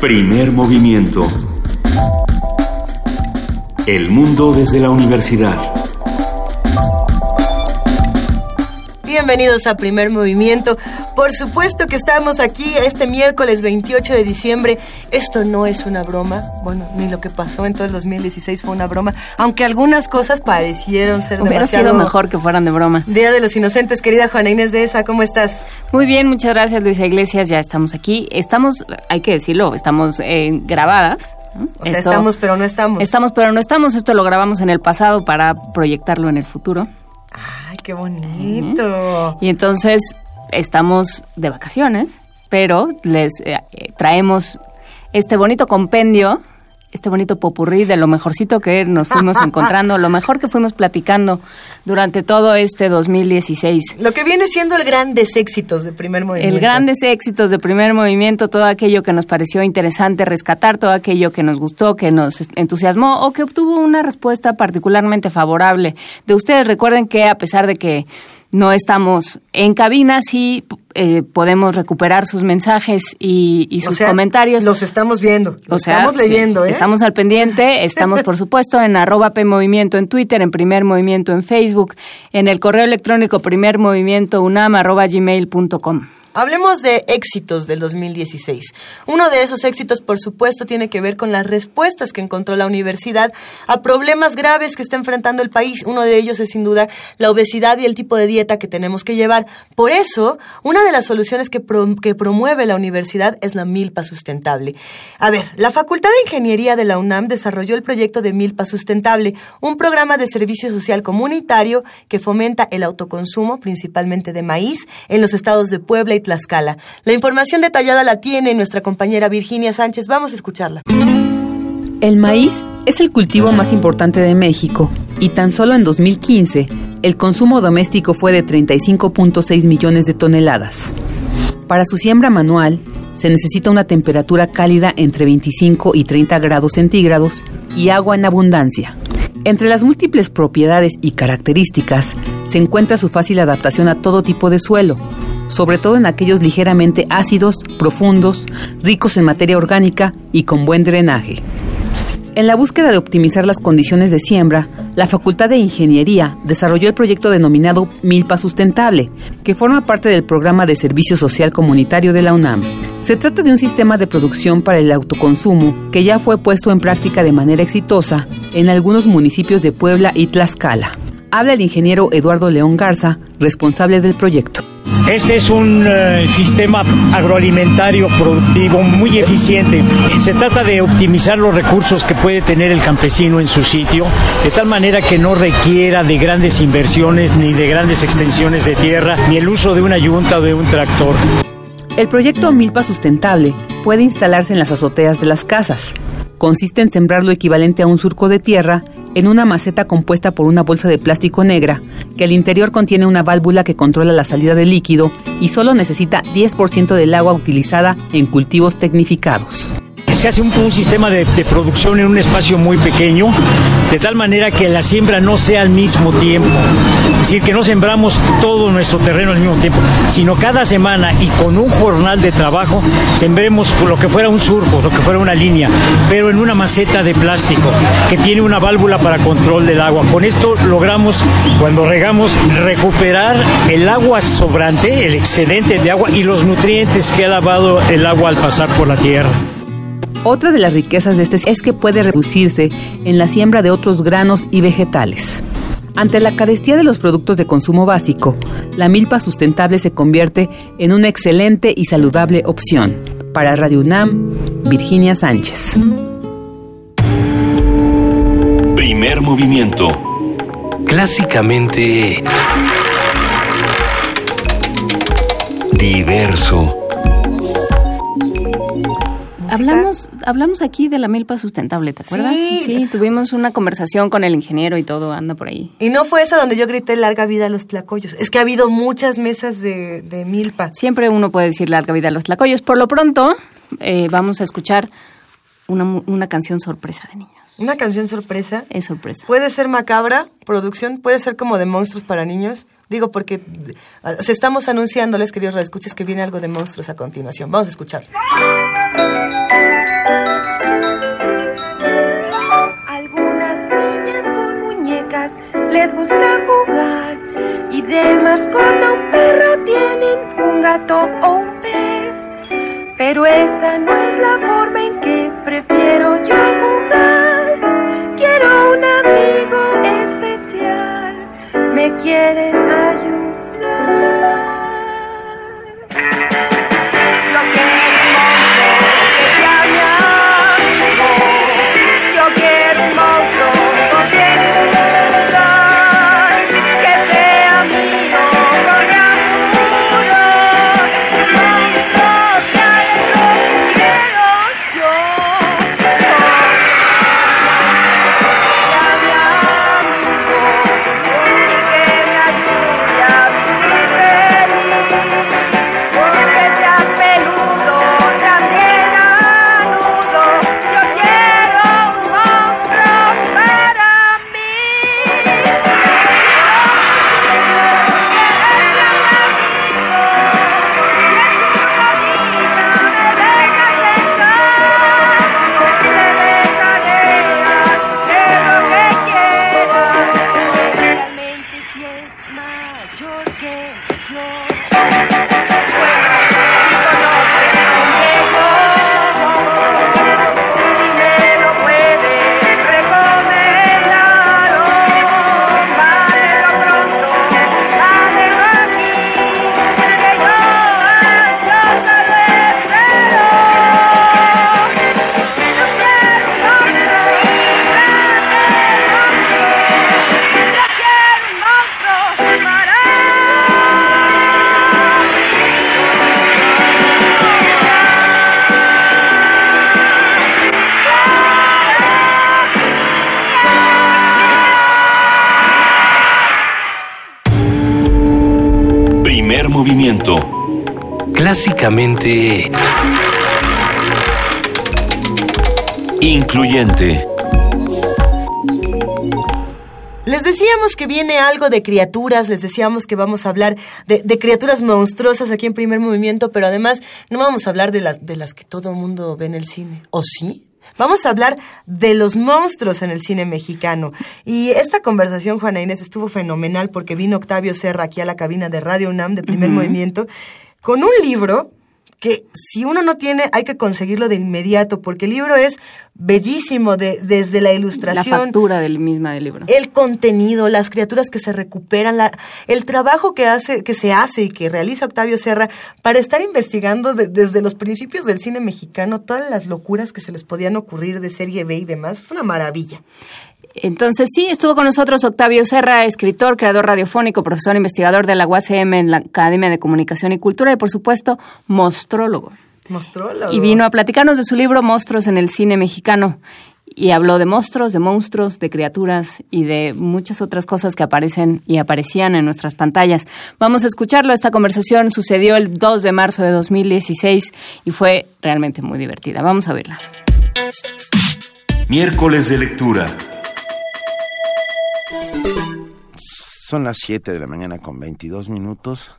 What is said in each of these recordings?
Primer movimiento. El mundo desde la universidad. Bienvenidos a Primer Movimiento. Por supuesto que estamos aquí este miércoles 28 de diciembre. Esto no es una broma. Bueno, ni lo que pasó en todo el 2016 fue una broma. Aunque algunas cosas parecieron ser Hubiera demasiado... sido mejor que fueran de broma. Día de los Inocentes, querida Juana Inés de esa, ¿cómo estás? Muy bien, muchas gracias Luisa Iglesias, ya estamos aquí. Estamos, hay que decirlo, estamos eh, grabadas. O sea, Esto- estamos pero no estamos. Estamos, pero no estamos. Esto lo grabamos en el pasado para proyectarlo en el futuro. Ay, qué bonito. Y entonces estamos de vacaciones, pero les eh, eh, traemos este bonito compendio, este bonito popurrí de lo mejorcito que nos fuimos encontrando, lo mejor que fuimos platicando durante todo este 2016. Lo que viene siendo el grandes éxitos de Primer Movimiento. El grandes éxitos de primer movimiento, todo aquello que nos pareció interesante rescatar, todo aquello que nos gustó, que nos entusiasmó o que obtuvo una respuesta particularmente favorable de ustedes. Recuerden que a pesar de que no estamos en cabina, sí eh, podemos recuperar sus mensajes y, y O sus sea, comentarios. Los estamos viendo. Los O sea, estamos sí, leyendo, ¿eh? Estamos al pendiente, estamos por supuesto en arroba PMovimiento en Twitter, en Primer Movimiento en Facebook, en el correo electrónico primermovimientounam arroba gmail.com. Hablemos de éxitos del 2016. Uno de esos éxitos, por supuesto, tiene que ver con las respuestas que encontró la universidad a problemas graves que está enfrentando el país. Uno de ellos es, sin duda, la obesidad y el tipo de dieta que tenemos que llevar. Por eso, una de las soluciones que, pro- que promueve la universidad es la milpa sustentable. A ver, la Facultad de Ingeniería de la UNAM desarrolló el proyecto de Milpa Sustentable, un programa de servicio social comunitario que fomenta el autoconsumo, principalmente de maíz, en los estados de Puebla y Tlaxcala. La información detallada la tiene nuestra compañera Virginia Sánchez. Vamos a escucharla. El maíz es el cultivo más importante de México y tan solo en 2015 el consumo doméstico fue de 35.6 millones de toneladas. Para su siembra manual se necesita una temperatura cálida entre 25 y 30 grados centígrados y agua en abundancia. Entre las múltiples propiedades y características se encuentra su fácil adaptación a todo tipo de suelo, sobre todo en aquellos ligeramente ácidos, profundos, ricos en materia orgánica y con buen drenaje. En la búsqueda de optimizar las condiciones de siembra, la Facultad de Ingeniería desarrolló el proyecto denominado Milpa Sustentable, que forma parte del programa de Servicio Social Comunitario de la UNAM. Se trata de un sistema de producción para el autoconsumo que ya fue puesto en práctica de manera exitosa en algunos municipios de Puebla y Tlaxcala. Habla el ingeniero Eduardo León Garza, responsable del proyecto. Este es un eh, sistema agroalimentario productivo muy eficiente. Se trata de optimizar los recursos que puede tener el campesino en su sitio, de tal manera que no requiera de grandes inversiones ni de grandes extensiones de tierra, ni el uso de una yunta o de un tractor. El proyecto Milpa Sustentable puede instalarse en las azoteas de las casas. Consiste en sembrar lo equivalente a un surco de tierra en una maceta compuesta por una bolsa de plástico negra, que al interior contiene una válvula que controla la salida del líquido y solo necesita 10% del agua utilizada en cultivos tecnificados. Se hace un, sistema de, de producción en un espacio muy pequeño, de tal manera que la siembra no sea al mismo tiempo. Es decir, que no sembramos todo nuestro terreno al mismo tiempo, sino cada semana y con un jornal de trabajo sembremos lo que fuera un surco, lo que fuera una línea, pero en una maceta de plástico que tiene una válvula para control del agua. Con esto logramos, cuando regamos, recuperar el agua sobrante, el excedente de agua y los nutrientes que ha lavado el agua al pasar por la tierra. Otra de las riquezas de este es que puede reducirse en la siembra de otros granos y vegetales. Ante la carestía de los productos de consumo básico, la milpa sustentable se convierte en una excelente y saludable opción. Para Radio UNAM, Virginia Sánchez. Primer movimiento. Clásicamente diverso. Hablamos, hablamos aquí de la milpa sustentable, ¿te acuerdas? Sí. tuvimos una conversación con el ingeniero y todo, anda por ahí. Y no fue esa donde yo grité larga vida a los tlacoyos. Es que ha habido muchas mesas de, de milpa. Siempre uno puede decir larga vida a los tlacoyos. Por lo pronto, eh, vamos a escuchar una, una canción sorpresa de niños. Una canción sorpresa. Es sorpresa. Puede ser macabra, producción, puede ser como de monstruos para niños. Digo, porque eh, se estamos anunciándoles, queridos radioescuchas, que viene algo de monstruos a continuación. Vamos a escuchar. Algunas niñas con muñecas les gusta jugar y de mascota un perro tienen un gato o un pez, pero esa no es la forma Clásicamente... Incluyente. Les decíamos que viene algo de criaturas, les decíamos que vamos a hablar de, criaturas monstruosas aquí en primer movimiento, pero además no vamos a hablar de las, de las que todo el mundo ve en el cine. ¿O sí? Vamos a hablar de los monstruos en el cine mexicano. Y esta conversación, Juana Inés, estuvo fenomenal porque vino Octavio Serra aquí a la cabina de Radio UNAM de primer movimiento con un libro que si uno no tiene hay que conseguirlo de inmediato porque el libro es bellísimo de, desde la ilustración. La factura del misma del libro. El contenido, las criaturas que se recuperan, la, el trabajo que hace, que se hace y que realiza Octavio Serra para estar investigando desde los principios del cine mexicano todas las locuras que se les podían ocurrir de serie B y demás. Es una maravilla. Entonces sí, estuvo con nosotros Octavio Serra, escritor, creador radiofónico, profesor investigador de la UACM en la Academia de Comunicación y Cultura y por supuesto mostrólogo. Mostrólogo. Y vino a platicarnos de su libro Monstruos en el cine mexicano y habló de monstruos, de monstruos, de criaturas y de muchas otras cosas que aparecen y aparecían en nuestras pantallas. Vamos a escucharlo. Esta conversación sucedió el 2 de marzo de 2016 y fue realmente muy divertida. Vamos a verla. Miércoles de lectura. Son las 7 de la mañana con 22 minutos.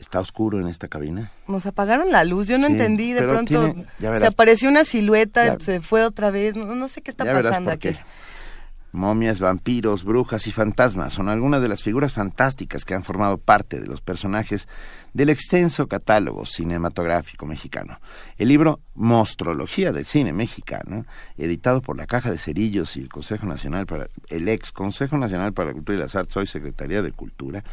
Está oscuro en esta cabina. Nos apagaron la luz, yo no entendí, de pronto se apareció una silueta, se fue otra vez, no, sé qué está pasando aquí. Momias, vampiros, brujas y fantasmas son algunas de las figuras fantásticas que han formado parte de los personajes del extenso catálogo cinematográfico mexicano. El libro Monstrología del Cine Mexicano, editado por la Caja de Cerillos y el Consejo Nacional para el ex Consejo Nacional para la Cultura y las Artes, hoy Secretaría de Cultura,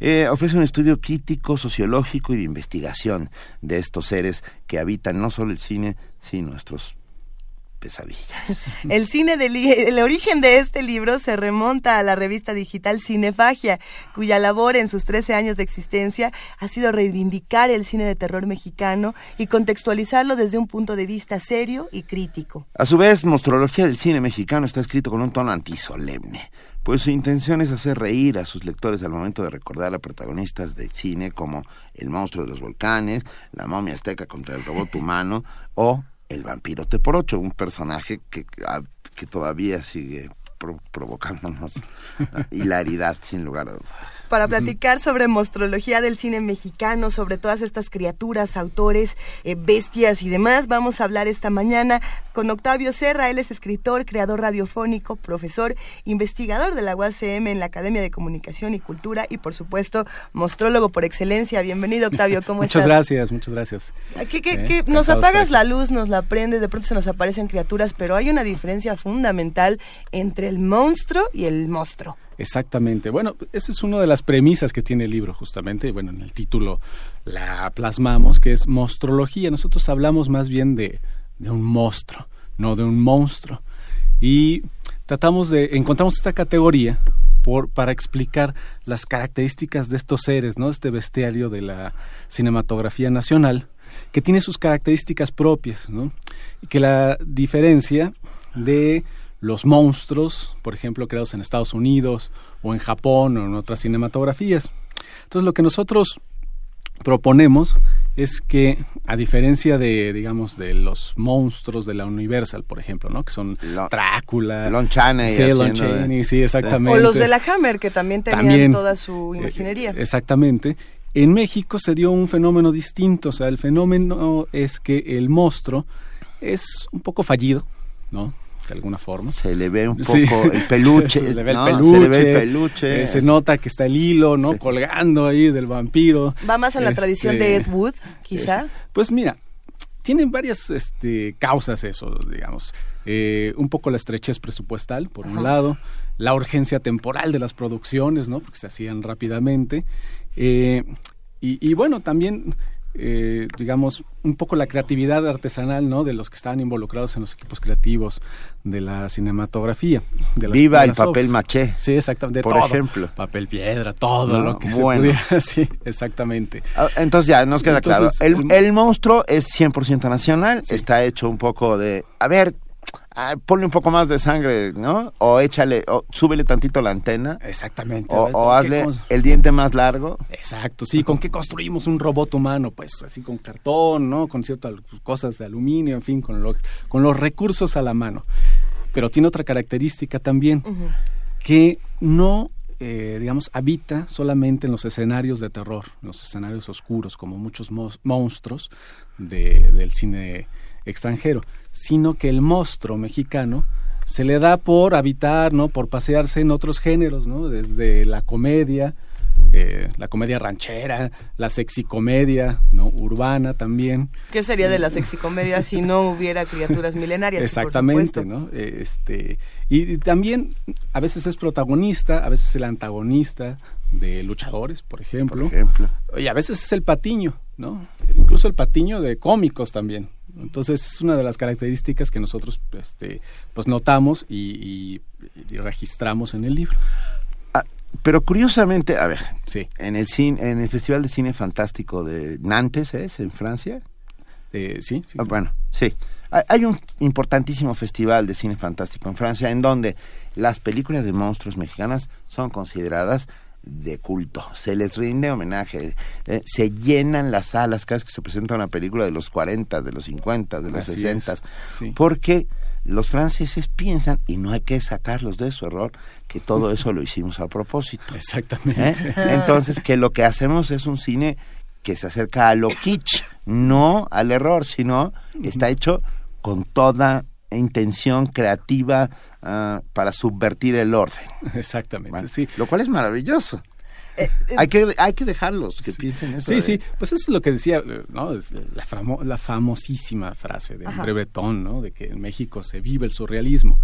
eh, ofrece un estudio crítico, sociológico y de investigación de estos seres que habitan no solo el cine, sino nuestros pesadillas. El cine del, el origen de este libro se remonta a la revista digital Cinefagia, cuya labor en sus 13 años de existencia ha sido reivindicar el cine de terror mexicano y contextualizarlo desde un punto de vista serio y crítico. A su vez, Mostrología del cine mexicano está escrito con un tono antisolemne, pues su intención es hacer reír a sus lectores al momento de recordar a protagonistas del cine como El monstruo de los volcanes, La momia azteca contra el robot humano o el vampirote por ocho, un personaje que, ah, que todavía sigue pro- provocándonos hilaridad, sin lugar a dudas. Para platicar sobre mostrología del cine mexicano, sobre todas estas criaturas, autores, eh, bestias y demás. Vamos a hablar esta mañana con Octavio Serra. Él es escritor, creador radiofónico, profesor, investigador de la UACM en la Academia de Comunicación y Cultura y, por supuesto, mostrólogo por excelencia. Bienvenido, Octavio. ¿Cómo Muchas estás? gracias, muchas gracias. ¿Qué, qué- Eh, qué? Nos apagas la luz, nos la prendes, de pronto se nos aparecen criaturas, pero hay una diferencia fundamental entre el monstruo y el monstruo. Exactamente. Bueno, esa es una de las premisas que tiene el libro, justamente. Bueno, en el título la plasmamos, que es monstrología. Nosotros hablamos más bien de, un monstruo, no de un monstruo. Y tratamos de, encontramos esta categoría para explicar las características de estos seres, ¿no? Este bestiario de la cinematografía nacional, que tiene sus características propias, ¿no? Y que la diferencia de los monstruos, por ejemplo, creados en Estados Unidos o en Japón o en otras cinematografías. Entonces, lo que nosotros proponemos es que, a diferencia de, digamos, de los monstruos de la Universal, por ejemplo, ¿no? Que son Drácula, Lon Chaney sí, Lon de- Chaney, sí, exactamente. O los de la Hammer, que también tenían También. toda su imaginería. Eh, Exactamente. En México se dio un fenómeno distinto, o sea, el fenómeno es que el monstruo es un poco fallido, ¿no? De alguna forma. Se le ve un Sí. poco el peluche, se le ve el peluche. Se le ve el peluche. eh, se nota que está el hilo, ¿no? Colgando ahí del vampiro. Va más en la Este, tradición de Ed Wood, quizá. es- pues mira, tienen varias este, causas eso, digamos. Eh, un poco la estrechez presupuestal, por un lado, la urgencia temporal de las producciones, ¿no? Porque se hacían rápidamente. Eh, y, y bueno, también, eh, digamos, un poco la creatividad artesanal, ¿no? De los que estaban involucrados en los equipos creativos de la cinematografía. De las Viva el papel obras. maché. Sí, exactamente. de Por todo. ejemplo. Papel piedra, todo No, lo que bueno. se pudiera. Sí, exactamente. Ah, Entonces ya nos queda Entonces, claro. El, el- el monstruo es 100% nacional, está hecho un poco de, a ver, ah, ponle un poco más de sangre, ¿no? O échale, o súbele tantito la antena. Exactamente. O, A ver, o ¿con qué hazle el diente más largo. Exacto, sí. ¿Con qué construimos un robot humano? Pues así con cartón, ¿no? Con ciertas cosas de aluminio, en fin, con, lo- con los recursos a la mano. Pero tiene otra característica también, que no, eh, digamos, habita solamente en los escenarios de terror, en los escenarios oscuros, como muchos monstruos de- del cine extranjero, sino que el monstruo mexicano se le da por habitar, ¿no? Por pasearse en otros géneros, ¿no? Desde la comedia, eh, la comedia ranchera, la sexicomedia, ¿no? Urbana también. ¿Qué sería de la sexicomedia si no hubiera criaturas milenarias? Exactamente? ¿no? Eh, Este, y, y también a veces es protagonista, a veces es el antagonista de luchadores, por ejemplo. Por ejemplo. Y a veces es el patiño, ¿no? Incluso el patiño de cómicos también. Entonces es una de las características que nosotros este, pues notamos y, y- y registramos en el libro. Ah, pero curiosamente, a ver, Sí. en el cine, en el Festival de Cine Fantástico de Nantes, ¿es? En Francia. Eh, sí, sí. Ah, Bueno, sí. Hay- Hay un importantísimo festival de cine fantástico en Francia en donde las películas de monstruos mexicanas son consideradas de culto. Se les rinde homenaje. eh, se llenan las salas cada vez que se presenta una película de los 40, de los 50, de los Así 60. es, sí. Porque los franceses piensan, y no hay que sacarlos de su error, que todo eso lo hicimos a propósito. Exactamente. ¿eh? Entonces, que lo que hacemos es un cine que se acerca a lo kitsch, no al error, sino está hecho con toda intención creativa ah, para subvertir el orden. Exactamente, sí. Lo cual es maravilloso. hay, que, hay que dejarlos que piensen eso. Sí, de- sí, pues eso es lo que decía, eh, ¿no? Es la, famo- la famosísima frase de. André Breton, ¿no? De que en México se vive el surrealismo.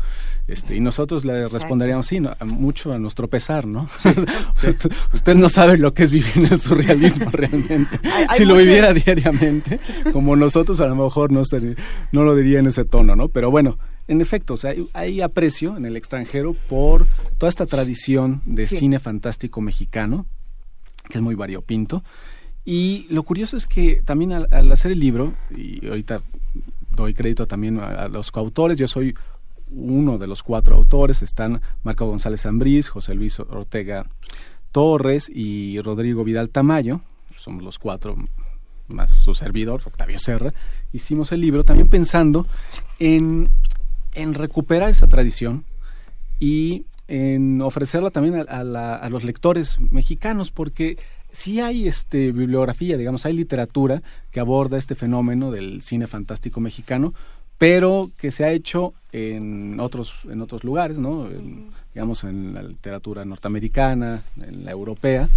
Este, y nosotros le responderíamos, sí, no, mucho a nuestro pesar, ¿no? Usted- Usted no sabe lo que es vivir en el surrealismo realmente. Hay- hay si lo viviera diariamente, como nosotros a lo mejor no, no lo diría en ese tono, ¿no? Pero bueno, en efecto, o sea, hay, aprecio en el extranjero por toda esta tradición de Sí. cine fantástico mexicano, que es muy variopinto. Y lo curioso es que también al, al hacer el libro, y ahorita doy crédito también a, a los coautores, yo soy uno de los cuatro autores, están Marco González Ambrís, José Luis Ortega Torres y Rodrigo Vidal Tamayo, somos los cuatro más su servidor, Octavio Serra, hicimos el libro también pensando en, en recuperar esa tradición y en ofrecerla también a, a la- a los lectores mexicanos, porque sí hay este bibliografía, digamos, hay literatura que aborda este fenómeno del cine fantástico mexicano, pero que se ha hecho en otros en otros lugares, ¿no? En- digamos en la literatura norteamericana, en la europea,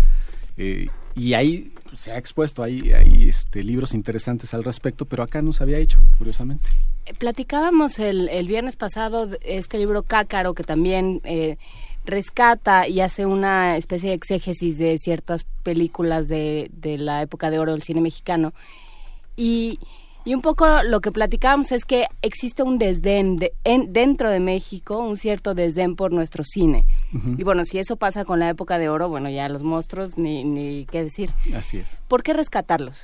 eh, y ahí se ha expuesto, hay, hay este, libros interesantes al respecto, pero acá no se había hecho, curiosamente. Eh, Platicábamos el, el viernes pasado este libro Cácaro que también eh, rescata y hace una especie de exégesis de ciertas películas de, de la época de oro del cine mexicano. Y, y un poco lo que platicábamos es que existe un desdén de- en- dentro de México, un cierto desdén por nuestro cine. Y bueno, si eso pasa con la época de oro, bueno, ya los monstruos ni, ni qué decir. Así es. ¿Por qué rescatarlos?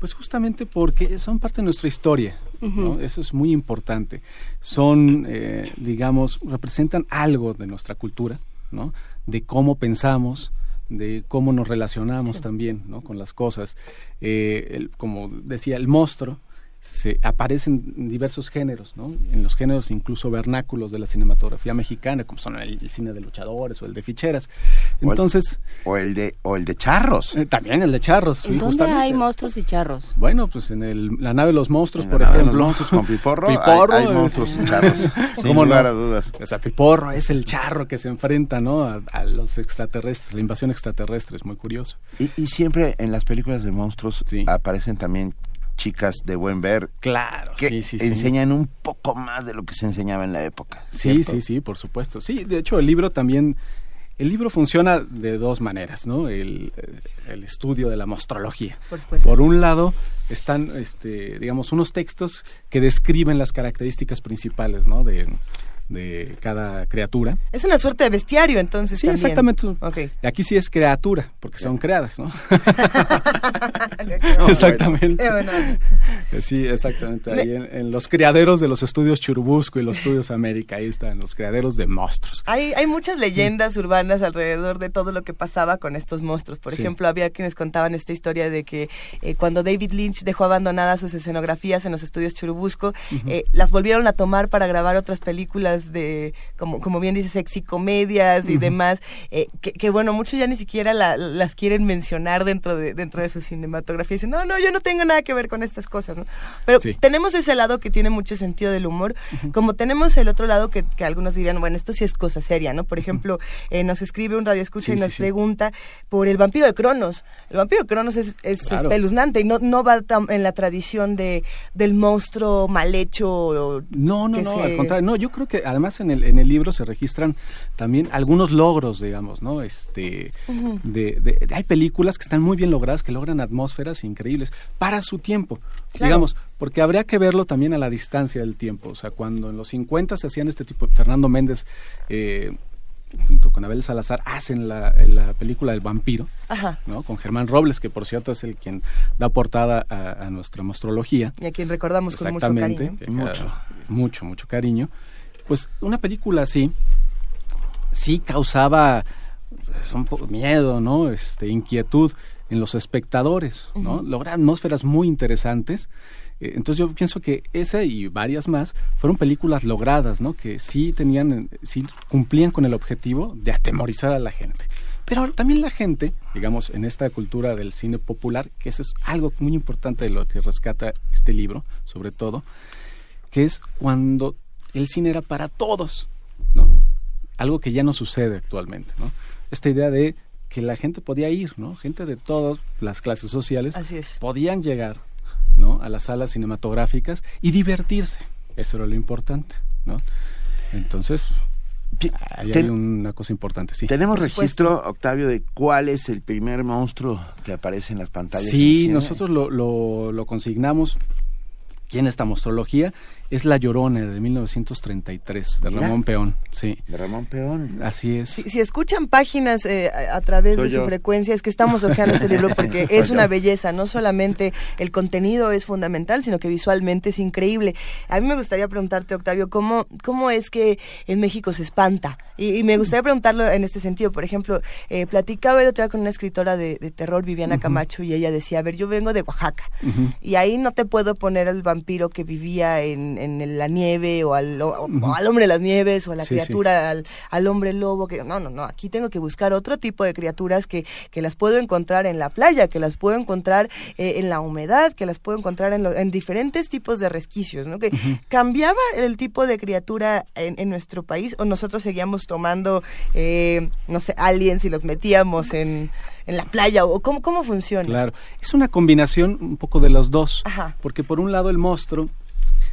Pues justamente porque son parte de nuestra historia, ¿no? Eso es muy importante. Son, eh, digamos, representan algo de nuestra cultura, ¿no? De cómo pensamos, de cómo nos relacionamos también, ¿no? Con las cosas. Eh, el- como decía, el monstruo se aparecen en diversos géneros, ¿no? En los géneros incluso vernáculos de la cinematografía mexicana, como son el, el cine de luchadores o el de ficheras. O el- Entonces, O el de, o el de charros. eh, también el de charros. sí, ¿En dónde justamente. hay monstruos y charros? Bueno, pues en el, la nave de los monstruos, En por la nave de ejemplo. los monstruos con Piporro, hay- Piporro hay monstruos y charros, sin ¿Cómo lugar no? a dudas. O sea, Piporro es el charro que se enfrenta, ¿no? A, a los extraterrestres, la invasión extraterrestre, es muy curioso. Y, y siempre en las películas de monstruos Sí. aparecen también chicas de buen ver Claro, que sí, sí, sí. enseñan un poco más de lo que se enseñaba en la época. Sí, ¿cierto? sí, sí, por supuesto. Sí, de hecho el libro también, el libro funciona de dos maneras, ¿no? El, el estudio de la mostrología. Por supuesto. Por un lado están, este, digamos, unos textos que describen las características principales, ¿no? De, de cada criatura. Es una suerte de bestiario, entonces. Sí, también. exactamente. Aquí sí es criatura, porque son creadas, ¿no? No, exactamente. Bueno. Sí, exactamente. Ahí en, en los criaderos de los estudios Churubusco y los estudios América, ahí están los criaderos de monstruos. Hay, hay muchas leyendas urbanas alrededor de todo lo que pasaba con estos monstruos. Por Sí. ejemplo, había quienes contaban esta historia de que eh, cuando David Lynch dejó abandonadas sus escenografías en los estudios Churubusco, eh, las volvieron a tomar para grabar otras películas de, como, como bien dices, sexicomedias y demás, eh, que, que, bueno, muchos ya ni siquiera la- las quieren mencionar dentro de, dentro de su cinematografía. Dicen, no, no, yo no tengo nada que ver con estas cosas, ¿no? Pero Sí. tenemos ese lado que tiene mucho sentido del humor, como tenemos el otro lado que, que algunos dirían, bueno, esto sí es cosa seria, ¿no? Por ejemplo, eh, nos escribe un radio escucha Sí, y nos sí. pregunta por el vampiro de Cronos. El vampiro de Cronos es, es Claro. espeluznante y no, no va tam- en la tradición de, del monstruo mal hecho. o- No, no, no, se- al contrario. No, yo creo que además en el, en el libro se registran también algunos logros, digamos, ¿no? Este, de, de- hay películas que están muy bien logradas, que logran atmósferas increíbles para su tiempo, Claro. digamos, porque habría que verlo también a la distancia del tiempo. O sea, cuando en los 50 se hacían este tipo, Fernando Méndez, eh, junto con Abel Salazar, hacen la, la película del vampiro. Ajá. ¿no? con Germán Robles, que por cierto es el quien da portada a, a nuestra mostrología. Y a quien recordamos con mucho cariño. Mucho. mucho, mucho cariño. Pues una película así sí causaba pues, un poco miedo, ¿no? Este, inquietud en los espectadores, ¿no? Logra atmósferas muy interesantes. Eh, Entonces yo pienso que esa y varias más fueron películas logradas, ¿no? Que sí tenían, sí cumplían con el objetivo de atemorizar a la gente. Pero también la gente, digamos, en esta cultura del cine popular, que eso es algo muy importante de lo que rescata este libro, sobre todo, que es cuando el cine era para todos, ¿no? Algo que ya no sucede actualmente, ¿no? Esta idea de que la gente podía ir, ¿no? Gente de todas las clases sociales Así es. podían llegar, ¿no? A las salas cinematográficas y divertirse. Eso era lo importante, ¿no? Entonces, ahí ten- hay una cosa importante, sí. ¿Tenemos registro, Octavio, de cuál es el primer monstruo que aparece en las pantallas? Sí, nosotros lo, lo, lo consignamos aquí en esta mostrología. Es La Llorona de 1933, de Mira. Ramón Peón. Sí, De Ramón Peón. así es. Si, si escuchan páginas eh, a, a través Soy de su yo. frecuencia, es que estamos hojeando este libro porque es una belleza. No solamente el contenido es fundamental, sino que visualmente es increíble. A mí me gustaría preguntarte, Octavio, ¿cómo, cómo es que en México se espanta? Y, y me gustaría preguntarlo en este sentido. Por ejemplo, eh, platicaba el otro día con una escritora de, de terror, Viviana Camacho, y ella decía, a ver, yo vengo de Oaxaca. Y ahí no te puedo poner al vampiro que vivía en, en la nieve o al, o- o al hombre de las nieves o a la Sí, criatura, al, al hombre lobo. que No, no, no, aquí tengo que buscar otro tipo de criaturas que, que las puedo encontrar en la playa, que las puedo encontrar eh, en la humedad, que las puedo encontrar en, lo- en diferentes tipos de resquicios, ¿no? Que cambiaba el tipo de criatura en, en nuestro país o nosotros seguíamos tomando, eh, no sé, aliens y los metíamos en, en la playa o cómo, cómo funciona. Claro, es una combinación un poco de los dos, Ajá. porque por un lado el monstruo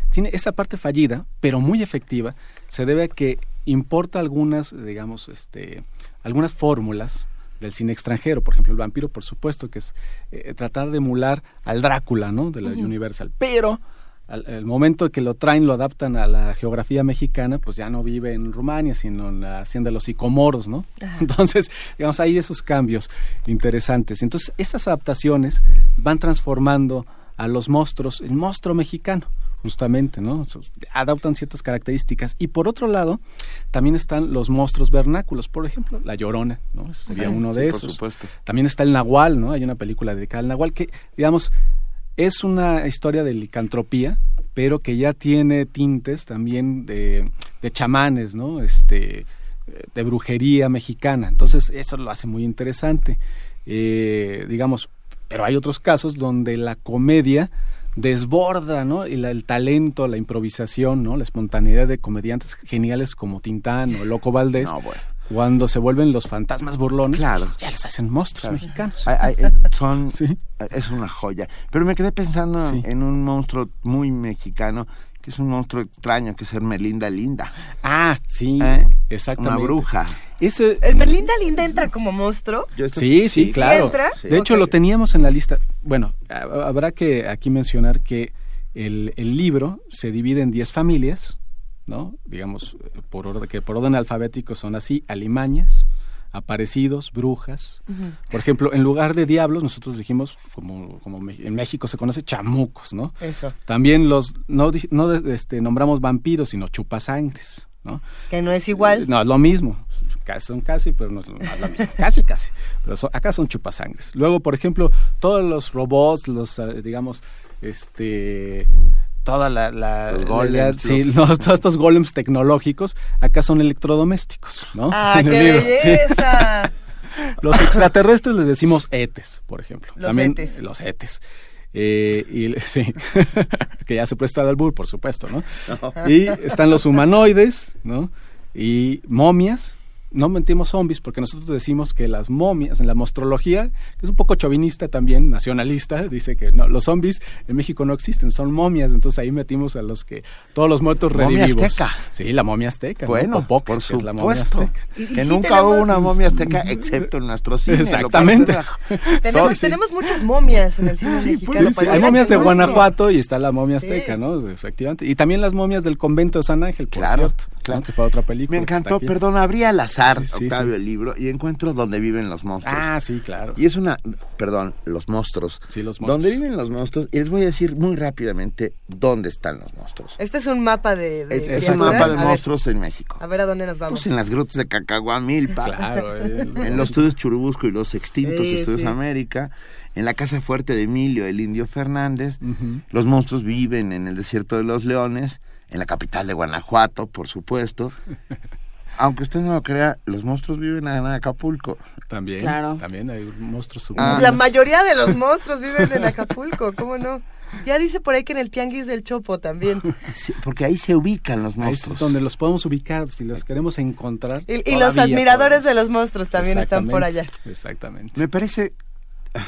tiene esa parte fallida, pero muy efectiva, se debe a que importa algunas, digamos, este, algunas fórmulas del cine extranjero, por ejemplo, el vampiro, por supuesto, que es eh, tratar de emular al Drácula, ¿no? De la Universal, pero al el momento que lo traen, lo adaptan a la geografía mexicana, pues ya no vive en Rumania, sino en la hacienda de los Sicomoros, ¿no? Entonces, digamos, hay esos cambios interesantes. Entonces, estas adaptaciones van transformando a los monstruos, el monstruo mexicano, justamente, ¿no? Adaptan ciertas características. Y por otro lado, también están los monstruos vernáculos, por ejemplo, la Llorona, ¿no? Ese sería Ajá, uno sí, de por esos. supuesto. También está el Nahual, ¿no? Hay una película dedicada al Nahual que, digamos, es una historia de licantropía, pero que ya tiene tintes también de, de chamanes, ¿no? Este, de brujería mexicana. Entonces, eso lo hace muy interesante. Eh, digamos, pero hay otros casos donde la comedia desborda, ¿no? Y la- el talento, la improvisación, ¿no? La espontaneidad de comediantes geniales como Tintán o Loco Valdés. No, bueno. Cuando se vuelven los fantasmas burlones, Claro. pues, ya les hacen monstruos mexicanos. Eh, son Sí. es una joya pero me quedé pensando Sí. en un monstruo muy mexicano que es un monstruo extraño que es Hermelinda Linda Ah, sí, ¿eh? exactamente. una bruja Ese, ¿El Merlinda Linda entra como monstruo? Yo esto- sí, sí, claro. entra? Sí. De hecho, lo teníamos en la lista. Bueno, ha- habrá que aquí mencionar que el, el libro se divide en 10 familias, ¿no? Digamos, eh, por orden, que por orden alfabético son así, alimañas, aparecidos, brujas. Por ejemplo, en lugar de diablos, nosotros dijimos, como, como en México se conoce, chamucos, ¿no? Eso. También los, no, no este, nombramos vampiros, sino chupasangres, ¿no? Que no es igual. No, es lo mismo. Son casi, pero no es lo mismo. Casi, casi. Pero son- acá son chupasangres. Luego, por ejemplo, todos los robots, los, eh, digamos, este toda la, la- Los la- golems, sí, los- los- todos estos golems tecnológicos acá son electrodomésticos, ¿no? ¡Ah, qué libro, sí. belleza! Los extraterrestres les decimos etes, por ejemplo. Los También etes. los etes. Eh, y sí, que ya se presta al albur, por supuesto, ¿no? Y están los humanoides, ¿no? Y momias. No mentimos zombies porque nosotros decimos que las momias, en la mostrología, que es un poco chauvinista también, nacionalista, dice que no, los zombies en México no existen, son momias, entonces ahí metimos a los que, todos los muertos Momia redivivos. azteca. Sí, la momia azteca. ¿no? bueno Popoc, por que es la momia supuesto azteca. Y- y que sí nunca tenemos- hubo una momia azteca excepto en nuestro cine Exactamente. Tenemos, Sí. tenemos muchas momias en el cine Sí, mexicano. pues, Sí, sí, pareciera hay momias de Guanajuato y está la momia Sí. azteca, ¿no? Efectivamente. Y también las momias del convento de San Ángel, por Claro, cierto. ¿no? claro. Que fue otra película. me encantó perdón abrí al azar Sí, sí, Octavio sí. el libro y encuentro donde viven los monstruos Ah, sí, claro. Y es una, perdón, los monstruos. Sí, los monstruos. Donde viven los monstruos, y les voy a decir muy rápidamente dónde están los monstruos. Este es un mapa de, de Es, es un mapa de A ver, monstruos en México. A ver a dónde nos vamos. Pues en las grutas de Cacahuamilpa, Claro. el- en los estudios Churubusco y los extintos Sí, estudios sí. América, en la casa fuerte de Emilio, el indio Fernández. Ujú. Los monstruos viven en el desierto de los leones, en la capital de Guanajuato, por supuesto. Aunque usted no lo crea, los monstruos viven en Acapulco. También, Claro. también hay monstruos Ah. submarinos. La mayoría de los monstruos viven en Acapulco, ¿cómo no? Ya dice por ahí que en el Tianguis del Chopo también. Sí, porque ahí se ubican los Ahí monstruos. es donde los podemos ubicar, si los queremos encontrar. Y, y los admiradores podemos. de los monstruos también están por allá. Exactamente. Me parece ah,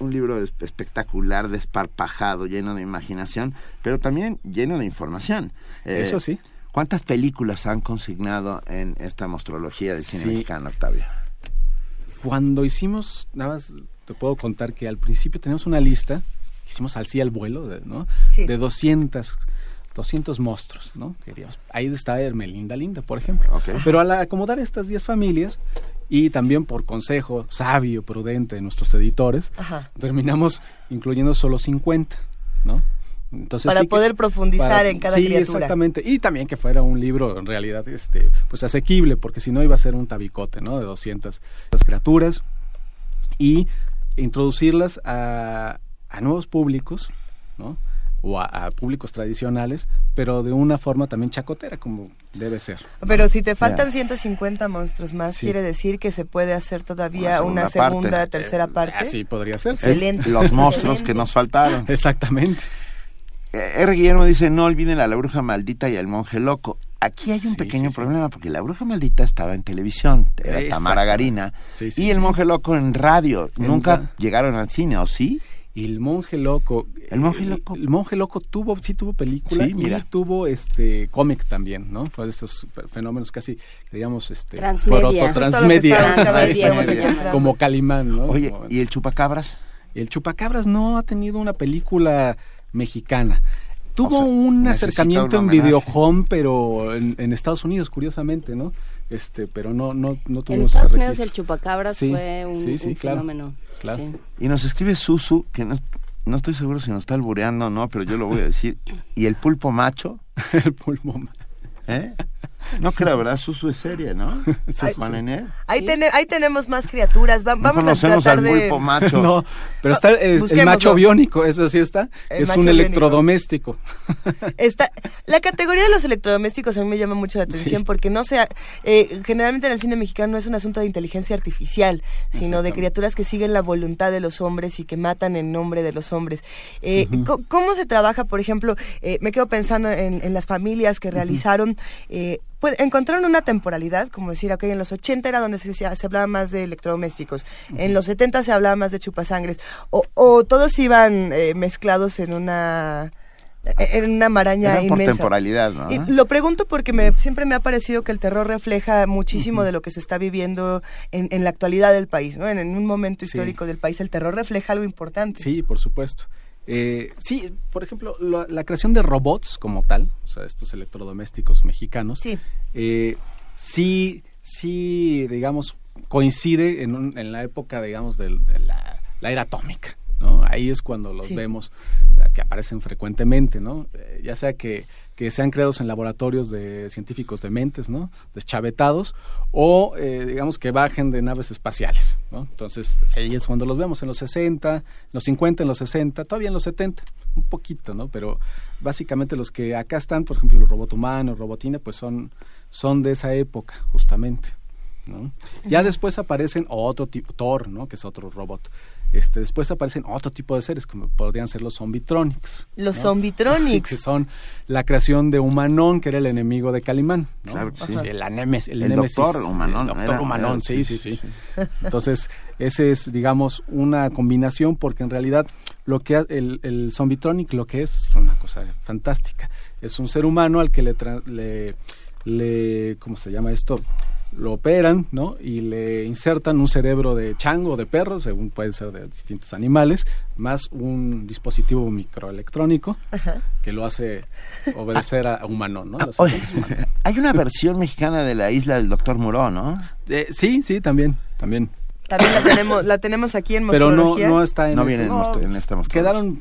un libro es- espectacular, desparpajado, lleno de imaginación, pero también lleno de información. Eh, Eso sí. ¿Cuántas películas han consignado en esta mostrología del cine Sí. mexicano, Octavio? Cuando hicimos, nada más te puedo contar que al principio teníamos una lista, hicimos al sí al vuelo, de, ¿no? Sí. De 200, 200 monstruos, ¿no? Queríamos. Ahí está Hermelinda Linda, por ejemplo. Ok. Pero al acomodar estas 10 familias y también por consejo sabio, prudente de nuestros editores, Ajá. terminamos incluyendo solo 50, ¿no? Entonces, Para sí que- poder profundizar para- en cada sí, criatura. exactamente. Y también que fuera un libro en realidad este pues asequible, porque si no iba a ser un tabicote, ¿no? De 200 las criaturas y introducirlas a, a nuevos públicos, ¿no? o a, a públicos tradicionales, pero de una forma también chacotera, como debe ser. Pero si te faltan 150 monstruos más, Sí. quiere decir que se puede hacer todavía Una una segunda parte. tercera parte. Así podría ser. sí. Excelente. Los monstruos que nos faltaron. Exactamente. Eh, R. Guillermo dice, no olviden a la bruja maldita y al monje loco. Aquí hay un Sí, pequeño sí, sí. problema porque la bruja maldita estaba en televisión, era Exacto. Tamara Garina, Sí, sí, y el sí. monje loco en radio. Nunca llegaron al cine, ¿o sí? Y el monje loco. El monje loco. El, monje loco tuvo, sí tuvo película Sí, mira. y tuvo este cómic también, ¿no? Fue de esos fenómenos casi, digamos, este Transmedia. transmedia, Transmedia, como Calimán, ¿no? Oye, Como- ¿y el chupacabras? el Chupacabras no ha tenido una película mexicana. Tuvo O sea, un acercamiento un en. Videohome, pero en, en Estados Unidos, curiosamente, ¿no? Este, pero no, no, no En tuvimos Estados ese Unidos el chupacabras Sí, fue un, sí, sí, un claro, fenómeno. claro. sí. Y nos escribe Susu, que no, no estoy seguro si nos está albureando o no, pero yo lo voy a decir. ¿Y el pulpo macho? el pulmón. ¿Eh? No creo, ¿verdad? Susu es seria, ¿no? Ahí, tene- ahí tenemos más criaturas. Va- No vamos a tratar al de... pulpo macho. No, pero está el, macho biónico, eso sí está. El es un biónico. electrodoméstico. Está, la categoría de los electrodomésticos a mí me llama mucho la atención Sí. porque no sea, eh, generalmente en el cine mexicano no es un asunto de inteligencia artificial, sino de criaturas que siguen la voluntad de los hombres y que matan en nombre de los hombres. Eh, ¿Cómo se trabaja, por ejemplo, eh, me quedo pensando en, en las familias que realizaron, eh, pues, encontraron una temporalidad, como decir, ok, en los 80 era donde se, se hablaba más de electrodomésticos, en los 70 se hablaba más de chupasangres, o, o todos iban eh, mezclados en una en una maraña Era por inmensa. temporalidad, ¿no? Y lo pregunto porque me, siempre me ha parecido que el terror refleja muchísimo de lo que se está viviendo en, en la actualidad del país, ¿no? En, en un momento Sí. histórico del país, el terror refleja algo importante. Sí, por supuesto. Eh, sí, por ejemplo, la, la creación de robots como tal, o sea, estos electrodomésticos mexicanos, Sí. eh, sí, sí, digamos, coincide en, un- en la época, digamos, del- de, la, la era atómica. Ahí es cuando los Sí. vemos que aparecen frecuentemente, ¿no? Eh, ya sea que, que sean creados en laboratorios de científicos dementes, ¿no? Deschavetados, o eh, digamos que bajen de naves espaciales, ¿no? Entonces, ahí es cuando los vemos en los 60, en los 50, en los 60, todavía en los 70, un poquito, ¿no? Pero básicamente los que acá están, por ejemplo, el robot humano, robotina, pues son, son de esa época, justamente. ¿No? Ya después aparecen otro tipo, Thor, ¿no? que es otro robot. Este, después aparecen otro tipo de seres, como podrían ser los zombitronics. Los ¿no? zombitronics. que son la creación de Humanón, que era el enemigo de Calimán. ¿no? Claro que sí. El, anemes- el, El némesis, doctor Humanón, El doctor era- Humanón, era- sí, sí, sí. Entonces, ese es, digamos, una combinación, porque en realidad lo que ha- el, el zombitronic lo que es, es una cosa fantástica. Es un ser humano al que le, tra- le, le ¿cómo se llama esto? Lo operan, ¿no? Y le insertan un cerebro de chango o de perro, según puede ser de distintos animales, más un dispositivo microelectrónico que lo hace obedecer a, a Humanón, ¿no? Los Oye, humanos. hay una versión mexicana de la isla del doctor Muró, ¿no? Eh, sí, sí, también, también. También la tenemos, la tenemos aquí en Pero no, no está en No este- viene en most- en esta. Quedaron,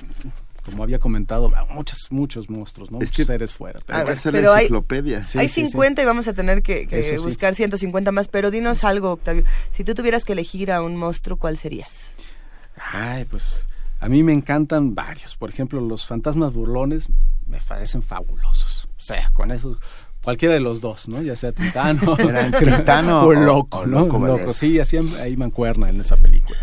como había comentado, muchos, muchos monstruos, ¿no? Es muchos que- seres fuera. pero ver, pero la hay- enciclopedia. Sí, Hay sí, sí. 50 y vamos a tener que, que buscar 150 más, pero dinos algo, Octavio. Si tú tuvieras que elegir a un monstruo, ¿cuál serías? Ay, pues a mí me encantan varios. Por ejemplo, los fantasmas burlones me parecen fabulosos. O sea, con eso, cualquiera de los dos, ¿no? Ya sea Titano, o o- Loco, o ¿no? Loco Loco, sí, hacían ahí mancuerna en esa película.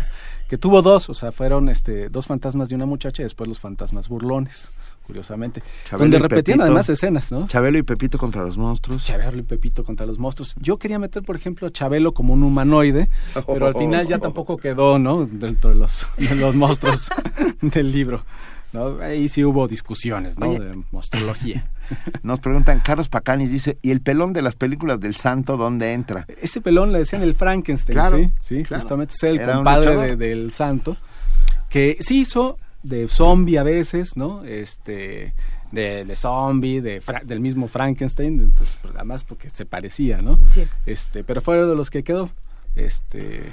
Que tuvo dos, o sea, fueron este, dos fantasmas de una muchacha y después los fantasmas burlones, curiosamente. Chabelo donde repetían Pepito. además escenas, ¿no? Chabelo y Pepito contra los monstruos. Chabelo y Pepito contra los monstruos. Yo quería meter, por ejemplo, a Chabelo como un humanoide, pero al final ya tampoco quedó, ¿no? Dentro de los, de los monstruos del libro. ¿no? Ahí sí hubo discusiones, ¿no? Oye. De monstruología. Nos preguntan, Carlos Pacanis dice, ¿y el pelón de las películas del santo dónde entra? Ese pelón le decían el Frankenstein, Claro, ¿sí? Sí, claro. justamente es el Era compadre de- del santo, que sí hizo de zombie a veces, ¿no? Este, de, de zombie, de Fra- del mismo Frankenstein, entonces, pues, además porque se parecía, ¿no? Sí. Este, pero fue de los que quedó, este,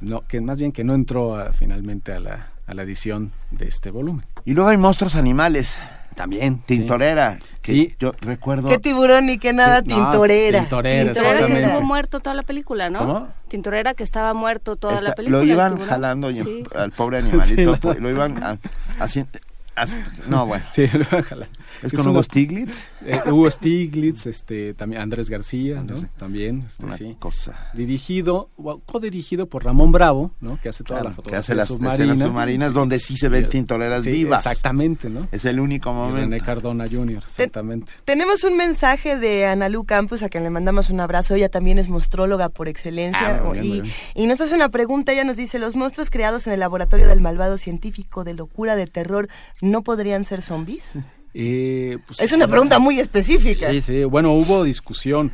no, que más bien que no entró a- finalmente a la, a la edición de este volumen. Y luego hay monstruos animales. También. Tintorera, que Sí. yo recuerdo... ¿Qué tiburón ni qué nada? Sí, no, tintorera. tintorera, Tintorera que estuvo muerto toda la película, ¿no? ¿Cómo? Tintorera que estaba muerto toda la película. lo iban jalando y Sí. al pobre animalito, Sí, lo iban haciendo... Hasta- no, bueno. Sí, ojalá. ¿Es Es con Hugo Stiglitz? Eh, Hugo Stiglitz, este, también Andrés García, ¿no? También, este, Una sí. cosa. Dirigido, o codirigido por Ramón Bravo, ¿no? Que hace toda Claro, la que hace las submarina. escenas submarinas donde sí se ven tintoreras Sí, vivas. Exactamente, ¿no? Es el único Y René momento. Cardona Jr., exactamente. Tenemos un mensaje de Analu Campos, a quien le mandamos un abrazo. Ella también es monstróloga por excelencia. Ah, bien, y, bien. y nos hace una pregunta. Ella nos dice: ¿Los monstruos creados en el laboratorio del malvado científico de locura de terror no podrían ser zombies? Eh, pues, Es una pregunta muy específica. Sí, sí, bueno, hubo discusión.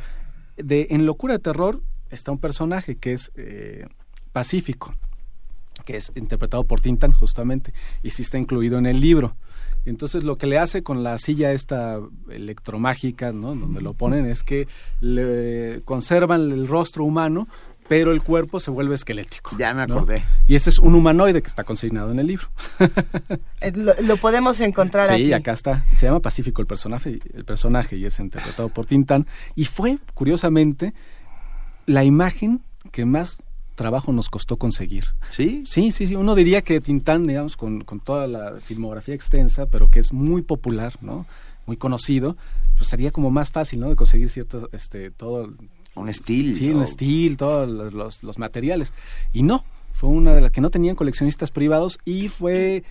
De, en Locura de Terror está un personaje que es eh, Pacífico, que es interpretado por Tintan, justamente, y sí está incluido en el libro. Entonces lo que le hace con la silla esta electromágica, ¿no? Donde lo ponen es que le conservan el rostro humano, pero el cuerpo se vuelve esquelético. Ya me ¿no? acordé. Y ese es un humanoide que está consignado en el libro. Eh, Lo, lo podemos encontrar Sí, aquí. acá está. Se llama Pacífico el personaje, el personaje y es interpretado por Tintán. Y fue, curiosamente, la imagen que más trabajo nos costó conseguir. ¿Sí? Sí, sí, sí. Uno diría que Tintán, digamos, con, con toda la filmografía extensa, pero que es muy popular, ¿no? Muy conocido, pues sería como más fácil, ¿no? De conseguir cierto, este, todo, Un estilo. Sí, un estilo, todos los, los- los materiales. Y no, fue una de las que no tenían coleccionistas privados y fue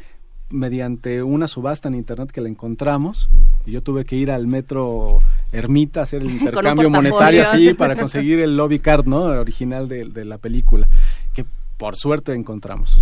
mediante una subasta en internet que la encontramos. Y yo tuve que ir al metro Ermita a hacer el intercambio monetario así para conseguir el lobby card, ¿no? Original de, de la película. Que por suerte encontramos.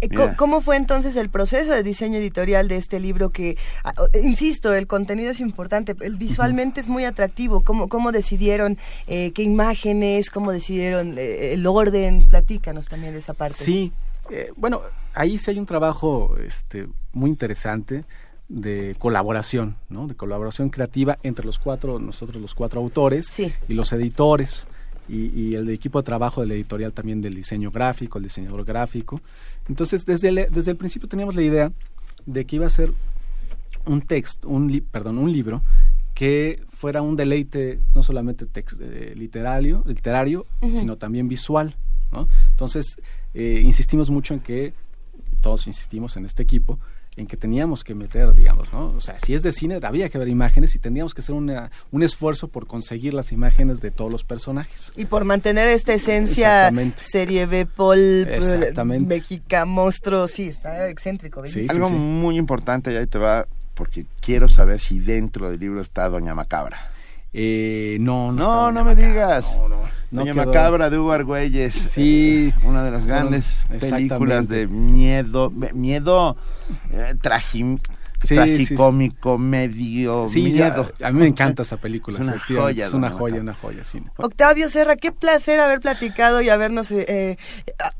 Eh, Mira. ¿Cómo fue entonces el proceso de diseño editorial de este libro que, ah, eh, insisto, el contenido es importante, el visualmente es muy atractivo? ¿Cómo, cómo decidieron eh, qué imágenes, cómo decidieron eh, el orden? Platícanos también de esa parte. Sí, eh, bueno, ahí sí hay un trabajo este, muy interesante de colaboración, ¿no? De colaboración creativa entre los cuatro, nosotros los cuatro autores Sí. y los editores y, y el de equipo de trabajo del editorial también del diseño gráfico, el diseñador gráfico. Entonces, desde el, desde el principio teníamos la idea de que iba a ser un texto, un li- perdón, un libro que fuera un deleite no solamente tex- eh, literario, literario, sino también visual, ¿no? Entonces, eh, insistimos mucho en que todos insistimos en este equipo en que teníamos que meter, digamos, ¿no? O sea, si es de cine, había que ver imágenes y tendríamos que hacer una, un esfuerzo por conseguir las imágenes de todos los personajes. Y por mantener esta esencia Exactamente. serie B, Paul, Exactamente. México, monstruo, sí, está excéntrico. Sí, bellísimo. Algo sí. muy importante, y ahí te va, porque quiero saber si dentro del libro está Doña Macabra. Eh, no, no, No, no me Macabra. digas. No, no, Doña. Macabra de Hugo Argüelles. Sí. eh, una de las grandes películas de miedo, miedo eh, tragi- Sí, tragicómico, medio Sí, ya, miedo. a mí me encanta esa película. Es una joya, Es una joya, una joya, sí. Octavio Serra, qué placer haber platicado y habernos eh, eh,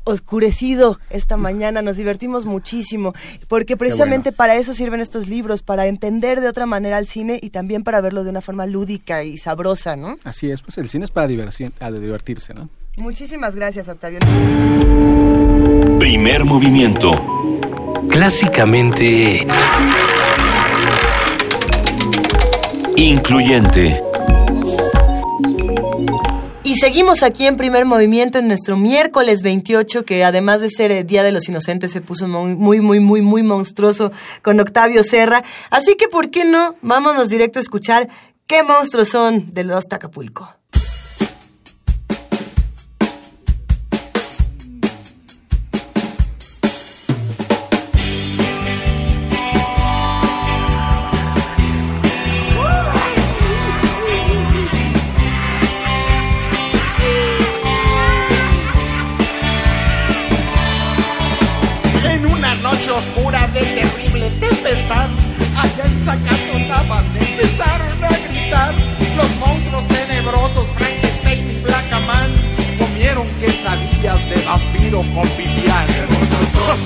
oscurecido esta mañana. Nos divertimos muchísimo, porque precisamente bueno. para eso sirven estos libros, para entender de otra manera el cine y también para verlo de una forma lúdica y sabrosa, ¿no? Así es, pues el cine es para diversión, a divertirse, ¿no? Muchísimas gracias, Octavio. Primer movimiento. Clásicamente incluyente. Y seguimos aquí en primer movimiento en nuestro miércoles 28, que además de ser el Día de los Inocentes se puso muy, muy, muy, muy, monstruoso con Octavio Serra. Así que, ¿por qué no? Vámonos directo a escuchar qué monstruos son de los Acapulco.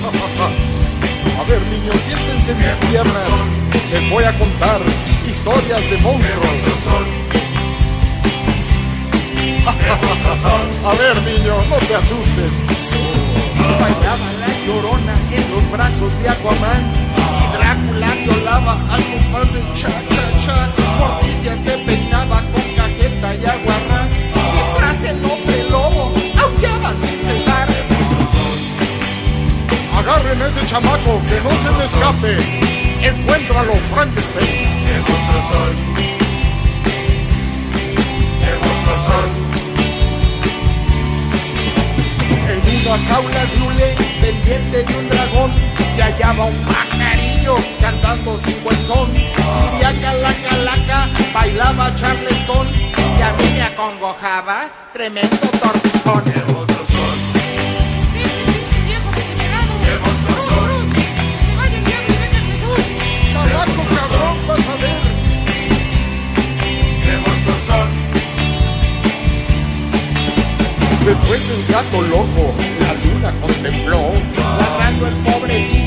A ver niños, siéntense en mis piernas, les voy a contar historias de monstruos. A ver niño, no te asustes. Bailaba la llorona en los brazos de Aquaman Y Drácula violaba al compás de cha cha cha Morticia se peinaba con Ese chamaco que no se me escape encuéntralo, Frankenstein. ¡Qué monstruos son! ¡Qué monstruos son! En una jaula de pendiente de un dragón, se hallaba un pajarillo cantando sin buen son. Siriaca, la calaca, bailaba charleston y a mí me acongojaba tremendo tortijón. Después el gato loco la luna contempló, ladrando el pobrecito,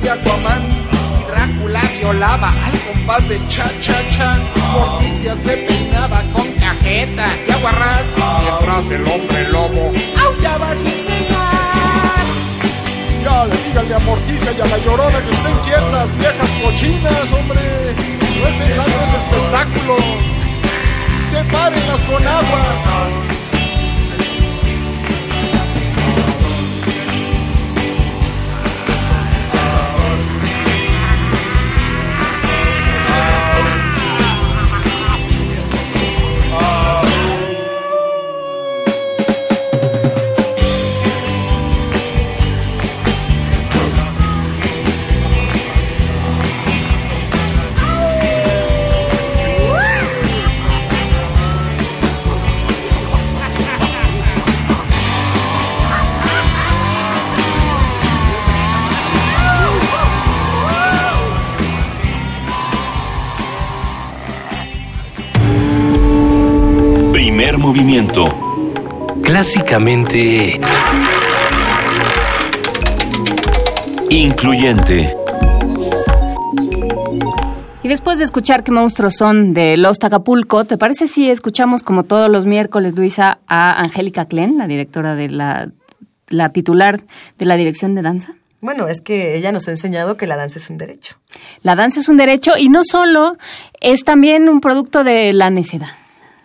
de Aquaman. Y Drácula violaba al compás de cha cha cha. Morticia se peinaba con cajeta y aguarrás. Mientras el hombre lobo aullaba sin cesar. Ya, le díganle a Morticia y a la llorona que estén quietas, viejas cochinas, hombre. No estén dando ese espectáculo. Sepárenlas con agua. Movimiento. Clásicamente incluyente. Y después de escuchar qué monstruos son de Los Acapulco, ¿te parece si escuchamos como todos los miércoles, Luisa, a Angélica Klen, la directora de la, la titular de la dirección de danza? Bueno, es que ella nos ha enseñado que la danza es un derecho. La danza es un derecho y no solo, es también un producto de la necedad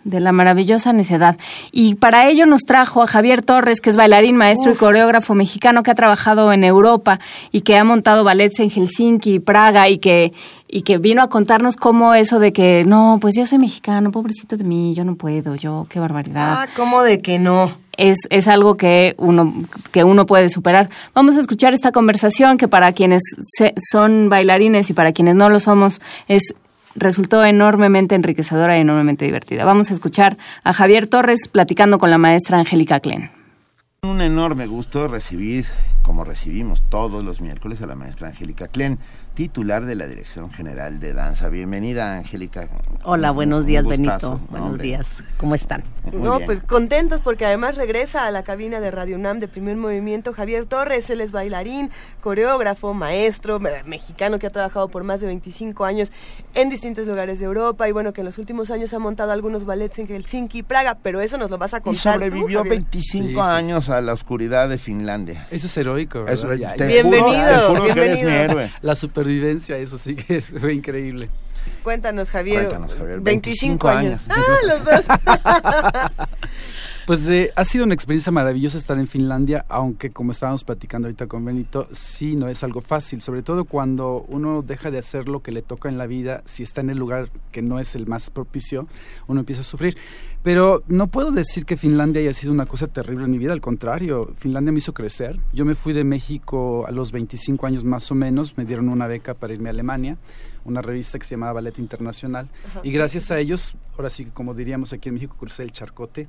de la maravillosa necedad. Y para ello nos trajo a Javier Torres, que es bailarín, maestro y coreógrafo mexicano que ha trabajado en Europa y que ha montado ballets en Helsinki, Praga y que y que vino a contarnos cómo eso de que no, pues yo soy mexicano, pobrecito de mí, yo no puedo, yo qué barbaridad. Ah, ¿cómo de que no? es, es algo que uno, que uno puede superar. Vamos a escuchar esta conversación que para quienes se- son bailarines y para quienes no lo somos es resultó enormemente enriquecedora y enormemente divertida. Vamos a escuchar a Javier Torres platicando con la maestra Angélica Klen. Un enorme gusto recibir, como recibimos todos los miércoles, a la maestra Angélica Klen, titular de la Dirección General de Danza. Bienvenida, Angélica. Hola, buenos un días. Benito. No, Buenos hombre, días. ¿Cómo están? muy no, bien. pues contentos porque además regresa a la cabina de Radio UNAM de Primer Movimiento Javier Torres, él es bailarín, coreógrafo, maestro, me- mexicano que ha trabajado por más de 25 años en distintos lugares de Europa y bueno, que en los últimos años ha montado algunos ballets en Helsinki y Praga, pero eso nos lo vas a Y contar tú, sobrevivió Javier. 25 Sí, sí, sí. años a la oscuridad de Finlandia. Eso es heroico, ¿verdad? Eso, te juro- Bienvenido, te juro que eres bienvenido. mi héroe. La supervivencia, eso sí que es, fue increíble. Cuéntanos, Javier. Cuéntanos, Javier. 25, 25 años. años. Ah, los dos. Pues eh, ha sido una experiencia maravillosa estar en Finlandia, aunque como estábamos platicando ahorita con Benito, sí no es algo fácil, sobre todo cuando uno deja de hacer lo que le toca en la vida, si está en el lugar que no es el más propicio, uno empieza a sufrir. Pero no puedo decir que Finlandia haya sido una cosa terrible en mi vida, al contrario, Finlandia me hizo crecer. Yo me fui de México a los 25 años más o menos, me dieron una beca para irme a Alemania, una revista que se llamaba Ballet Internacional, y gracias a ellos, ahora sí que como diríamos aquí en México, crucé el charcote.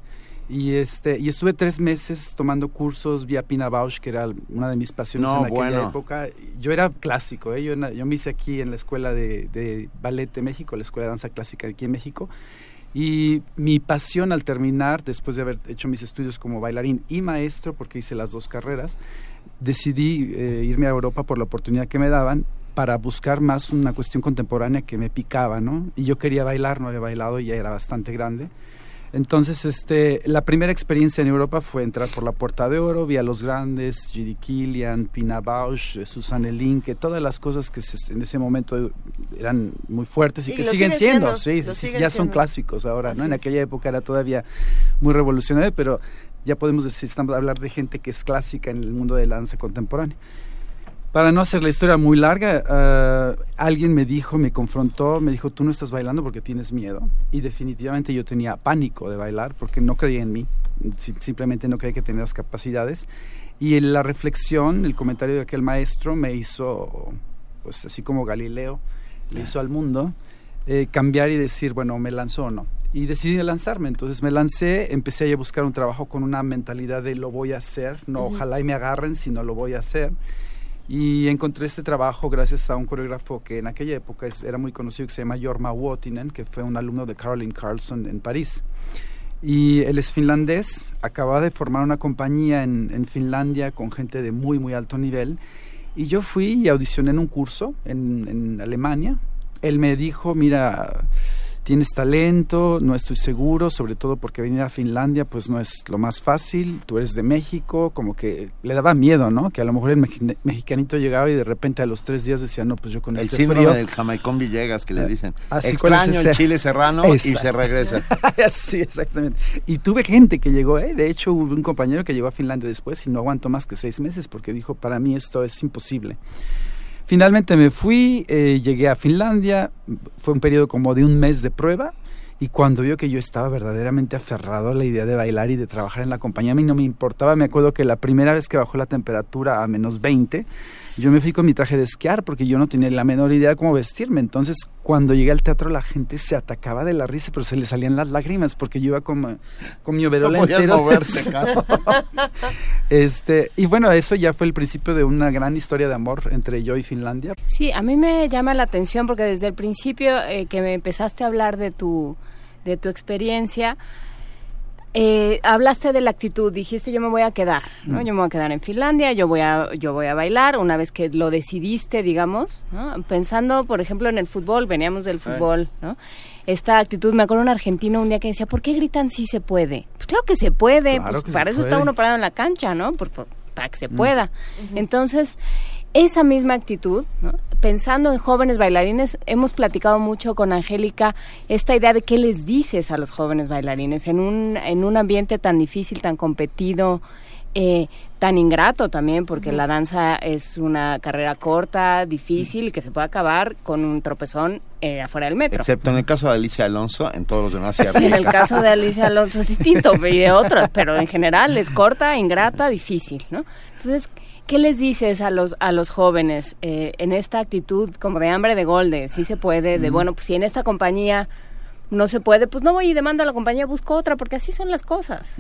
Y este y estuve tres meses tomando cursos vía Pina Bausch, que era una de mis pasiones No, en aquella bueno. época. Yo era clásico, ¿eh? yo, yo me hice aquí en la escuela de, de ballet de México, la escuela de danza clásica aquí en México. Y mi pasión al terminar, después de haber hecho mis estudios como bailarín y maestro, porque hice las dos carreras, decidí eh, irme a Europa por la oportunidad que me daban para buscar más una cuestión contemporánea que me picaba, ¿no? Y yo quería bailar, no había bailado y ya era bastante grande. Entonces, este, la primera experiencia en Europa fue entrar por la Puerta de Oro, vi a los grandes, Giri Kilian, Pina Bausch, eh, Susanne Linke, todas las cosas que se- en ese momento eran muy fuertes y, Y que siguen siendo, siendo, sí, sí, siguen ya son clásicos ahora, ¿no? En aquella época era todavía muy revolucionario, pero ya podemos decir, estamos a hablar de gente que es clásica en el mundo de la danza contemporánea. Para no hacer la historia muy larga, ah, alguien me dijo, me confrontó, me dijo, tú no estás bailando porque tienes miedo. Y definitivamente yo tenía pánico de bailar porque no creía en mí, Si- simplemente no creía que tenía las capacidades. Y en la reflexión, el comentario de aquel maestro me hizo, pues así como Galileo le hizo al mundo, eh, cambiar y decir, bueno, me lanzo o no. Y decidí lanzarme, entonces me lancé, empecé a buscar un trabajo con una mentalidad de lo voy a hacer, no ojalá y me agarren, sino lo voy a hacer. Y encontré este trabajo gracias a un coreógrafo que en aquella época era muy conocido, que se llama Jorma Wuotinen, que fue un alumno de Caroline Carlson en París. Y él es finlandés, acababa de formar una compañía en, Finlandia con gente de muy, muy alto nivel. Y yo fui y audicioné en un curso en Alemania. Él me dijo, mira, tienes talento, no estoy seguro, sobre todo porque venir a Finlandia pues no es lo más fácil, tú eres de México, como que le daba miedo, ¿no? Que a lo mejor el mexicanito llegaba y de repente a los tres días decía, no, pues yo con El este síndrome frío... del Jamaicón Villegas que le Eh, dicen. así, ¿cuál es Extraño el chile serrano y se regresa. sí, exactamente. Y tuve gente que llegó, ¿eh? de hecho hubo un compañero que llegó a Finlandia después y no aguantó más que seis meses porque dijo, para mí esto es imposible. Finalmente me fui, eh, llegué a Finlandia, fue un periodo como de un mes de prueba y cuando vio que yo estaba verdaderamente aferrado a la idea de bailar y de trabajar en la compañía, a mí no me importaba, me acuerdo que la primera vez que bajó la temperatura a menos 20, yo me fui con mi traje de esquiar porque yo no tenía la menor idea de cómo vestirme, entonces cuando llegué al teatro la gente se atacaba de la risa, pero se le salían las lágrimas porque yo iba como, con mi overol No entero. este, y bueno, eso ya fue el principio de una gran historia de amor entre yo y Finlandia. Sí, a mí me llama la atención porque desde el principio eh, que me empezaste a hablar de tu, de tu experiencia, eh, hablaste de la actitud, dijiste yo me voy a quedar, ¿no? Mm. Yo me voy a quedar en Finlandia, yo voy a, yo voy a bailar, una vez que lo decidiste, digamos, ¿no? Pensando, por ejemplo, en el fútbol, veníamos del fútbol, ¿no? Esta actitud, me acuerdo un argentino un día que decía, ¿por qué gritan si se puede? Pues claro que se puede, Claro pues que se para eso está uno parado en la cancha, ¿no? Por- por- para que se Mm. pueda. Entonces, esa misma actitud, ¿no? Pensando en jóvenes bailarines, hemos platicado mucho con Angélica esta idea de qué les dices a los jóvenes bailarines en un, en un ambiente tan difícil, tan competido, eh, tan ingrato también, porque la danza es una carrera corta, difícil y que se puede acabar con un tropezón eh, afuera del metro. Excepto en el caso de Alicia Alonso, en todos los demás se Sí, en el caso de Alicia Alonso es distinto y de otros, pero en general es corta, ingrata, difícil, ¿no? Entonces, ¿qué les dices a los a los jóvenes eh, en esta actitud como de hambre de gol, de sí se puede, de bueno, pues si en esta compañía no se puede, pues no voy y demando a la compañía, busco otra, porque así son las cosas.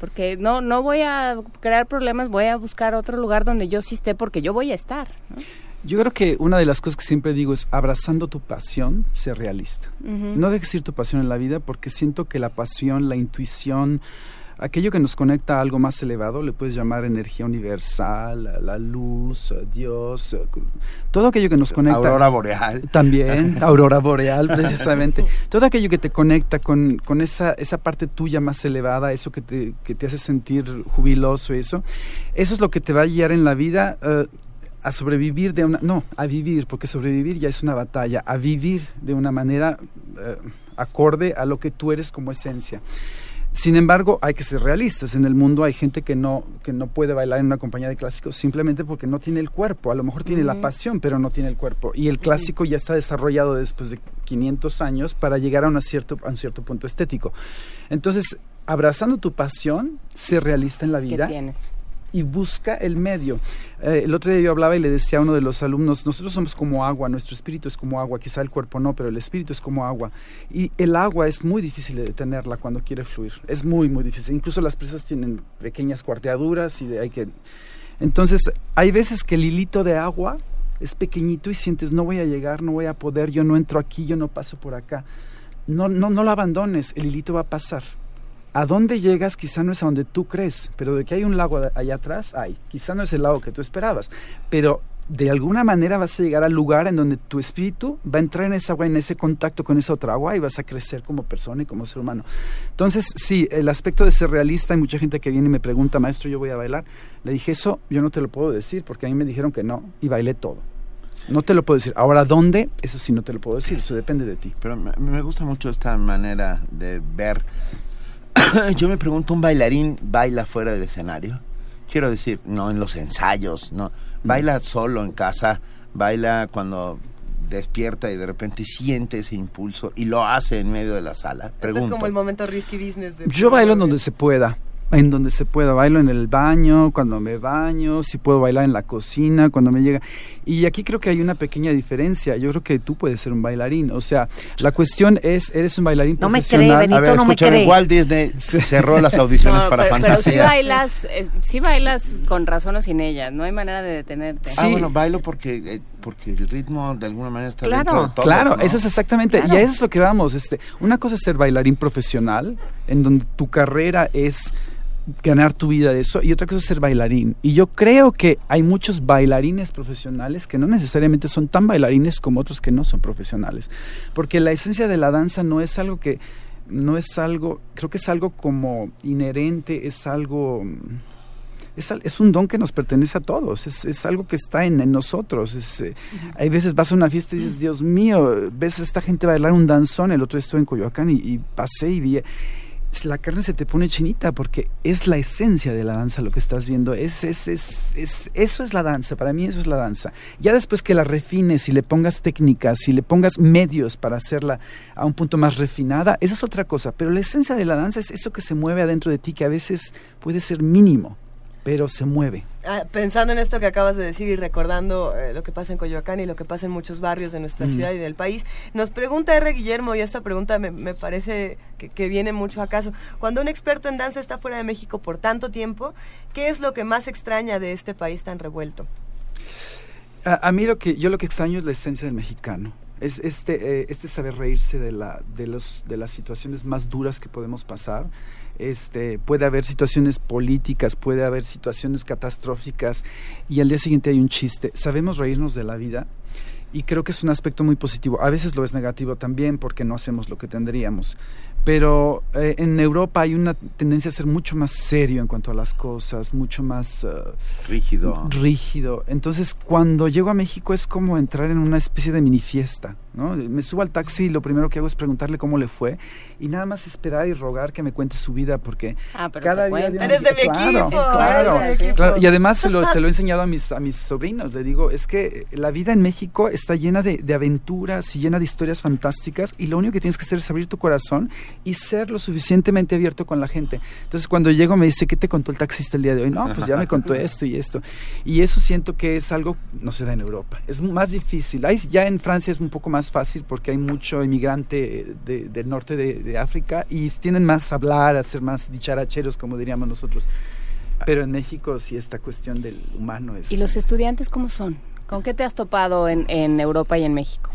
Porque no no voy a crear problemas, voy a buscar otro lugar donde yo sí esté porque yo voy a estar, ¿no? Yo creo que una de las cosas que siempre digo es abrazando tu pasión, ser realista. No dejes ir tu pasión en la vida porque siento que la pasión, la intuición, aquello que nos conecta a algo más elevado, le puedes llamar energía universal, a la luz, a Dios, todo aquello que nos conecta. Aurora boreal. También, aurora boreal, precisamente. Todo aquello que te conecta con, con esa, esa parte tuya más elevada, eso que te, que te hace sentir jubiloso, eso, eso es lo que te va a guiar en la vida. eh, a sobrevivir de una no a vivir porque sobrevivir ya es una batalla a vivir de una manera eh, acorde a lo que tú eres como esencia sin embargo, hay que ser realistas. En el mundo hay gente que no, que no puede bailar en una compañía de clásicos simplemente porque no tiene el cuerpo. A lo mejor tiene la pasión, pero no tiene el cuerpo. Y el clásico ya está desarrollado después de 500 años para llegar a, una cierto, a un cierto punto estético. Entonces, abrazando tu pasión, ser realista en la ¿Qué vida tienes? Y busca el medio. Eh, el otro día yo hablaba y le decía a uno de los alumnos, nosotros somos como agua, nuestro espíritu es como agua, quizá el cuerpo no, pero el espíritu es como agua. Y el agua es muy difícil de detenerla cuando quiere fluir, es muy, muy difícil. Incluso las presas tienen pequeñas cuarteaduras y de- hay que... Entonces, hay veces que el hilito de agua es pequeñito y sientes, no voy a llegar, no voy a poder, yo no entro aquí, yo no paso por acá. No, no, no lo abandones, el hilito va a pasar. A dónde llegas quizá no es a donde tú crees, pero de que hay un lago allá atrás, hay. Quizá no es el lago que tú esperabas, pero de alguna manera vas a llegar al lugar en donde tu espíritu va a entrar en esa agua, en ese contacto con esa otra agua y vas a crecer como persona y como ser humano. Entonces, sí, el aspecto de ser realista, hay mucha gente que viene y me pregunta, maestro, yo voy a bailar. Le dije, eso yo no te lo puedo decir porque a mí me dijeron que no y bailé todo. No te lo puedo decir. Ahora, ¿dónde? Eso sí no te lo puedo decir, eso depende de ti. Pero me gusta mucho esta manera de ver. Yo me pregunto, ¿un bailarín baila fuera del escenario? Quiero decir, no en los ensayos, no. Baila solo en casa, baila cuando despierta y de repente siente ese impulso y lo hace en medio de la sala. Este es como el momento risky business. De Yo bailo en donde se pueda. En donde se pueda, bailo en el baño, cuando me baño, si puedo bailar en la cocina, cuando me llega. Y aquí creo que hay una pequeña diferencia. Yo creo que tú puedes ser un bailarín. O sea, la cuestión es, eres un bailarín No me profesional. cree, Benito, A ver, no me cree. Walt Disney cerró las audiciones No, para pero, pero sí fantasía. bailas, eh, sí bailas con razón o sin ellas, no hay manera de detenerte. Ah, bueno, bailo porque, eh, porque el ritmo de alguna manera está Claro. dentro de todos, Claro, ¿no? eso es exactamente, y a eso es lo que vamos. Este, una cosa es ser bailarín profesional, en donde tu carrera es ganar tu vida de eso, y otra cosa es ser bailarín. Y yo creo que hay muchos bailarines profesionales que no necesariamente son tan bailarines como otros que no son profesionales, porque la esencia de la danza no es algo que no es algo, creo que es algo como inherente, es algo es, es un don que nos pertenece a todos, es, es algo que está en, en nosotros. Es, eh, hay veces vas a una fiesta y dices, Dios mío, ves a esta gente bailar un danzón, el otro día estuve en Coyoacán y, y pasé y vi, la carne se te pone chinita porque es la esencia de la danza lo que estás viendo, es, es, es, es- eso es la danza, para mí eso es la danza. Ya después que la refines y le pongas técnicas y le pongas medios para hacerla a un punto más refinada, eso es otra cosa, pero la esencia de la danza es eso que se mueve adentro de ti, que a veces puede ser mínimo, pero se mueve. Ah, pensando en esto que acabas de decir y recordando eh, lo que pasa en Coyoacán y lo que pasa en muchos barrios de nuestra Mm. ciudad y del país, nos pregunta R. Guillermo, y esta pregunta me, me parece que, que viene mucho a caso. Cuando un experto en danza está fuera de México por tanto tiempo, ¿qué es lo que más extraña de este país tan revuelto? A, a mí lo que yo lo que extraño es la esencia del mexicano. Es este, eh, este saber reírse de, la, de, los, de las situaciones más duras que podemos pasar. Este, puede haber situaciones políticas, puede haber situaciones catastróficas y al día siguiente hay un chiste. Sabemos reírnos de la vida y creo que es un aspecto muy positivo. A veces lo es negativo también porque no hacemos lo que tendríamos. Pero eh, en Europa hay una tendencia a ser mucho más serio en cuanto a las cosas, mucho más... eh, Rígido. rígido. Entonces, cuando llego a México es como entrar en una especie de mini fiesta, ¿no? Me subo al taxi y lo primero que hago es preguntarle cómo le fue y nada más esperar y rogar que me cuente su vida porque Ah, pero cada día de Eres de mi claro, equipo, claro, eres de mi equipo. claro. y además se lo, se lo he enseñado a mis a mis sobrinos. Le digo es que la vida en México está llena de, de aventuras y llena de historias fantásticas y lo único que tienes que hacer es abrir tu corazón y ser lo suficientemente abierto con la gente. Entonces cuando llego me dice, ¿qué te contó el taxista el día de hoy? No, pues ya me contó esto y esto. Y eso siento que es algo, no se da en Europa. Es más difícil. Hay, ya en Francia es un poco más fácil porque hay mucho inmigrante de- del norte de, de África y tienen más a hablar, a ser más dicharacheros, como diríamos nosotros. Pero en México sí esta cuestión del humano es... ¿Y los estudiantes cómo son? ¿Con qué te has topado en, en Europa y en México?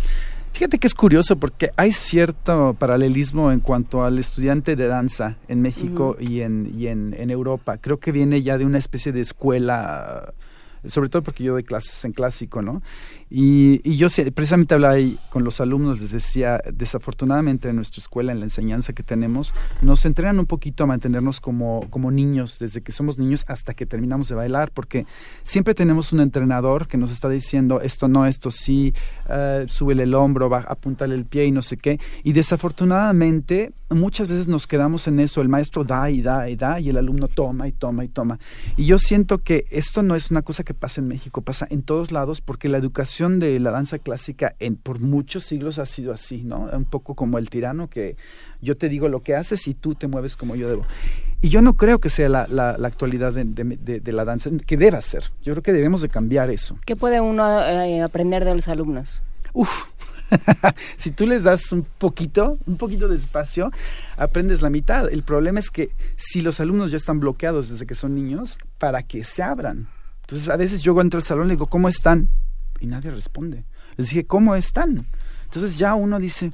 Fíjate que es curioso porque hay cierto paralelismo en cuanto al estudiante de danza en México y, en, y en, en Europa. Creo que viene ya de una especie de escuela, sobre todo porque yo doy clases en clásico, ¿no? Y, y yo precisamente hablaba ahí con los alumnos, les decía, desafortunadamente en nuestra escuela, en la enseñanza que tenemos, nos entrenan un poquito a mantenernos como, como niños, desde que somos niños hasta que terminamos de bailar, porque siempre tenemos un entrenador que nos está diciendo esto no, esto sí, eh, súbele el hombro, va, apúntale el pie y no sé qué. Y desafortunadamente muchas veces nos quedamos en eso, el maestro da y da y da y el alumno toma y toma y toma. Y yo siento que esto no es una cosa que pasa en México, pasa en todos lados porque la educación de la danza clásica en, por muchos siglos ha sido así, ¿no? Un poco como el tirano que yo te digo lo que haces y tú te mueves como yo debo. Y yo no creo que sea la, la- la actualidad de, de- de- la danza, que deba ser. Yo creo que debemos de cambiar eso. ¿Qué puede uno eh, aprender de los alumnos? Uf. si tú les das un poquito, un poquito de espacio, aprendes la mitad. El problema es que si los alumnos ya están bloqueados desde que son niños, para que se abran. Entonces, a veces yo entro al salón y digo, ¿cómo están? Y nadie responde. Les dije, ¿cómo están? Entonces ya uno dice,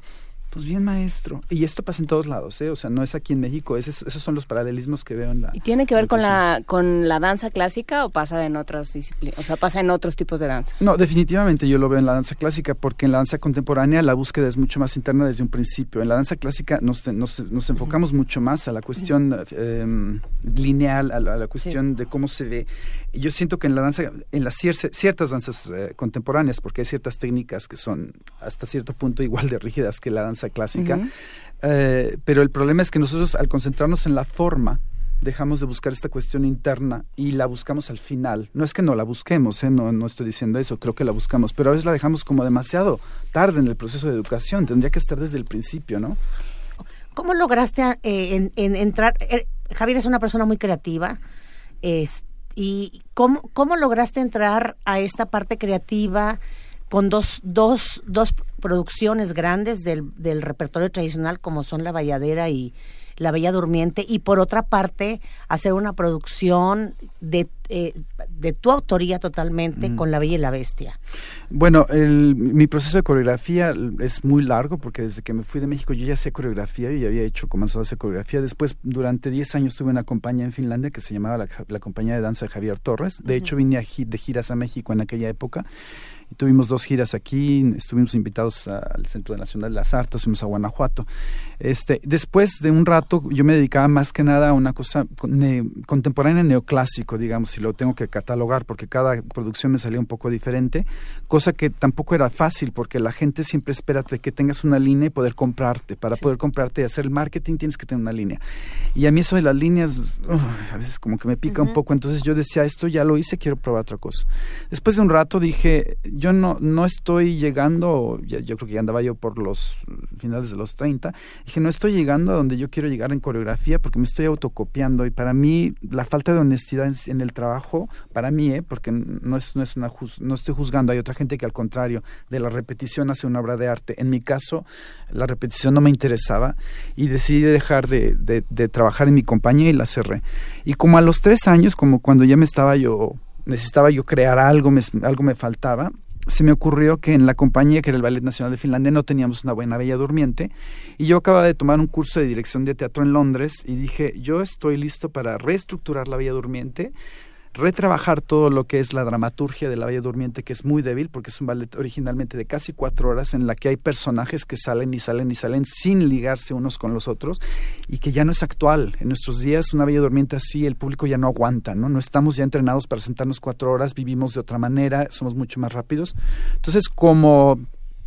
Pues bien, maestro. Y esto pasa en todos lados, ¿eh? O sea, no es aquí en México. Esos, esos son los paralelismos que veo en la... ¿Y tiene que ver con la, con la danza clásica o pasa en otras disciplinas? O sea, pasa en otros tipos de danza. No, definitivamente yo lo veo en la danza clásica porque en la danza contemporánea la búsqueda es mucho más interna desde un principio. En la danza clásicas nos, nos, nos enfocamos mucho más a la cuestión eh, lineal, a la, a la cuestión de cómo se ve. Yo siento que en la danza, en las cier- ciertas danzas eh, contemporáneas, porque hay ciertas técnicas que son hasta cierto punto igual de rígidas que la danza clásica, eh, pero el problema es que nosotros al concentrarnos en la forma, dejamos de buscar esta cuestión interna y la buscamos al final. No es que no la busquemos, ¿eh? no, no estoy diciendo eso, creo que la buscamos, pero a veces la dejamos como demasiado tarde en el proceso de educación, tendría que estar desde el principio, ¿no? ¿Cómo lograste eh, en, en entrar? eh, Javier es una persona muy creativa. ¿Y cómo, cómo lograste entrar a esta parte creativa con dos, dos, dos producciones grandes del, del repertorio tradicional como son La Valladera y La Bella Durmiente? Y por otra parte, hacer una producción de, eh, de tu autoría totalmente Mm. con La Bella y la Bestia. Bueno, el- mi proceso de coreografía es muy largo porque desde que me fui de México yo ya sé coreografía, ya había hecho, comenzado a hacer coreografía. Después, durante 10 años tuve una compañía en Finlandia que se llamaba la, la Compañía de Danza de Javier Torres. De hecho, vine a de giras a México en aquella época. Y tuvimos dos giras aquí, estuvimos invitados al Centro Nacional de las Artes, fuimos a Guanajuato. Este, después de un rato yo me dedicaba más que nada a una cosa ne- contemporánea neoclásico, digamos, si lo tengo que catalogar, porque cada producción me salía un poco diferente, cosa que tampoco era fácil, porque la gente siempre espera que tengas una línea y poder comprarte. Para poder comprarte y hacer el marketing tienes que tener una línea. Y a mí eso de las líneas, a veces como que me pica un poco, entonces yo decía, esto ya lo hice, quiero probar otra cosa. Después de un rato dije, yo no, no estoy llegando, ya- yo creo que ya andaba yo por los finales de los 30, dije, no estoy llegando a donde yo quiero llegar en coreografía porque me estoy autocopiando y para mí la falta de honestidad en, el trabajo, para mí, ¿eh? porque no es, no es una no estoy juzgando, hay otra gente que al contrario, de la repetición hace una obra de arte. En mi caso, la repetición no me interesaba y decidí dejar de, de- de trabajar en mi compañía y la cerré. Y como a los tres años, como cuando ya me estaba yo, necesitaba yo crear algo, me, algo me faltaba, se me ocurrió que en la compañía, que era el Ballet Nacional de Finlandia, no teníamos una buena bella durmiente. Y yo acababa de tomar un curso de dirección de teatro en Londres y dije, yo estoy listo para reestructurar la bella durmiente, retrabajar todo lo que es la dramaturgia de la Bella Durmiente, que es muy débil, porque es un ballet originalmente de casi cuatro horas, en la que hay personajes que salen y salen y salen sin ligarse unos con los otros, y que ya no es actual. En nuestros días, una Bella Durmiente así, el público ya no aguanta, ¿no? No estamos ya entrenados para sentarnos cuatro horas, vivimos de otra manera, somos mucho más rápidos. Entonces, como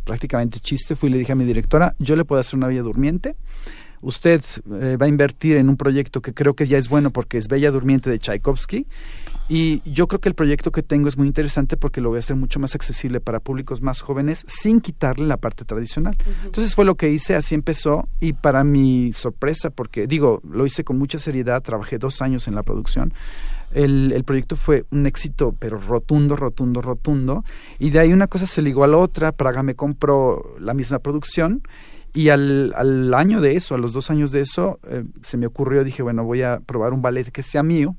prácticamente chiste, fui y le dije a mi directora, yo le puedo hacer una Bella Durmiente, usted eh, va a invertir en un proyecto que creo que ya es bueno porque es Bella Durmiente de Tchaikovsky y yo creo que el proyecto que tengo es muy interesante porque lo voy a hacer mucho más accesible para públicos más jóvenes sin quitarle la parte tradicional. Entonces fue lo que hice, así empezó y para mi sorpresa, porque digo, lo hice con mucha seriedad, trabajé dos años en la producción. El, el proyecto fue un éxito, pero rotundo, rotundo, rotundo. Y de ahí una cosa se ligó a la otra. Praga me compró la misma producción y al, al año de eso, a los dos años de eso, eh, se me ocurrió, dije, bueno, voy a probar un ballet que sea mío.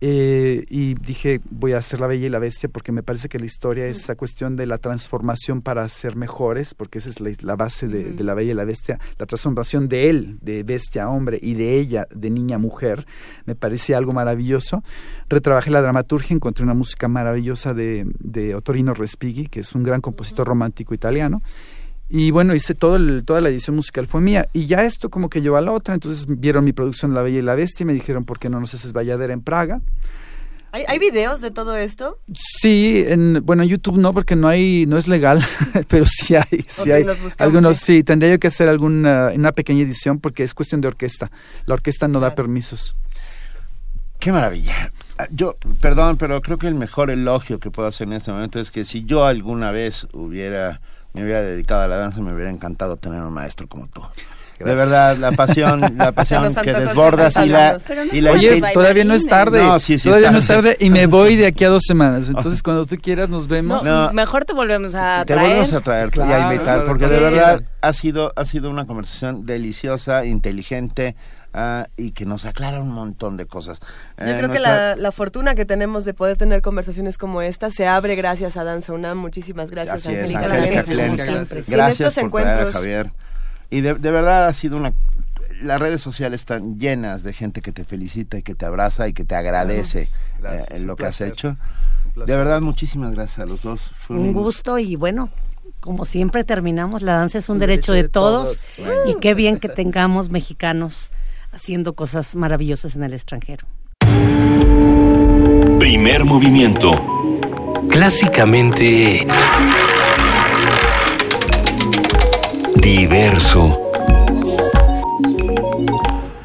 Eh, y dije, voy a hacer La Bella y la Bestia porque me parece que la historia es esa cuestión de la transformación para ser mejores, porque esa es la, la base de, de La Bella y la Bestia, la transformación de él, de bestia a hombre, y de ella, de niña a mujer, me parecía algo maravilloso. Retrabajé la dramaturgia, encontré una música maravillosa de, de Ottorino Respighi, que es un gran compositor romántico italiano. Y bueno, hice todo el- toda la edición musical fue mía. Y ya esto como que llevó a la otra. Entonces vieron mi producción La Bella y la Bestia y me dijeron, ¿por qué no nos haces Valladera en Praga? ¿Hay, hay videos de todo esto? Sí, en, bueno, en YouTube no, porque no hay, no es legal, pero sí hay, sí hay. buscamos, Algunos sí. sí, tendría yo que hacer alguna, una pequeña edición porque es cuestión de orquesta. La orquesta no da permisos. Qué maravilla. Ah, Yo, perdón, pero creo que el mejor elogio que puedo hacer en este momento es que si yo alguna vez hubiera, me hubiera dedicado a la danza, me hubiera encantado tener un maestro como tú. De verdad, la pasión, la pasión que desbordas y la, y la Oye, todavía no es tarde. No, sí, sí, todavía no es tarde. y me voy de aquí a dos semanas. Entonces, cuando tú quieras, nos vemos. No. Mejor te volvemos a te traer. volvemos a traer y a Claro, invitar claro, porque de verdad ha sido ha sido una conversación deliciosa inteligente ah, y que nos aclara un montón de cosas Yo Eh, creo que nuestra- la, la fortuna que tenemos de poder tener conversaciones como esta se abre gracias a Danza UNAM. Muchísimas gracias, Angélica Klein. siempre. Gracias en estos por traer a encuentros Javier. Y de, de verdad ha sido una... Las redes sociales están llenas de gente que te felicita y que te abraza y que te agradece Gracias, eh, un lo que has placer. hecho. placer. De verdad, muchísimas gracias a los dos. Fue Un gusto y bueno, como siempre terminamos, la danza es un derecho de todos y qué bien que tengamos mexicanos haciendo cosas maravillosas en el extranjero. Primer movimiento. Clásicamente diverso.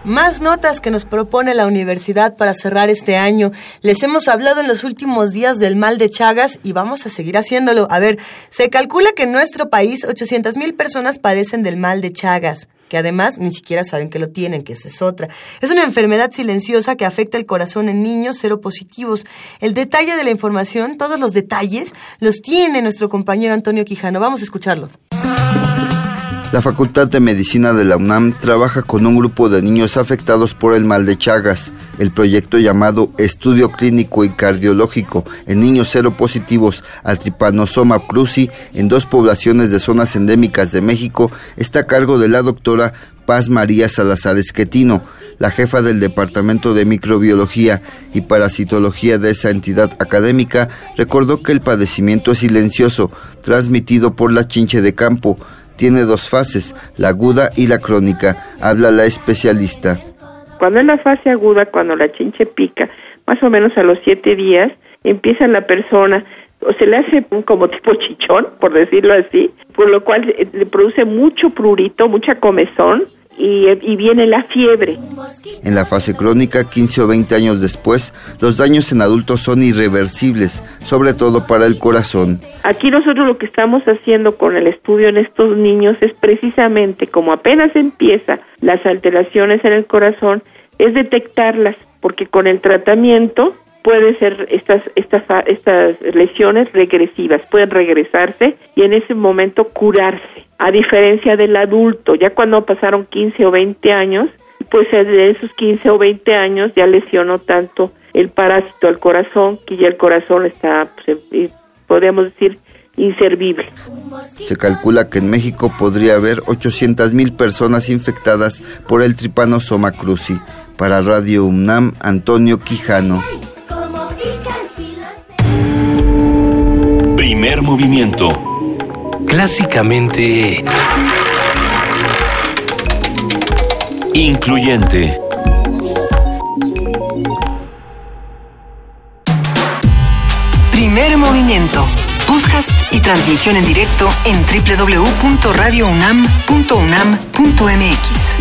Más notas que nos propone la universidad para cerrar este año. Les hemos hablado en los últimos días del mal de Chagas y vamos a seguir haciéndolo. A ver, se calcula que en nuestro país 800 mil personas padecen del mal de Chagas que además ni siquiera saben que lo tienen, que esa es otra. Es una enfermedad silenciosa que afecta el corazón en niños seropositivos. El detalle de la información, todos los detalles, los tiene nuestro compañero Antonio Quijano. Vamos a escucharlo. La Facultad de Medicina de la UNAM trabaja con un grupo de niños afectados por el mal de Chagas. El proyecto llamado Estudio Clínico y Cardiológico en niños seropositivos al Trypanosoma cruzi en dos poblaciones de zonas endémicas de México está a cargo de la doctora Paz María Salazar Esquetino, la jefa del Departamento de Microbiología y Parasitología de esa entidad académica, recordó que el padecimiento es silencioso, transmitido por la chinche de campo, tiene dos fases, la aguda y la crónica, habla la especialista. Cuando es la fase aguda, cuando la chinche pica, más o menos a los siete días, empieza la persona, o se le hace como tipo chichón, por decirlo así, por lo cual eh, le produce mucho prurito, mucha comezón, y, y viene la fiebre. En la fase crónica, 15 o 20 años después, los daños en adultos son irreversibles, sobre todo para el corazón. Aquí nosotros lo que estamos haciendo con el estudio en estos niños es precisamente como apenas empieza las alteraciones en el corazón, es detectarlas, porque con el tratamiento pueden ser estas, estas, estas lesiones regresivas, pueden regresarse y en ese momento curarse, a diferencia del adulto, ya cuando pasaron 15 o 20 años, pues de esos 15 o 20 años ya lesionó tanto el parásito al corazón que ya el corazón está, pues, eh, podríamos decir, inservible. Se calcula que en México podría haber 800 mil personas infectadas por el Trypanosoma cruzi. Para Radio UNAM, Antonio Quijano. Primer movimiento. Clásicamente Incluyente. Primer movimiento. Podcast y transmisión en directo en www.radiounam.unam.mx.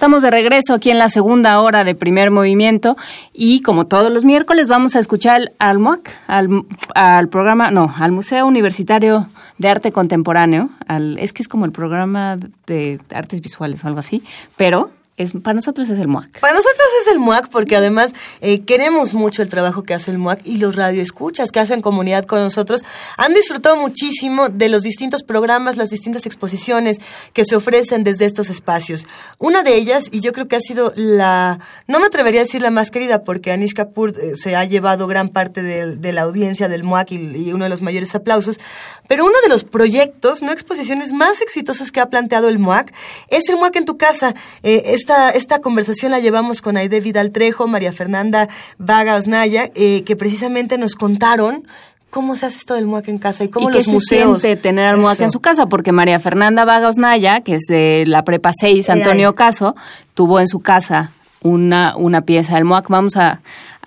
Estamos de regreso aquí en la segunda hora de primer movimiento y como todos los miércoles vamos a escuchar al MUAC, al, al programa, no, al Museo Universitario de Arte Contemporáneo, al, es que es como el programa de artes visuales o algo así, pero es, para nosotros es el MUAC. Para nosotros es el MUAC porque además eh, queremos mucho el trabajo que hace el MUAC y los radioescuchas que hacen comunidad con nosotros han disfrutado muchísimo de los distintos programas, las distintas exposiciones que se ofrecen desde estos espacios. Una de ellas, y yo creo que ha sido la, no me atrevería a decir la más querida porque Anish Kapoor eh, se ha llevado gran parte de, la audiencia del MUAC y, y uno de los mayores aplausos, pero uno de los proyectos, no exposiciones más exitosos que ha planteado el MUAC es el MUAC en tu casa. Eh, esta, esta conversación la llevamos con Aide Vidal Trejo, María Fernanda Vaga Osnaya, eh, que precisamente nos contaron cómo se hace esto del MUAC en casa y cómo ¿Y los qué museos. se siente tener al MUAC en su casa? Porque María Fernanda Vaga Osnaya, que es de la Prepa 6, Eh, Antonio. Caso, tuvo en su casa una, una pieza del MUAC. Vamos a,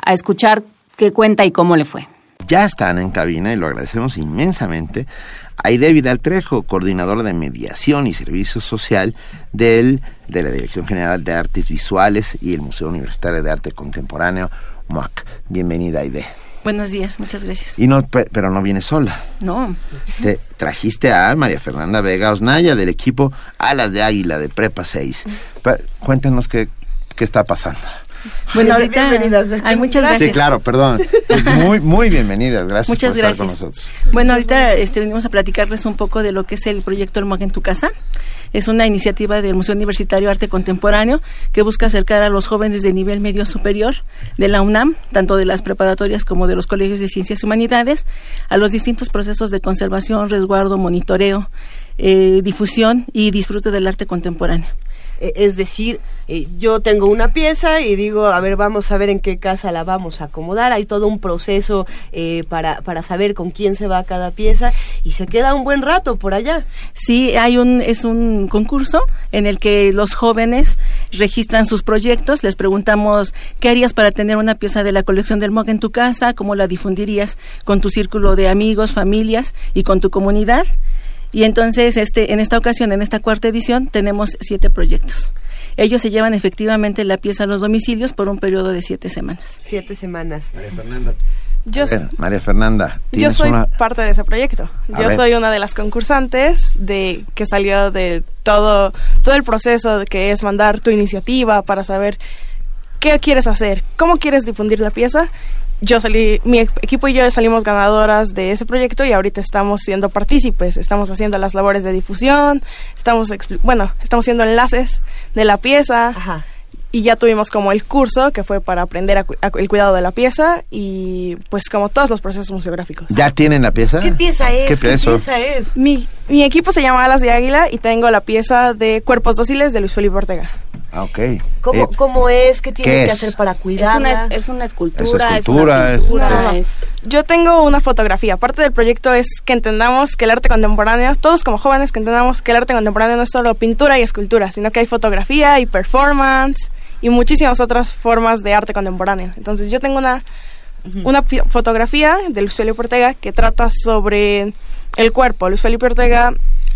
a escuchar qué cuenta y cómo le fue. Ya están en cabina y lo agradecemos inmensamente. Aide Vidal Trejo, coordinadora de mediación y servicio social del, de la Dirección General de Artes Visuales y el Museo Universitario de Arte Contemporáneo, MUAC. Bienvenida, Aide. Buenos días, muchas gracias. Y no, pe- pero no viene sola. No, Te trajiste a María Fernanda Vega Osnaya del equipo Alas de Águila de Prepa 6. Pa- cuéntanos qué, qué está pasando. Bueno, ahorita... Ay, muchas gracias. Sí, claro, perdón. Muy, muy bienvenidas. Gracias Muchas por estar con nosotros. Bueno, ahorita este, venimos a platicarles un poco de lo que es el proyecto El en tu casa. Es una iniciativa del Museo Universitario de Arte Contemporáneo que busca acercar a los jóvenes de nivel medio superior de la UNAM, tanto de las preparatorias como de los colegios de ciencias y humanidades, a los distintos procesos de conservación, resguardo, monitoreo, eh, difusión y disfrute del arte contemporáneo. Eh, Es decir, eh, yo tengo una pieza y digo, a ver, vamos a ver en qué casa la vamos a acomodar. Hay todo un proceso eh, para, para saber con quién se va cada pieza y se queda un buen rato por allá. Sí, hay un es un concurso en el que los jóvenes registran sus proyectos, les preguntamos qué harías para tener una pieza de la colección del MOG en tu casa, cómo la difundirías con tu círculo de amigos, familias y con tu comunidad. Y entonces, este, en esta ocasión, en esta cuarta edición, tenemos siete proyectos. Ellos se llevan efectivamente la pieza a los domicilios por un periodo de siete semanas. Siete semanas. María Fernanda. Yo, ver, María Fernanda, yo tienes soy una... parte de ese proyecto. A Yo ver. soy una de las concursantes de que salió de todo todo el proceso de que es mandar tu iniciativa para saber qué quieres hacer, cómo quieres difundir la pieza. Yo salí, mi equipo y yo salimos ganadoras de ese proyecto y ahorita estamos siendo partícipes, estamos haciendo las labores de difusión, estamos, expli- bueno, estamos haciendo enlaces de la pieza y ya tuvimos como el curso que fue para aprender a cu- a el cuidado de la pieza y pues como todos los procesos museográficos. ¿Ya tienen la pieza? pieza ¿Qué pieza? es? Mi, mi equipo se llama Alas de Águila y tengo la pieza de Cuerpos Dóciles de Luis Felipe Ortega. Ah, ok. ¿Cómo, Eh, cómo es? ¿Qué tienes ¿qué que hacer para Es cuidarla? una, es una escultura, Es una pintura, es- Yo tengo una fotografía. Parte del proyecto es que entendamos que el arte contemporáneo, todos como jóvenes, que entendamos que el arte contemporáneo no es solo pintura y escultura, sino que hay fotografía y performance y muchísimas otras formas de arte contemporáneo. Entonces yo tengo una, una pi- fotografía de Luis Felipe Ortega que trata sobre el cuerpo. Luis Felipe Ortega,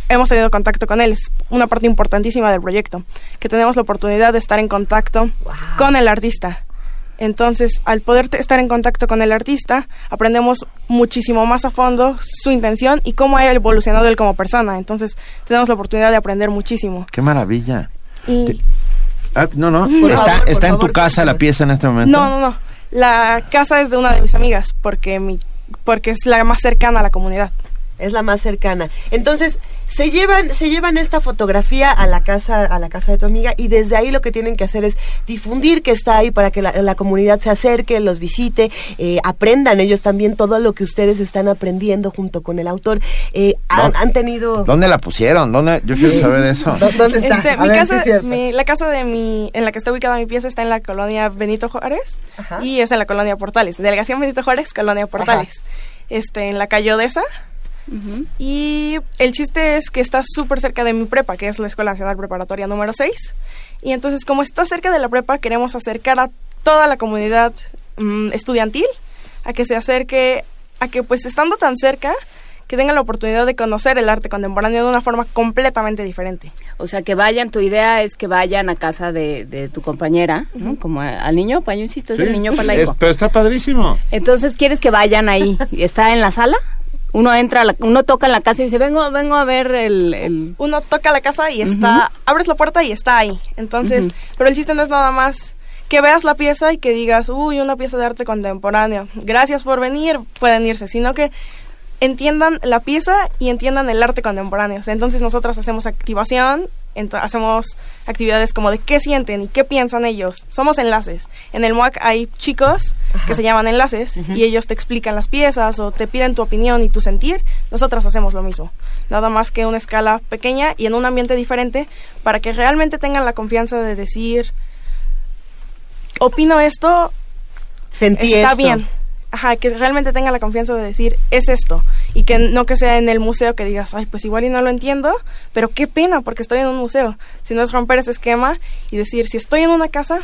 hemos tenido contacto con él, es una parte importantísima del proyecto, que tenemos la oportunidad de estar en contacto con el artista. Entonces, al poder estar en contacto con el artista, aprendemos muchísimo más a fondo su intención y cómo ha evolucionado él como persona. Entonces, tenemos la oportunidad de aprender muchísimo. Qué maravilla. Y Ah, no, no. Por ¿Está, favor, está en tu casa la pieza en este momento? no, no, no. La casa es de una de mis amigas porque mi porque es la más cercana a la comunidad. Es la más cercana. Entonces, se llevan, se llevan esta fotografía a la casa, a la casa de tu amiga, y desde ahí lo que tienen que hacer es difundir que está ahí para que la, la comunidad se acerque, los visite, eh, aprendan ellos también todo lo que ustedes están aprendiendo junto con el autor. Eh, han, han tenido ¿Dónde la pusieron? ¿Dónde? Yo quiero saber de eso. ¿Dó- ¿Dónde está? Este, mi ver casa, es mi- la casa de mi, en la que está ubicada mi pieza está en la colonia Benito Juárez y es en la colonia Portales. Delegación Benito Juárez, colonia Portales. Este, en la calle Odessa. Y el chiste es que está súper cerca de mi prepa, que es la Escuela Nacional Preparatoria número 6. Y entonces, como está cerca de la prepa, queremos acercar a toda la comunidad mm, estudiantil a que se acerque, a que pues estando tan cerca, que tengan la oportunidad de conocer el arte contemporáneo de una forma completamente diferente. O sea, que vayan, tu idea es que vayan a casa de, de tu compañera, ¿no? Como a- al niño, pa, yo insisto, es el niño Es- palaico. pero está padrísimo. Entonces, ¿quieres que vayan ahí? ¿Y ¿Está en la sala? Uno entra, a la- uno toca en la casa y dice, vengo, vengo a ver el... el- Uno toca la casa y está, abres la puerta y está ahí. Entonces, pero el chiste no es nada más que veas la pieza y que digas, uy, una pieza de arte contemporáneo. Gracias por venir, pueden irse, sino que entiendan la pieza y entiendan el arte contemporáneo. O sea, entonces nosotros hacemos activación, hacemos actividades como de qué sienten y qué piensan ellos. Somos enlaces. En el MOAC hay chicos que se llaman enlaces y ellos te explican las piezas o te piden tu opinión y tu sentir. Nosotras hacemos lo mismo. Nada más que una escala pequeña y en un ambiente diferente para que realmente tengan la confianza de decir, opino esto, Sentí está esto. bien. Ajá, que realmente tenga la confianza de decir, es esto. Y que no que sea en el museo que digas, ay, pues igual y no lo entiendo, pero qué pena porque estoy en un museo. Sino es romper ese esquema y decir, si estoy en una casa,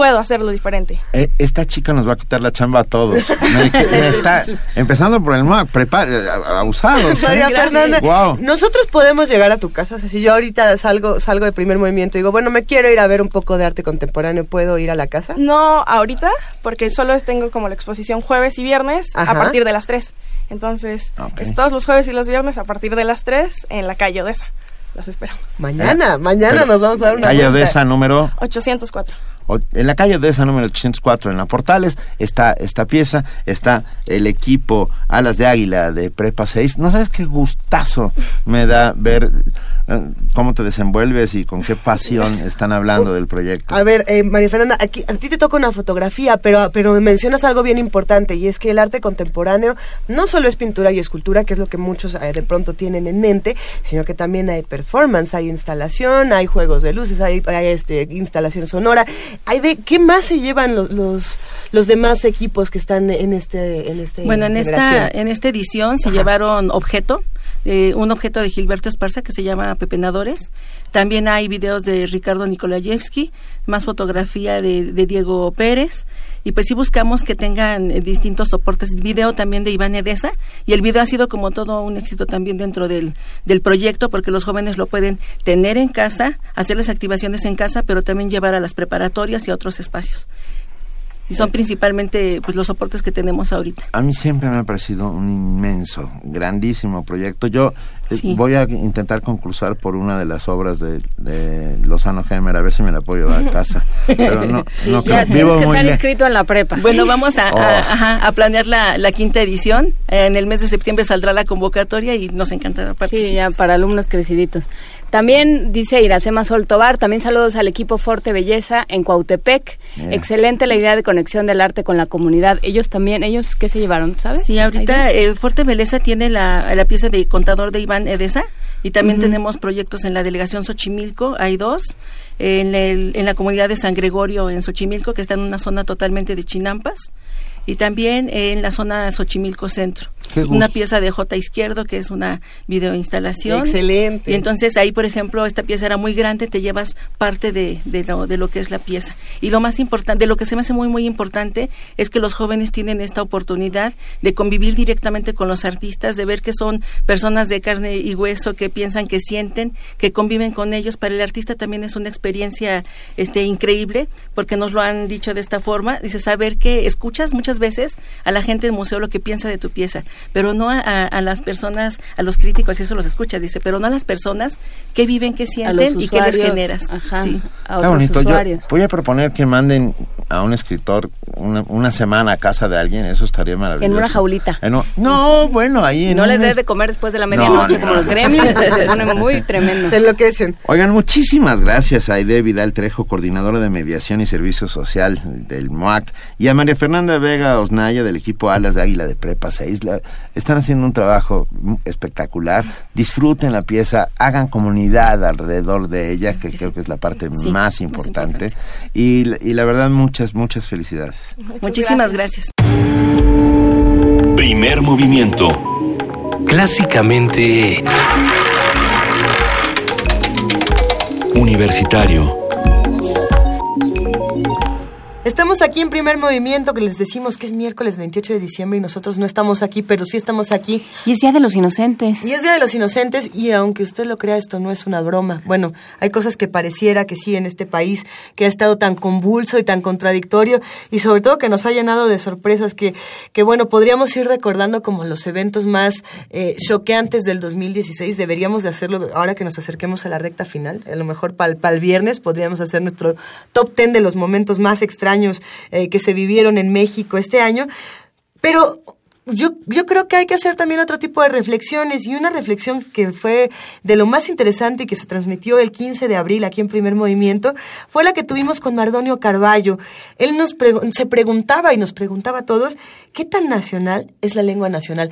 puedo hacerlo diferente. Eh, esta chica nos va a quitar la chamba a todos. Está, empezando por el MAC, prepara, abusados. María ¿eh? Fernanda, Wow. nosotros podemos llegar a tu casa. O sea, si yo ahorita salgo, salgo de primer movimiento y digo, bueno, me quiero ir a ver un poco de arte contemporáneo, ¿puedo ir a la casa? No ahorita, porque solo tengo como la exposición jueves y viernes Ajá. a partir de las 3. Entonces, es todos los jueves y los viernes a partir de las 3 en la calle Odessa. Los esperamos. Mañana, mañana Pero, nos vamos a dar una Calle. Odessa número 804. En la calle de esa número 804 en la Portales está esta pieza, está el equipo Alas de Águila de Prepa 6. No sabes qué gustazo me da ver eh, cómo te desenvuelves y con qué pasión están hablando del proyecto. A ver, eh, María Fernanda, aquí, a ti te toca una fotografía, pero, pero mencionas algo bien importante y es que el arte contemporáneo no solo es pintura y escultura, que es lo que muchos eh, de pronto tienen en mente, sino que también hay performance, hay instalación, hay juegos de luces, hay, hay, este, instalación sonora. Hay de, ¿Qué más se llevan los, los, los demás equipos que están en este en este Bueno, en esta, en esta edición se llevaron objeto, eh, un objeto de Gilberto Esparza que se llama Pepenadores. También hay videos de Ricardo Nikolayevsky, más fotografía de, Diego Pérez. Y pues sí buscamos que tengan eh, distintos soportes. Video también de Iván Edesa. Y el video ha sido como todo un éxito también dentro del, del proyecto porque los jóvenes lo pueden tener en casa, hacer las activaciones en casa, pero también llevar a las preparatorias y a otros espacios. Y son principalmente pues los soportes que tenemos ahorita. A mí siempre me ha parecido un inmenso, grandísimo proyecto. Yo eh, Sí. voy a intentar concursar por una de las obras de, de Lozano Gemer, a ver si me la puedo llevar a casa. Pero no, Sí, no ya creo- vivo muy lejos. inscrito en la prepa. Bueno, vamos a, a- Oh. ajá, a planear la, la quinta edición. En el mes de septiembre saldrá la convocatoria y nos encantará participar. Sí, ya para alumnos creciditos. También dice Iracema Sol Tobar, también saludos al equipo Forte Belleza en Cuautepec. Excelente la idea de conexión del arte con la comunidad. Ellos también, ellos qué se llevaron, ¿sabes? Sí, ahorita eh, Fuerte Beleza tiene la, la pieza de contador de Iván Edesa y también tenemos proyectos en la delegación Xochimilco, hay dos, en, el- en la comunidad de San Gregorio en Xochimilco, que está en una zona totalmente de chinampas, y también en la zona Xochimilco Centro. Una pieza de J Izquierdo, que es una videoinstalación. Excelente. Y entonces ahí, por ejemplo, esta pieza era muy grande, te llevas parte de, de, lo, de lo que es la pieza. Y lo más importante, de lo que se me hace muy, muy importante, es que los jóvenes tienen esta oportunidad de convivir directamente con los artistas, de ver que son personas de carne y hueso, que piensan, que sienten, que conviven con ellos. Para el artista también es una experiencia este, increíble, porque nos lo han dicho de esta forma. Dice, saber que escuchas muchas veces a la gente del museo lo que piensa de tu pieza, pero no a, a- a las personas, a los críticos, y eso los escuchas, dice, pero no a las personas que viven, que sienten y que les usuarios, generas. ajá, Sí. a bonito. Yo voy a proponer que manden a un escritor una, una semana a casa de alguien, eso estaría maravilloso. En una jaulita. En un- no, bueno, ahí en No le des es- de comer después de la medianoche no, como no. los gremlins, se pone muy tremendo. Se enloquecen. Oigan, muchísimas gracias a Aide Vidal Trejo, coordinadora de mediación y servicio social del MOAC, y a María Fernanda Vega Osnaya del equipo Alas de Águila de Prepa 6. La- están haciendo un trabajo espectacular. Disfruten la pieza, hagan comunidad alrededor de ella, que creo que es la parte Sí, más más importante. Y, y la verdad, muchas, muchas felicidades. Muchísimas gracias. Primer movimiento. Clásicamente Universitario. Estamos aquí en primer movimiento que les decimos que es miércoles 28 de diciembre y nosotros no estamos aquí, pero sí estamos aquí. Y es Día de los Inocentes. Y es Día de los Inocentes y aunque usted lo crea, esto no es una broma. Bueno, hay cosas que pareciera que sí en este país que ha estado tan convulso y tan contradictorio y sobre todo que nos ha llenado de sorpresas que, que bueno, podríamos ir recordando como los eventos más eh, choqueantes del 2016. Deberíamos de hacerlo ahora que nos acerquemos a la recta final. A lo mejor para el viernes podríamos hacer nuestro top 10 de los momentos más extraños eh, que se vivieron en México este año. Pero yo, yo creo que hay que hacer también otro tipo de reflexiones y una reflexión que fue de lo más interesante y que se transmitió el 15 de abril aquí en Primer Movimiento fue la que tuvimos con Mardonio Carballo. Él nos se preguntaba y nos preguntaba a todos qué tan nacional es la lengua nacional.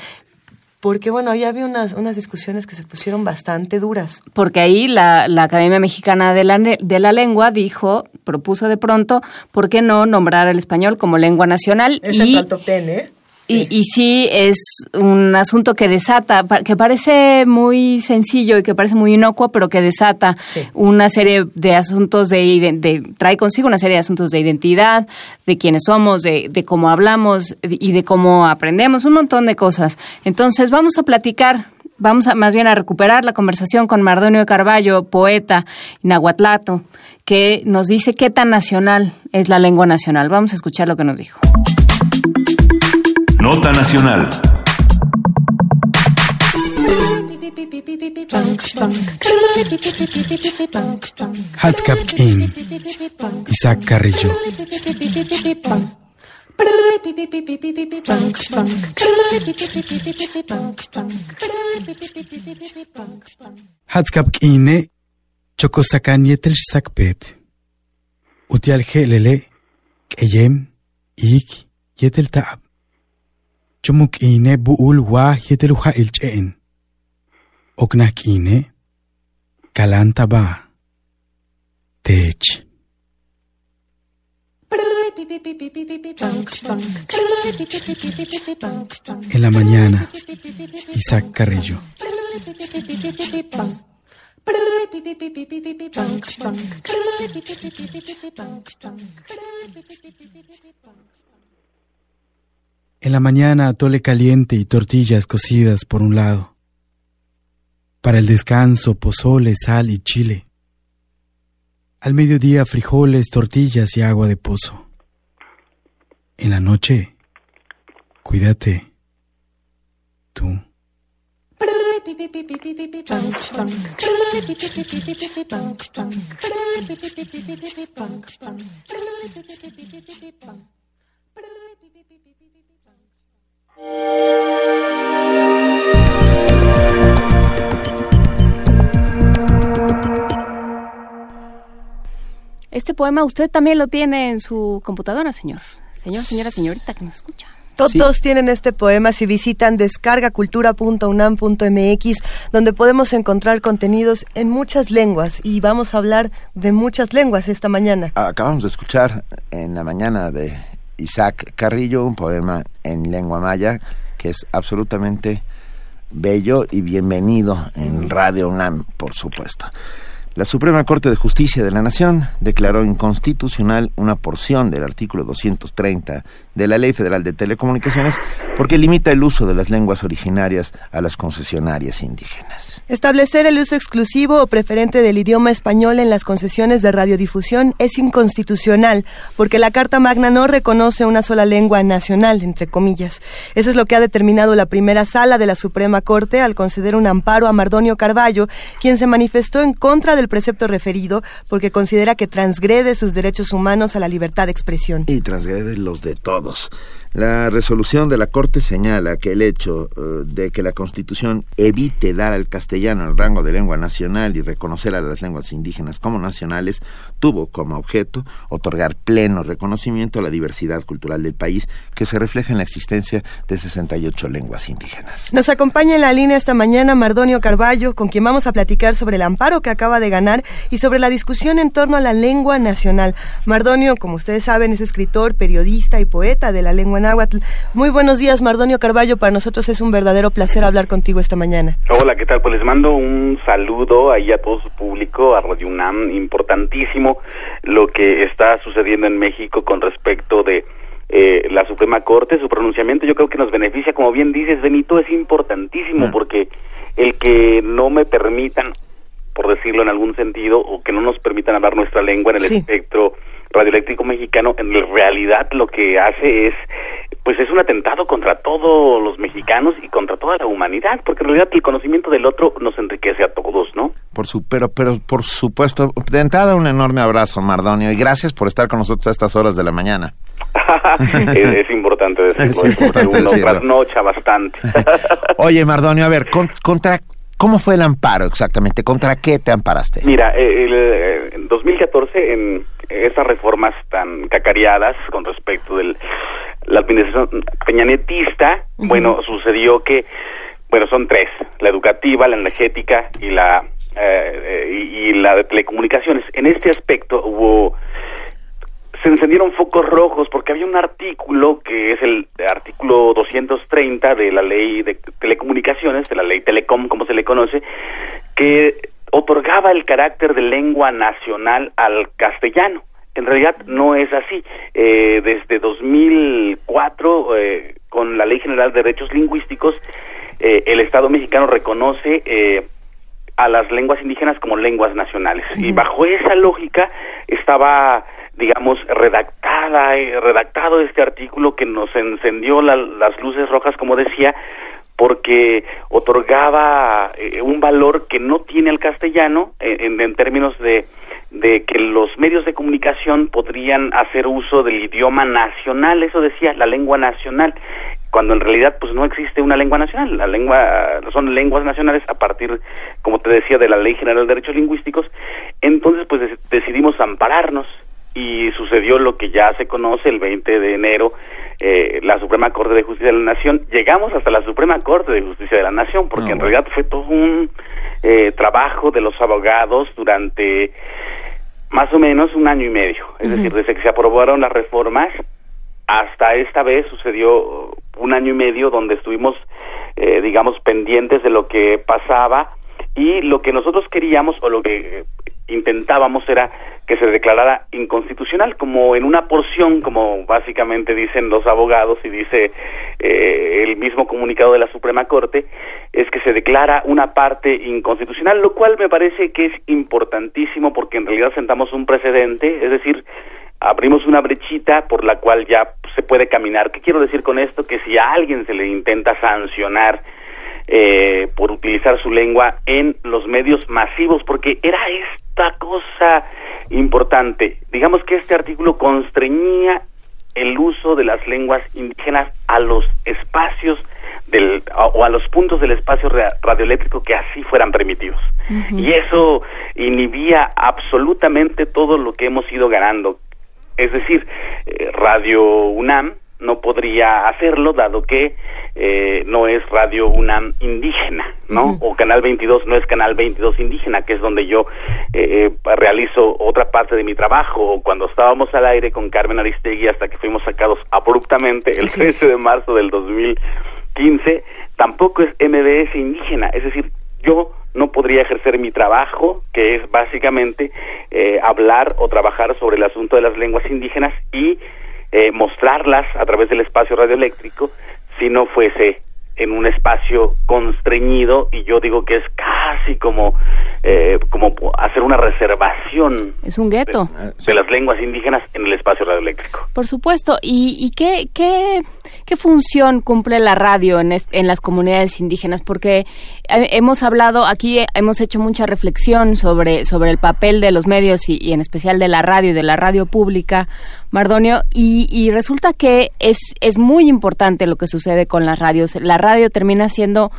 Porque bueno, ahí había unas, unas discusiones que se pusieron bastante duras. Porque ahí la, la Academia Mexicana de la, de la Lengua dijo, propuso de pronto, ¿por qué no nombrar el español como lengua nacional? Es y, el top ten, ¿eh? Y, y sí es un asunto que desata, que parece muy sencillo y que parece muy inocuo, pero que desata una serie de asuntos de, de, trae consigo una serie de asuntos de identidad, de quiénes somos, de, de cómo hablamos y de cómo aprendemos, un montón de cosas. Entonces vamos a platicar Vamos a, más bien a recuperar la conversación con Mardonio Carballo, poeta nahuatlato, que nos dice qué tan nacional es la lengua nacional. Vamos a escuchar lo que nos dijo. Nota Nacional. Hatzkap in. Isaac Carrillo. Hatskap kine chokosakan yetel sakpet. Utial helele keyem ik yetel taab. Chumuk ine buul wa yetel uha ilchen. Oknak ine kalanta ba. Tech. En la mañana, Isaac Carrillo. En la mañana, atole caliente y tortillas cocidas por un lado. Para el descanso, pozole, sal y chile. Al mediodía, frijoles, tortillas y agua de pozo. En la noche, cuídate. Tú. Este poema usted también lo tiene en su computadora, señor. Señor, señora, señorita que nos escucha. Todos tienen este poema si visitan descargacultura.unam.mx, donde podemos encontrar contenidos en muchas lenguas y vamos a hablar de muchas lenguas esta mañana. Acabamos de escuchar en la mañana de Isaac Carrillo un poema en lengua maya que es absolutamente bello y bienvenido en Radio UNAM, por supuesto. La Suprema Corte de Justicia de la Nación declaró inconstitucional una porción del artículo 230 de la Ley Federal de Telecomunicaciones porque limita el uso de las lenguas originarias a las concesionarias indígenas. Establecer el uso exclusivo o preferente del idioma español en las concesiones de radiodifusión es inconstitucional porque la Carta Magna no reconoce una sola lengua nacional, entre comillas. Eso es lo que ha determinado la primera sala de la Suprema Corte al conceder un amparo a Mardonio Carballo, quien se manifestó en contra del precepto referido porque considera que transgrede sus derechos humanos a la libertad de expresión. Y transgrede los de todos. ます。La resolución de la Corte señala que el hecho eh, de que la Constitución evite dar al castellano el rango de lengua nacional y reconocer a las lenguas indígenas como nacionales tuvo como objeto otorgar pleno reconocimiento a la diversidad cultural del país que se refleja en la existencia de 68 lenguas indígenas. Nos acompaña en la línea esta mañana Mardonio Carballo, con quien vamos a platicar sobre el amparo que acaba de ganar y sobre la discusión en torno a la lengua nacional. Mardonio, como ustedes saben, es escritor, periodista y poeta de la lengua náhuatl. Muy buenos días, Mardonio Carballo. Para nosotros es un verdadero placer hablar contigo esta mañana. Hola, ¿qué tal? Pues les mando un saludo ahí a todo su público, a Radio UNAM, importantísimo lo que está sucediendo en México con respecto de eh, la Suprema Corte, su pronunciamiento yo creo que nos beneficia, como bien dices, Benito, es importantísimo porque el que no me permitan, por decirlo en algún sentido, o que no nos permitan hablar nuestra lengua en el Sí. espectro radioeléctrico mexicano, en realidad lo que hace es, pues es un atentado contra todos los mexicanos y contra toda la humanidad, porque en realidad el conocimiento del otro nos enriquece a todos, ¿no? Por su, pero, pero por supuesto, de entrada un enorme abrazo, Mardonio, y gracias por estar con nosotros a estas horas de la mañana. es, es importante decirlo, Es importante uno trasnocha bastante. Oye, Mardonio, a ver, con- contra, ¿cómo fue el amparo exactamente? ¿Contra qué te amparaste? Mira, eh, el, eh, en 2014, en esas reformas tan cacareadas con respecto de la administración peñanetista, bueno, sucedió que, bueno, son tres, la educativa, la energética y la, eh, eh, y, y la de telecomunicaciones. En este aspecto hubo se encendieron focos rojos porque había un artículo que es el artículo 230 de la ley de telecomunicaciones, de la ley Telecom como se le conoce, que otorgaba el carácter de lengua nacional al castellano. En realidad no es así. Eh, desde 2004, eh, con la Ley General de Derechos Lingüísticos, eh, el Estado mexicano reconoce eh, a las lenguas indígenas como lenguas nacionales. Y bajo esa lógica estaba, digamos, redactada, eh, redactado este artículo que nos encendió la- las luces rojas, como decía, porque otorgaba eh, un valor que no tiene el castellano en, en términos de, de que los medios de comunicación podrían hacer uso del idioma nacional, eso decía, la lengua nacional, cuando en realidad pues no existe una lengua nacional, la lengua son lenguas nacionales a partir, como te decía, de la Ley General de Derechos Lingüísticos, entonces pues decidimos ampararnos y sucedió lo que ya se conoce el 20 de enero, eh, la Suprema Corte de Justicia de la Nación, llegamos hasta la Suprema Corte de Justicia de la Nación, porque Ah, en realidad fue todo un eh, trabajo de los abogados durante más o menos un año y medio, es decir, desde que se aprobaron las reformas hasta esta vez sucedió un año y medio donde estuvimos, eh, digamos, pendientes de lo que pasaba y lo que nosotros queríamos o lo que eh, intentábamos era que se declarara inconstitucional, como en una porción, como básicamente dicen los abogados y dice eh, el mismo comunicado de la Suprema Corte, es que se declara una parte inconstitucional, lo cual me parece que es importantísimo porque en realidad sentamos un precedente, es decir, abrimos una brechita por la cual ya se puede caminar. ¿Qué quiero decir con esto? Que si a alguien se le intenta sancionar eh, por utilizar su lengua en los medios masivos, porque era esta cosa importante. Digamos que este artículo constreñía el uso de las lenguas indígenas a los espacios del, a- o a los puntos del espacio ra- radioeléctrico que así fueran permitidos. Y eso inhibía absolutamente todo lo que hemos ido ganando. Es decir, eh, Radio UNAM no podría hacerlo dado que eh, no es Radio UNAM indígena, ¿no? O Canal 22 no es Canal 22 indígena, que es donde yo eh, eh, realizo otra parte de mi trabajo. O cuando estábamos al aire con Carmen Aristegui hasta que fuimos sacados abruptamente el 13 de marzo del 2015, tampoco es MBS indígena. Es decir, yo no podría ejercer mi trabajo, que es básicamente eh, hablar o trabajar sobre el asunto de las lenguas indígenas y eh, mostrarlas a través del espacio radioeléctrico si no fuese en un espacio constreñido y yo digo que es casi como eh, como hacer una reservación Es un gueto. de las lenguas indígenas en el espacio radioeléctrico. Por supuesto. ¿Y, y qué, qué, qué función cumple la radio en, en las comunidades indígenas? Porque eh, hemos hablado, aquí hemos hecho mucha reflexión sobre, sobre el papel de los medios y, y en especial de la radio y de la radio pública, Mardonio, y, y resulta que es, es muy importante lo que sucede con las radios. La radio termina siendo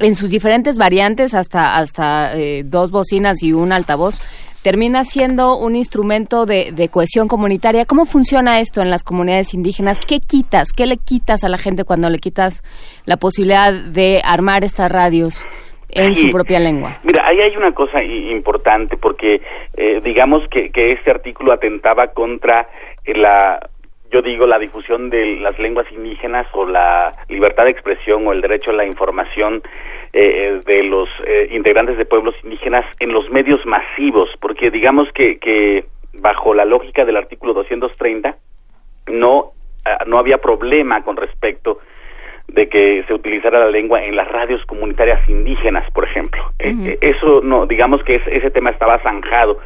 en sus diferentes variantes, hasta, hasta eh, dos bocinas y un altavoz, termina siendo un instrumento de, de cohesión comunitaria. ¿Cómo funciona esto en las comunidades indígenas? ¿Qué quitas? ¿Qué le quitas a la gente cuando le quitas la posibilidad de armar estas radios en Sí. su propia lengua? Mira, ahí hay una cosa importante porque eh, digamos que, que este artículo atentaba contra eh, la, yo digo, la difusión de las lenguas indígenas o la libertad de expresión o el derecho a la información eh, de los eh, integrantes de pueblos indígenas en los medios masivos, porque digamos que, que bajo la lógica del artículo 230 no, ah, no había problema con respecto de que se utilizara la lengua en las radios comunitarias indígenas, por ejemplo. Eh, eh, eso no, digamos que es- ese tema estaba zanjado,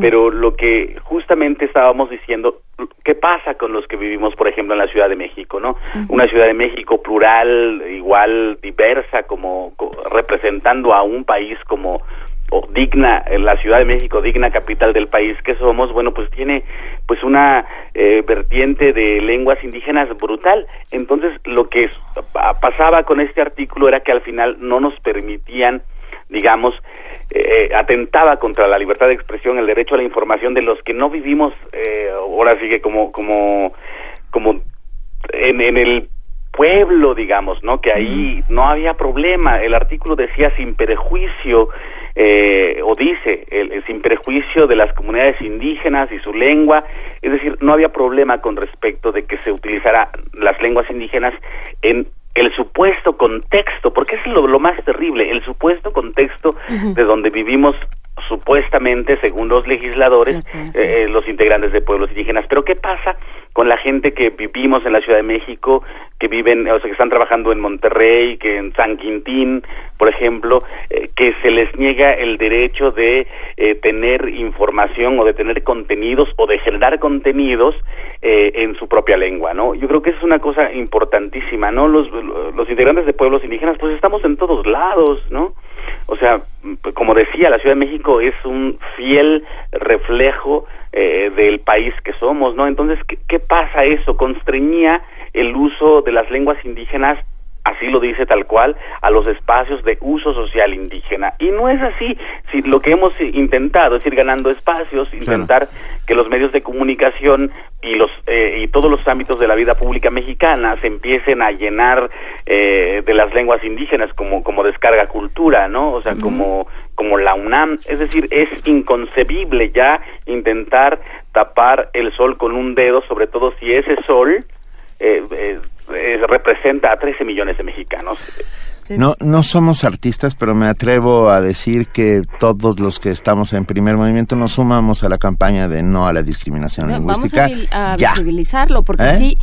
pero lo que justamente estábamos diciendo, ¿qué pasa con los que vivimos, por ejemplo, en la Ciudad de México, no? Una Ciudad de México plural, igual diversa, como co- representando a un país como o digna, la Ciudad de México, digna capital del país que somos, bueno, pues tiene pues una eh, vertiente de lenguas indígenas brutal. Entonces, lo que pasaba con este artículo era que al final no nos permitían, digamos, eh, atentaba contra la libertad de expresión, el derecho a la información de los que no vivimos, eh, ahora sí que como, como, como en, en el pueblo, digamos, ¿no? Que ahí no había problema. El artículo decía sin perjuicio, eh, o dice, el, el sin perjuicio de las comunidades indígenas y su lengua. Es decir, no había problema con respecto de que se utilizara las lenguas indígenas en el supuesto contexto, porque es lo, lo más terrible, el supuesto contexto de donde vivimos supuestamente, según los legisladores, eh, los integrantes de pueblos indígenas. Pero ¿qué pasa con la gente que vivimos en la Ciudad de México, que viven, o sea, que están trabajando en Monterrey, que en San Quintín, por ejemplo, eh, que se les niega el derecho de eh, tener información o de tener contenidos o de generar contenidos eh, en su propia lengua, ¿no? Yo creo que es una cosa importantísima, ¿no? Los, los integrantes de pueblos indígenas, pues estamos en todos lados, ¿no? O sea, p- como decía, la Ciudad de México es un fiel reflejo eh, del país que somos, ¿no? Entonces, ¿qué, qué pasa eso? Constreñía el uso de las lenguas indígenas así lo dice tal cual, a los espacios de uso social indígena. Y no es así. Si lo que hemos intentado es ir ganando espacios, intentar que los medios de comunicación y los eh, y todos los ámbitos de la vida pública mexicana se empiecen a llenar eh, de las lenguas indígenas como como descarga cultura, ¿no? O sea, como como la UNAM, es decir, es inconcebible ya intentar tapar el sol con un dedo, sobre todo si ese sol eh, eh, eh, representa a 13 millones de mexicanos. No, no somos artistas, pero me atrevo a decir que todos los que estamos en primer movimiento nos sumamos a la campaña de no a la discriminación No, Vamos lingüística. a, vil- a ya, visibilizarlo, porque ¿Eh? sí,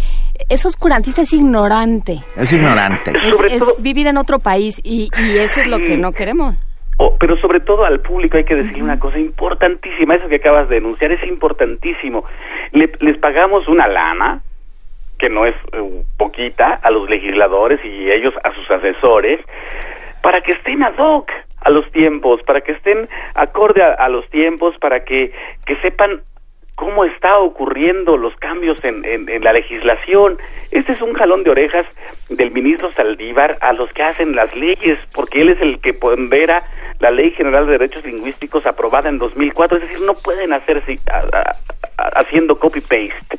es oscurantista, es ignorante. es ignorante. Es, es vivir en otro país y, y eso es lo que no queremos. Oh, pero sobre todo al público hay que decirle una cosa importantísima, eso que acabas de denunciar es importantísimo. Le- les pagamos una lana, que no es eh, poquita, a los legisladores y ellos a sus asesores, para que estén ad hoc a los tiempos, para que estén acorde a, los tiempos, para que, que sepan cómo está ocurriendo los cambios en, la legislación. Este es un jalón de orejas del ministro Saldívar a los que hacen las leyes, porque él es el que pondera la Ley General de Derechos Lingüísticos aprobada en 2004, es decir, no pueden a- haciendo copy-paste,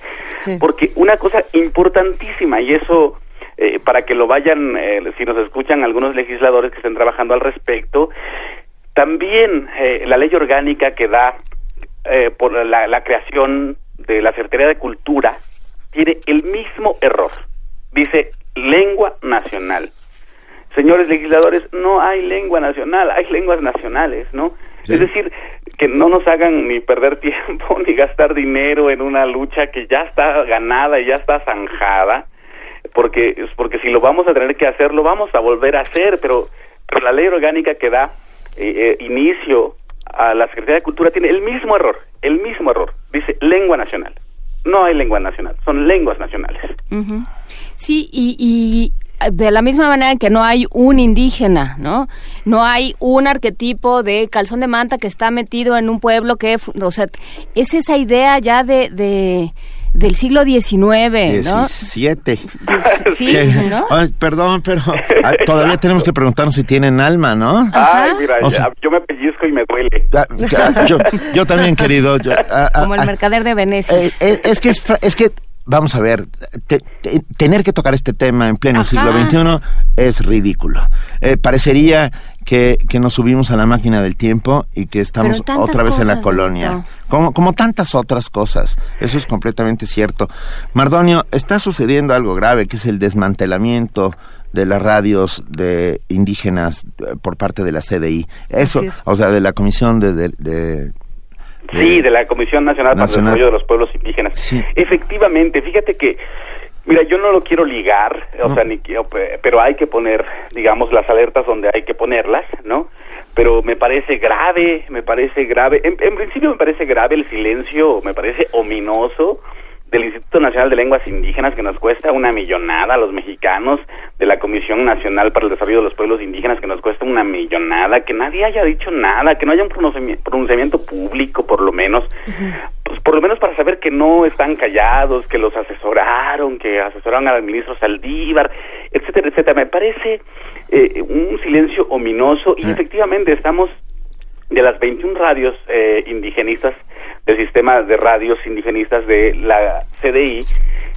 porque una cosa importantísima, y eso eh, para que lo vayan, eh, si nos escuchan algunos legisladores que estén trabajando al respecto, también eh, la ley orgánica que da eh, por la, la creación de la Secretaría de Cultura tiene el mismo error. Dice lengua nacional. Señores legisladores, no hay lengua nacional, hay lenguas nacionales, ¿no? Es decir, que no nos hagan ni perder tiempo ni gastar dinero en una lucha que ya está ganada y ya está zanjada, porque porque si lo vamos a tener que hacer, lo vamos a volver a hacer, pero, la ley orgánica que da eh, eh, inicio a la Secretaría de Cultura tiene el mismo error, el mismo error. Dice lengua nacional. No hay lengua nacional, son lenguas nacionales. Sí, y, y de la misma manera que no hay un indígena, ¿no? No hay un arquetipo de calzón de manta que está metido en un pueblo que, fu- o sea, es esa idea ya de, de del siglo XIX, ¿no? 17. Sí, ¿no? Ay, perdón, pero ah, todavía tenemos que preguntarnos si tienen alma, ¿no? Ay, mira, O sea- yo me pellizco y me duele. Yo, yo también, querido. yo- ah, ah, Como el mercader de Venecia. eh, eh, es que es, fra- es que vamos a ver, te- te- tener que tocar este tema en pleno Ajá. siglo XXI es ridículo. Eh, parecería que, que nos subimos a la máquina del tiempo y que estamos otra vez en la colonia. Como, como tantas otras cosas. Eso es completamente cierto. Mardonio, está sucediendo algo grave, que es el desmantelamiento de las radios de indígenas eh, por parte de la CDI. Eso, es. o sea, de la Comisión de- de- de Sí, de la Comisión Nacional, para el. Desarrollo de los Pueblos Indígenas. Efectivamente, fíjate que, mira, yo no lo quiero ligar, o sea, ni quiero, pe- pero hay que poner, digamos, las alertas donde hay que ponerlas, ¿no? Pero me parece grave, me parece grave, en, en principio me parece grave el silencio, me parece ominoso del Instituto Nacional de Lenguas Indígenas que nos cuesta una millonada a los mexicanos, de la Comisión Nacional para el Desarrollo de los Pueblos Indígenas que nos cuesta una millonada, que nadie haya dicho nada, que no haya un pronunciami- pronunciamiento público por lo menos, pues por lo menos para saber que no están callados, que los asesoraron, que asesoraron al ministro Saldívar, etcétera, etcétera. Me parece eh, un silencio ominoso y efectivamente estamos de las 21 radios eh, indigenistas del sistema de radios indigenistas de la CDI,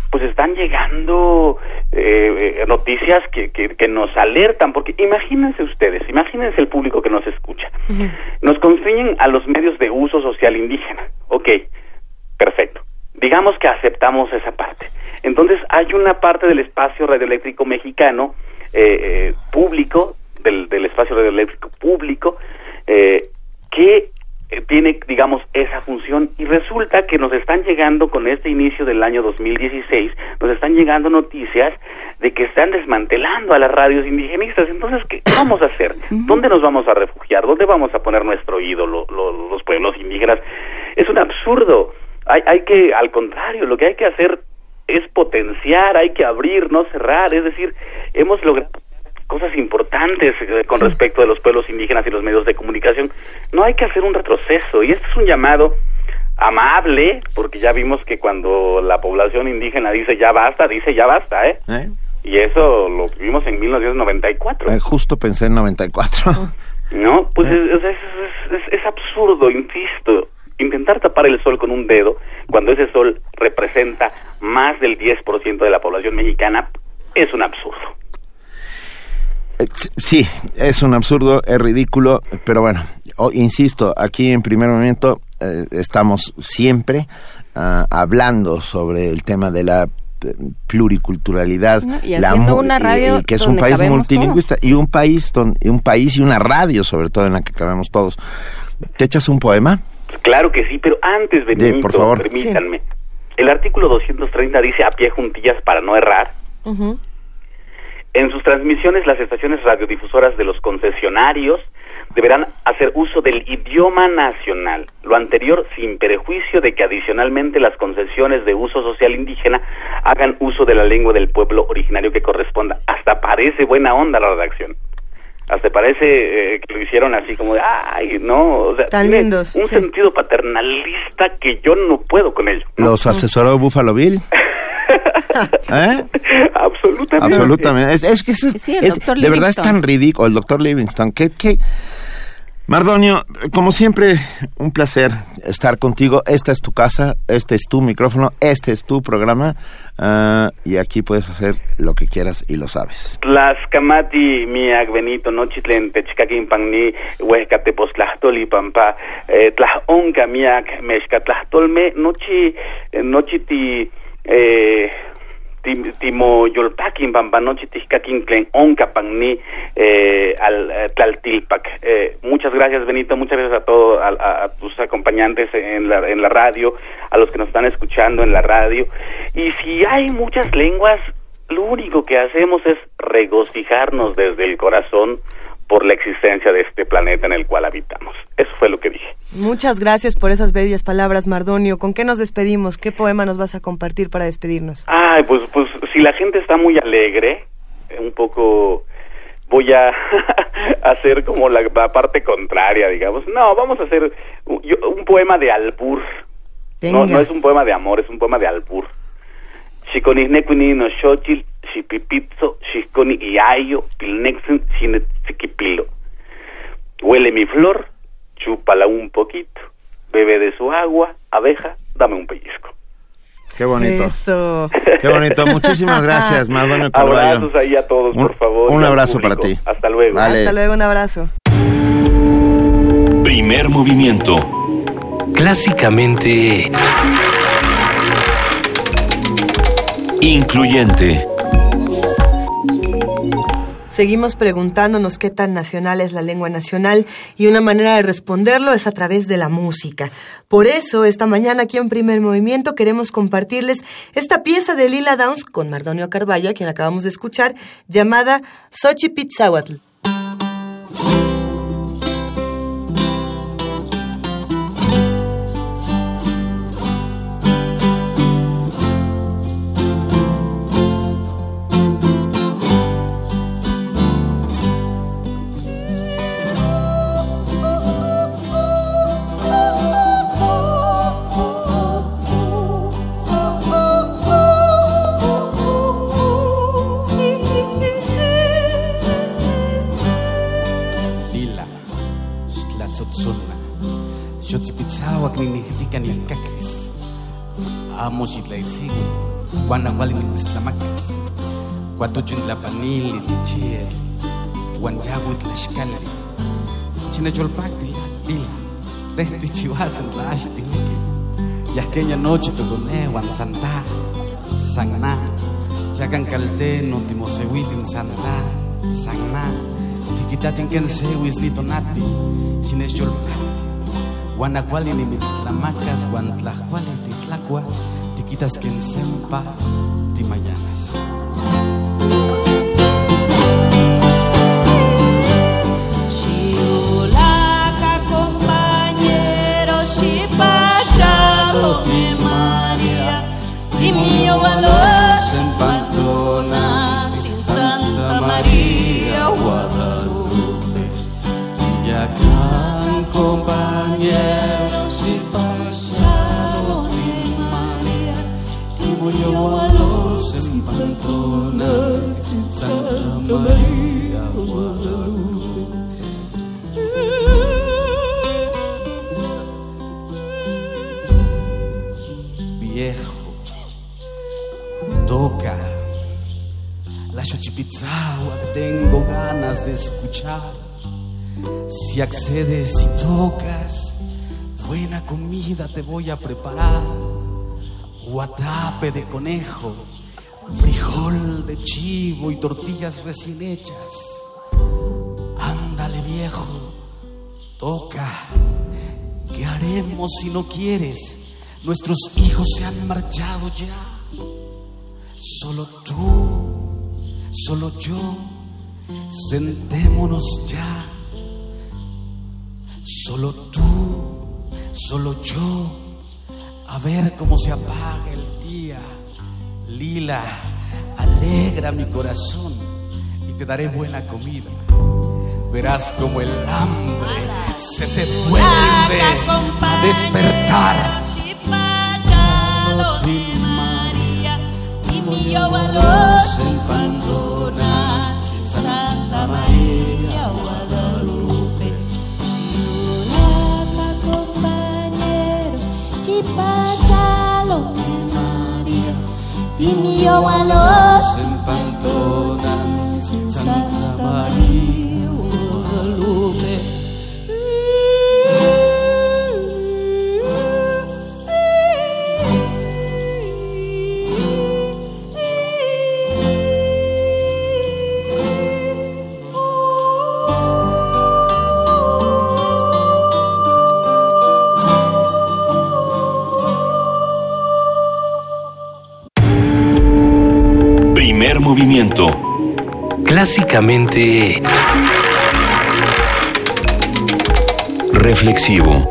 pues están llegando eh, eh, noticias que, que, que nos alertan, porque imagínense ustedes, imagínense el público que nos escucha. Nos constriñen a los medios de uso social indígena. Ok, perfecto. Digamos que aceptamos esa parte. Entonces hay una parte del espacio radioeléctrico mexicano eh, eh, público, del, del espacio radioeléctrico público, eh, que eh, tiene, digamos, esa función y resulta que nos están llegando con este inicio del año 2016, nos están llegando noticias de que están desmantelando a las radios indigenistas. Entonces, ¿qué vamos a hacer? ¿Dónde nos vamos a refugiar? ¿Dónde vamos a poner nuestro ídolo, lo- los pueblos indígenas? Es un absurdo. Hay, hay que, al contrario, lo que hay que hacer es potenciar, hay que abrir, no cerrar. Es decir, hemos logrado cosas importantes eh, con respecto de los pueblos indígenas y los medios de comunicación. No hay que hacer un retroceso y este es un llamado amable, porque ya vimos que cuando la población indígena dice ya basta, dice ya basta, ¿eh? ¿Eh? Y eso lo vimos en 1994. Eh, justo pensé en 94. No, pues es, es- es- es- es absurdo, insisto, intentar tapar el sol con un dedo cuando ese sol representa más del 10% de la población mexicana es un absurdo. Eh, Sí, es un absurdo, es ridículo, pero bueno, o- insisto, aquí en primer momento eh, estamos siempre ah, hablando sobre el tema de la eh, pluriculturalidad No, y la una radio y que es un donde país multilingüista y un país don- y un país y una radio sobre todo en la que cabemos todos te echas un poema Claro que sí, pero antes, De, Benito, por favor. permítanme. El artículo 230 dice a pie juntillas para no errar. En sus transmisiones, las estaciones radiodifusoras de los concesionarios deberán hacer uso del idioma nacional, lo anterior sin perjuicio de que adicionalmente las concesiones de uso social indígena hagan uso de la lengua del pueblo originario que corresponda. Hasta parece buena onda la redacción. Hasta parece eh, que lo hicieron así como de, ay, no, o sea, Tan tiene lindos, un sí. sentido paternalista que yo no puedo con ello. los asesoró Buffalo Bill ¿Eh? Absolutamente. Absolutamente. Es, es que eso es- Sí, el es- de verdad es tan ridículo. El doctor Livingston. Que, que... Mardonio, como siempre, un placer estar contigo. Esta es tu casa, este es tu micrófono, este es tu programa. ah, y aquí puedes hacer lo que quieras y lo sabes. Tlaxcamati miak Benito nochitlen techcaquin panni huescatepostlahtoli pampa eh, tlajonca miak mexcatlahtolme nochi eh, nochi ti eh, ti- timo panni eh, al eh, eh, muchas gracias Benito. Muchas gracias a todos a, tus acompañantes en la radio a los que nos están escuchando en la radio. Y si hay muchas lenguas lo único que hacemos es regocijarnos desde el corazón por la existencia de este planeta en el cual habitamos. Eso fue lo que dije. Muchas gracias por esas bellas palabras, Mardonio. ¿Con qué nos despedimos? ¿Qué poema nos vas a compartir para despedirnos? Ay, pues, pues si la gente está muy alegre, un poco voy a hacer como la, la parte contraria, digamos. No, vamos a hacer un, yo- un poema de albur. No, Venga. no es un poema de amor, es un poema de albur. Xipipitzo, xisconi iayo, pilnexen, xinetzikipilo. Huele mi flor, chúpala un poquito, bebe de su agua, abeja, dame un pellizco. Qué bonito. Eso. Qué bonito. Muchísimas gracias, Mardonio Carballo. Abrazos ahí a todos, Un- por favor. un abrazo para ti. Hasta luego. Vale. Hasta luego, un abrazo. Primer movimiento. Clásicamente Incluyente. Seguimos preguntándonos qué tan nacional es la lengua nacional y una manera de responderlo es a través de la música. Por eso, esta mañana aquí en Primer Movimiento queremos compartirles esta pieza de Lila Downs con Mardonio Carballo, a quien acabamos de escuchar, llamada Xochipitzahuatl. Amo xitlaitziui, guanahuali nitztlamacas, cuatuchin tlapanili chichietl, uan yahui tlaxcali, chinecholpacti lila, tehti chihuasen tlaxtiniki, yahqueña noche toconehuan santa, sanna, tiacan calteno timosehuitin santa, sanna, tiquitatin ken sewis litonati, sinecholpacti, Guanacuali ni mitztlamacas, guantlacuali titlacua, tiquitas quien sempa, timayanas. Chiulaca, compañero, chipachalo, mi María, y mío valor en Pantona, sin Santa María, Guadalupe, Yacán, compañero, sin Santa María, Guadalupe. viejo, toca la xochipizagua que tengo ganas de escuchar. Si accedes y tocas, buena comida te voy a preparar. Guatape de conejo, frijol de chivo y tortillas recién hechas. Ándale viejo, toca. ¿Qué haremos si no quieres? Nuestros hijos se han marchado ya. Solo tú, solo yo, sentémonos ya. Solo tú, solo yo, a ver cómo se apaga el. Lila, alegra mi corazón y te daré buena comida. Verás como el hambre se te vuelve a despertar. Chipachalo, mi y mío valor sin Pantona, Santa María, Primer movimiento. Clásicamente Reflexivo.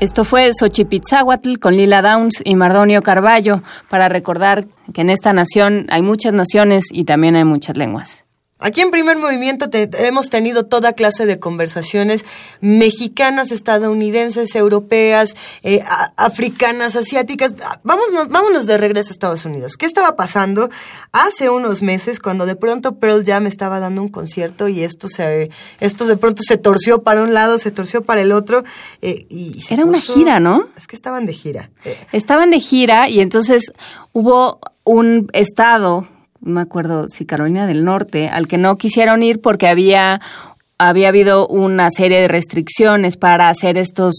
Esto fue Xochipitzahuatl con Lila Downs y Mardonio Carballo para recordar que en esta nación hay muchas naciones y también hay muchas lenguas. Aquí en Primer Movimiento te- hemos tenido toda clase de conversaciones mexicanas, estadounidenses, europeas, eh, a- africanas, asiáticas. Vámonos, vámonos de regreso a Estados Unidos. ¿Qué estaba pasando hace unos meses cuando de pronto Pearl Jam estaba dando un concierto y esto se, esto de pronto se torció para un lado, se torció para el otro eh, y Era una gira, ¿no? Es que estaban de gira. Eh, Estaban de gira y entonces hubo un estado, no me acuerdo si Carolina del Norte, al que no quisieron ir porque había había habido una serie de restricciones para hacer estos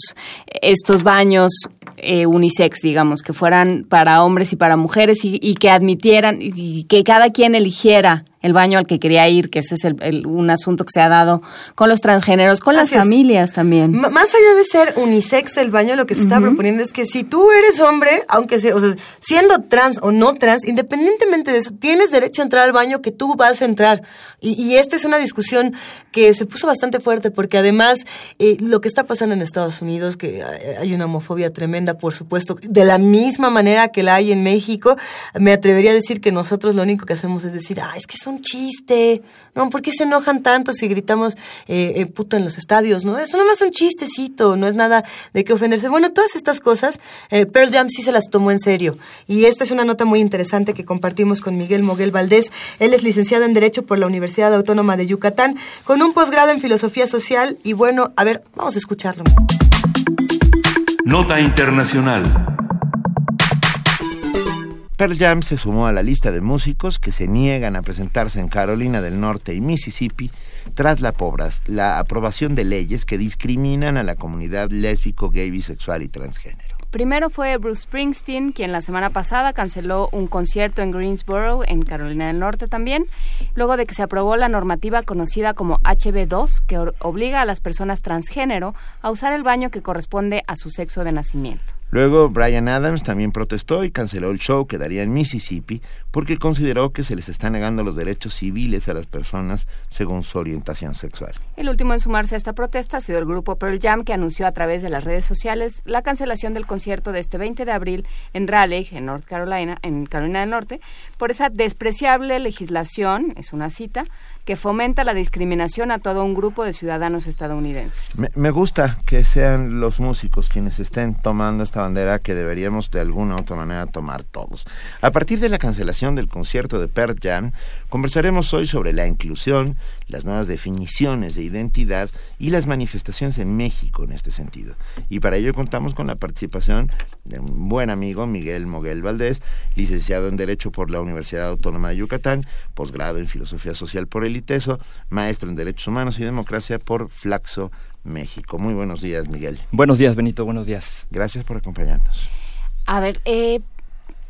estos baños eh, unisex, digamos, que fueran para hombres y para mujeres y, y que admitieran y, que cada quien eligiera el baño al que quería ir, que ese es el- el- un asunto que se ha dado con los transgéneros, con las familias también. M- más allá de ser unisex el baño, lo que se está proponiendo es que si tú eres hombre, aunque sea, o sea, siendo trans o no trans, independientemente de eso, tienes derecho a entrar al baño que tú vas a entrar. Y, y esta es una discusión que se puso bastante fuerte porque además eh, lo que está pasando en Estados Unidos, que hay- hay una homofobia tremenda, por supuesto, de la misma manera que la hay en México, me atrevería a decir que nosotros lo único que hacemos es decir, ah, es que es un chiste, ¿no? ¿Por qué se enojan tanto si gritamos eh, eh, puto en los estadios, no? Eso nomás es un chistecito, no es nada de qué ofenderse. Bueno, todas estas cosas, eh, Pearl Jam sí se las tomó en serio. Y esta es una nota muy interesante que compartimos con Miguel Moguel Valdés. Él es licenciado en Derecho por la Universidad Autónoma de Yucatán, con un posgrado en Filosofía Social. Y bueno, a ver, vamos a escucharlo. Nota Internacional. Pearl Jam se sumó a la lista de músicos que se niegan a presentarse en Carolina del Norte y Mississippi tras la, la aprobación de leyes que discriminan a la comunidad lésbico, gay, bisexual y transgénero. Primero fue Bruce Springsteen, quien la semana pasada canceló un concierto en Greensboro, en Carolina del Norte también, luego de que se aprobó la normativa conocida como HB2, que obliga a las personas transgénero a usar el baño que corresponde a su sexo de nacimiento. Luego, Brian Adams también protestó y canceló el show que daría en Mississippi porque consideró que se les está negando los derechos civiles a las personas según su orientación sexual. El último en sumarse a esta protesta ha sido el grupo Pearl Jam, que anunció a través de las redes sociales la cancelación del concierto de este 20 de abril en Raleigh, en North Carolina, en Carolina del Norte, por esa despreciable legislación, es una cita, que fomenta la discriminación a todo un grupo de ciudadanos estadounidenses. Me, me gusta que sean los músicos quienes estén tomando esta bandera que deberíamos de alguna u otra manera tomar todos. A partir de la cancelación del concierto de Pearl Jam, conversaremos hoy sobre la inclusión, las nuevas definiciones de identidad y las manifestaciones en México en este sentido. Y para ello contamos con la participación de un buen amigo, Miguel Moguel Valdés, licenciado en Derecho por la Universidad Autónoma de Yucatán, posgrado en Filosofía Social por el ITESO, maestro en Derechos Humanos y Democracia por Flaxo México. Muy buenos días, Miguel. Buenos días, Benito, buenos días. Gracias por acompañarnos. A ver, eh,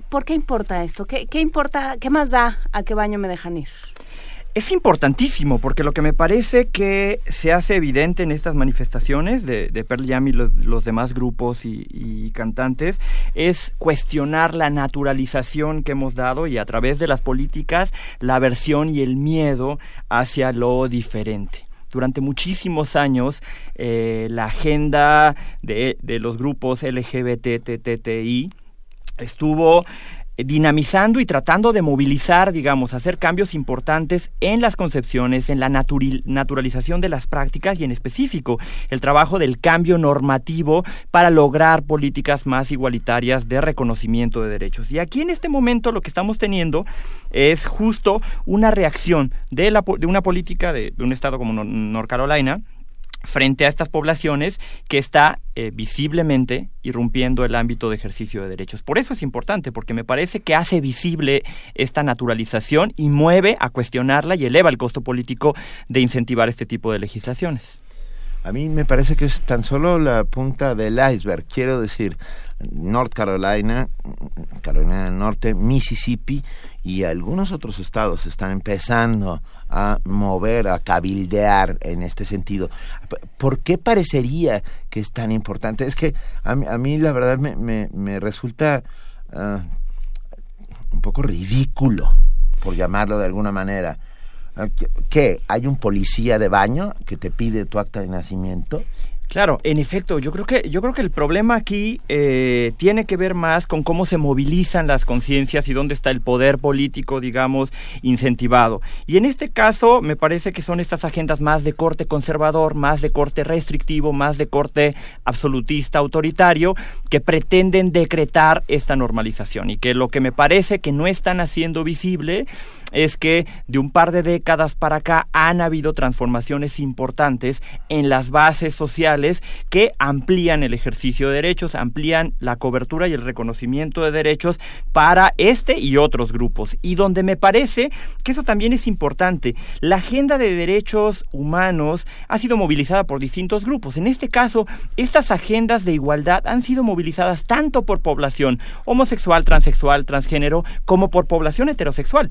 ¿por qué importa esto? ¿Qué, ¿Qué importa? ¿Qué más da a qué baño me dejan ir? Es importantísimo porque lo que me parece que se hace evidente en estas manifestaciones de, de Pearl Jam y los, demás grupos y, cantantes es cuestionar la naturalización que hemos dado y a través de las políticas la aversión y el miedo hacia lo diferente. Durante muchísimos años eh, la agenda de, de los grupos LGBTTTI estuvo eh, dinamizando y tratando de movilizar, digamos, hacer cambios importantes en las concepciones, en la naturalización de las prácticas y en específico el trabajo del cambio normativo para lograr políticas más igualitarias de reconocimiento de derechos. Y aquí en este momento lo que estamos teniendo es justo una reacción de, la, de una política de, de un estado como Nor- North Carolina, frente a estas poblaciones que está eh, visiblemente irrumpiendo el ámbito de ejercicio de derechos. Por eso es importante, porque me parece que hace visible esta naturalización y mueve a cuestionarla y eleva el costo político de incentivar este tipo de legislaciones. A mí me parece que es tan solo la punta del iceberg. Quiero decir, North Carolina, Carolina del Norte, Mississippi y algunos otros estados están empezando a mover, a cabildear en este sentido. ¿Por qué parecería que es tan importante? Es que a mí, a la verdad me, me, me resulta ah, un poco ridículo, por llamarlo de alguna manera. Ah, ¿qué- ¿Qué? ¿Hay un policía de baño que te pide tu acta de nacimiento? Claro, en efecto, yo creo que yo creo que el problema aquí eh, tiene que ver más con cómo se movilizan las conciencias y dónde está el poder político, digamos, incentivado. Y en este caso, me parece que son estas agendas más de corte conservador, más de corte restrictivo, más de corte absolutista, autoritario, que pretenden decretar esta normalización y que lo que me parece que no están haciendo visible es que de un par de décadas para acá han habido transformaciones importantes en las bases sociales que amplían el ejercicio de derechos, amplían la cobertura y el reconocimiento de derechos para este y otros grupos. Y donde me parece que eso también es importante, la agenda de derechos humanos ha sido movilizada por distintos grupos. En este caso, estas agendas de igualdad han sido movilizadas tanto por población homosexual, transexual, transgénero, como por población heterosexual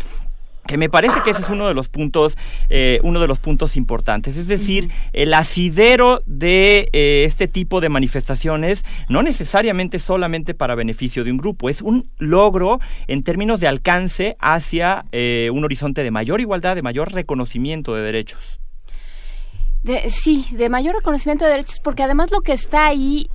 que me parece que ese es uno de los puntos eh, uno de los puntos importantes. Es decir el asidero de eh, este tipo de manifestaciones no necesariamente solamente para beneficio de un grupo es un logro en términos de alcance hacia eh, un horizonte de mayor igualdad de mayor reconocimiento de derechos. De, sí, de mayor reconocimiento de derechos, porque además lo que está ahí,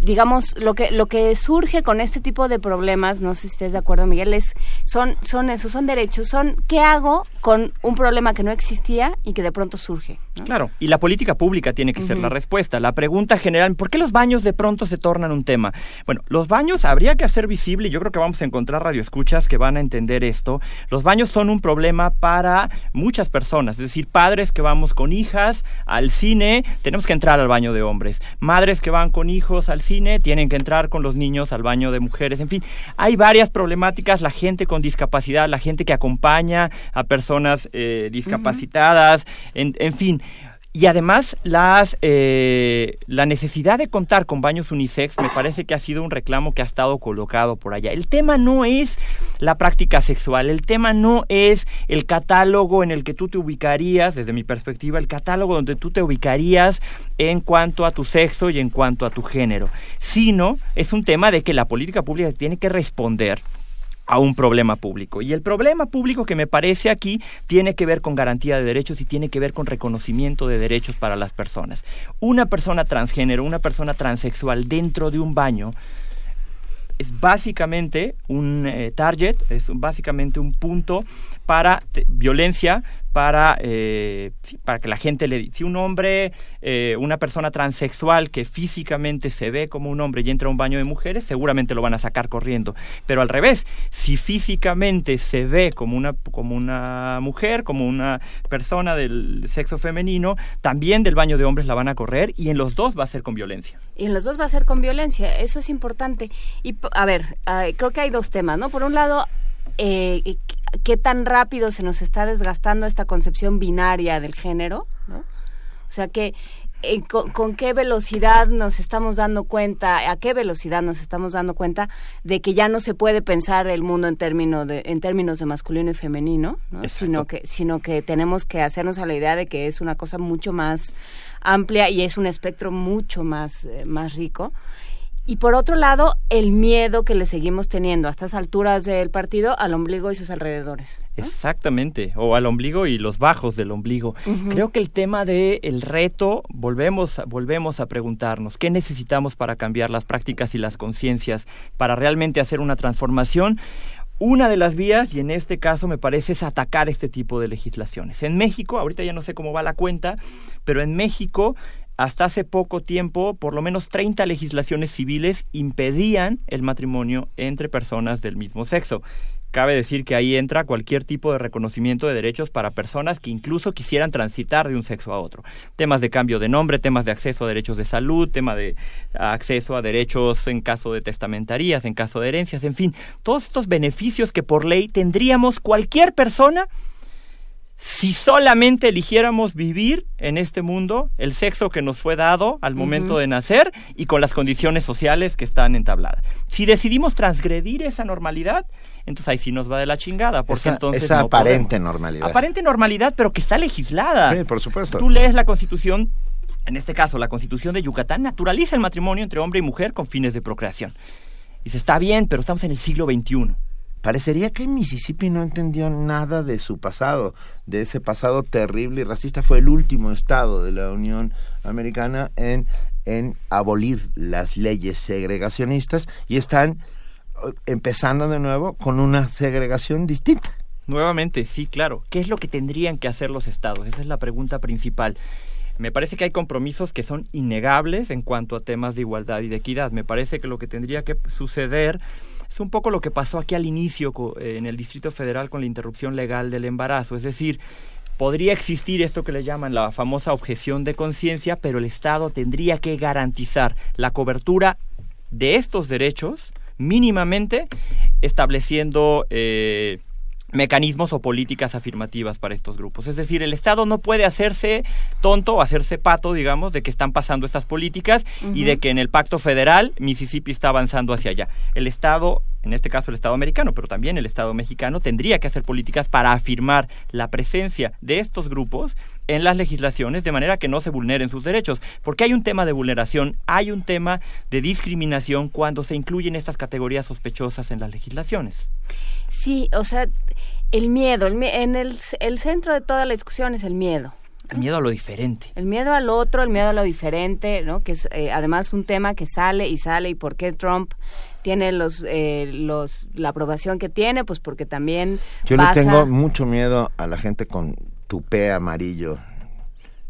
digamos, lo que lo que surge con este tipo de problemas, no sé si estés de acuerdo, Miguel, es son son esos, son derechos, son qué hago con un problema que no existía y que de pronto surge. ¿No? Claro, y la política pública tiene que ser la respuesta. La pregunta general, ¿por qué los baños de pronto se tornan un tema? Bueno, los baños habría que hacer visible, y yo creo que vamos a encontrar radioescuchas que van a entender esto. Los baños son un problema para muchas personas, es decir, padres que vamos con hijas al cine, tenemos que entrar al baño de hombres. Madres que van con hijos al cine, tienen que entrar con los niños al baño de mujeres. En fin, hay varias problemáticas, la gente con discapacidad, la gente que acompaña a personas eh, discapacitadas, en, en fin. Y además las, eh, la necesidad de contar con baños unisex me parece que ha sido un reclamo que ha estado colocado por allá. El tema no es la práctica sexual, el tema no es el catálogo en el que tú te ubicarías, desde mi perspectiva, el catálogo donde tú te ubicarías en cuanto a tu sexo y en cuanto a tu género, sino es un tema de que la política pública tiene que responder a un problema público. Y el problema público que me parece aquí tiene que ver con garantía de derechos y tiene que ver con reconocimiento de derechos para las personas. Una persona transgénero, una persona transexual dentro de un baño es básicamente un eh, target, es básicamente un punto para violencia, para, eh, para que la gente le... Si un hombre, eh, una persona transexual que físicamente se ve como un hombre y entra a un baño de mujeres, seguramente lo van a sacar corriendo. Pero al revés, si físicamente se ve como una, como una mujer, como una persona del sexo femenino, también del baño de hombres la van a correr y en los dos va a ser con violencia. Y en los dos va a ser con violencia, eso es importante. Y a ver, ah, creo que hay dos temas, ¿no? Por un lado, eh, qué- tan rápido se nos está desgastando esta concepción binaria del género, ¿no? O sea, que eh, con, con qué velocidad nos estamos dando cuenta, a qué velocidad nos estamos dando cuenta de que ya no se puede pensar el mundo en términos de, en términos de masculino y femenino, ¿no? Sino que sino que tenemos que hacernos a la idea de que es una cosa mucho más amplia y es un espectro mucho más eh, más rico. Y por otro lado, el miedo que le seguimos teniendo a estas alturas del partido al ombligo y sus alrededores. Exactamente, o al ombligo y los bajos del ombligo. Creo que el tema de el reto, volvemos, a- volvemos a preguntarnos, ¿qué necesitamos para cambiar las prácticas y las conciencias, para realmente hacer una transformación? Una de las vías, y en este caso me parece, es atacar este tipo de legislaciones. En México, ahorita ya no sé cómo va la cuenta, pero en México hasta hace poco tiempo, por lo menos 30 legislaciones civiles impedían el matrimonio entre personas del mismo sexo. Cabe decir que ahí entra cualquier tipo de reconocimiento de derechos para personas que incluso quisieran transitar de un sexo a otro. Temas de cambio de nombre, temas de acceso a derechos de salud, tema de acceso a derechos en caso de testamentarías, en caso de herencias, en fin, todos estos beneficios que por ley tendríamos cualquier persona si solamente eligiéramos vivir en este mundo el sexo que nos fue dado al momento de nacer y con las condiciones sociales que están entabladas. Si decidimos transgredir esa normalidad, entonces ahí sí nos va de la chingada, porque Esa- entonces esa no aparente podemos. normalidad. Aparente normalidad, pero que está legislada. Sí, por supuesto. Tú lees la Constitución, en este caso la Constitución de Yucatán, naturaliza el matrimonio entre hombre y mujer con fines de procreación. Dice, está bien, pero estamos en el siglo XXI. Parecería que Mississippi no entendió nada de su pasado, de ese pasado terrible y racista. Fue el último estado de la Unión Americana en, en abolir las leyes segregacionistas y están eh, empezando de nuevo con una segregación distinta. Nuevamente, sí, claro. ¿Qué es lo que tendrían que hacer los estados? Esa es la pregunta principal. Me parece que hay compromisos que son innegables en cuanto a temas de igualdad y de equidad. Me parece que lo que tendría que suceder es un poco lo que pasó aquí al inicio eh, en el Distrito Federal con la interrupción legal del embarazo. Es decir, podría existir esto que le llaman la famosa objeción de conciencia, pero el Estado tendría que garantizar la cobertura de estos derechos mínimamente estableciendo eh, mecanismos o políticas afirmativas para estos grupos. Es decir, el Estado no puede hacerse tonto o hacerse pato, digamos, de que están pasando estas políticas y de que en el pacto federal Mississippi está avanzando hacia allá. El Estado, en este caso el Estado americano, pero también el Estado mexicano, tendría que hacer políticas para afirmar la presencia de estos grupos en las legislaciones de manera que no se vulneren sus derechos. Porque hay un tema de vulneración, hay un tema de discriminación cuando se incluyen estas categorías sospechosas en las legislaciones. Sí, o sea, el miedo, el mie- en el, el centro de toda la discusión es el miedo. El miedo a lo diferente. El miedo al otro, el miedo a lo diferente, ¿no? Que es eh, además un tema que sale y sale y por qué Trump tiene los eh, los la aprobación que tiene, pues porque también Yo pasa le tengo mucho miedo a la gente con tupé amarillo.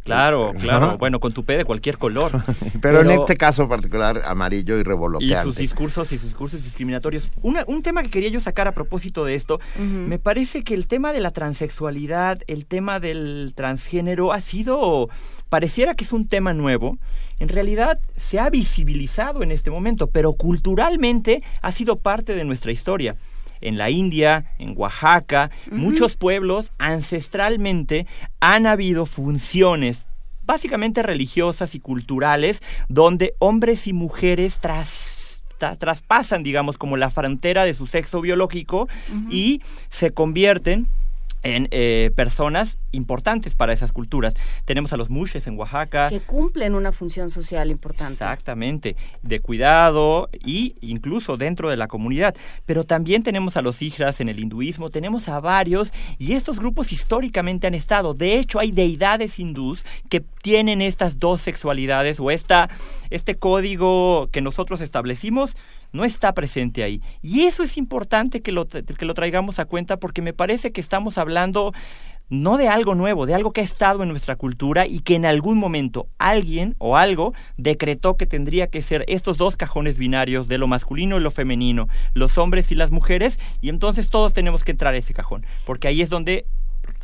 Claro, claro. Bueno, con tu P de cualquier color. Pero, en este caso particular, amarillo y y revoloteante. sus discursos y sus discursos discriminatorios. Una- un tema que quería yo sacar a propósito de esto, me parece que el tema de la transexualidad, el tema del transgénero ha sido, pareciera que es un tema nuevo. En realidad se ha visibilizado en este momento, pero culturalmente ha sido parte de nuestra historia. En la India, en Oaxaca, muchos pueblos ancestralmente han habido funciones básicamente religiosas y culturales, donde hombres y mujeres tras tra- traspasan, digamos, como la frontera de su sexo biológico y se convierten en eh, personas importantes para esas culturas. Tenemos a los mushes en Oaxaca. Que cumplen una función social importante. Exactamente, de cuidado y incluso dentro de la comunidad. Pero también tenemos a los hijras en el hinduismo, tenemos a varios y estos grupos históricamente han estado. De hecho, hay deidades hindús que tienen estas dos sexualidades o esta, este código que nosotros establecimos no está presente ahí. Y eso es importante que lo, que lo traigamos a cuenta porque me parece que estamos hablando no de algo nuevo, de algo que ha estado en nuestra cultura y que en algún momento alguien o algo decretó que tendría que ser estos dos cajones binarios de lo masculino y lo femenino, los hombres y las mujeres, y entonces todos tenemos que entrar a ese cajón, porque ahí es donde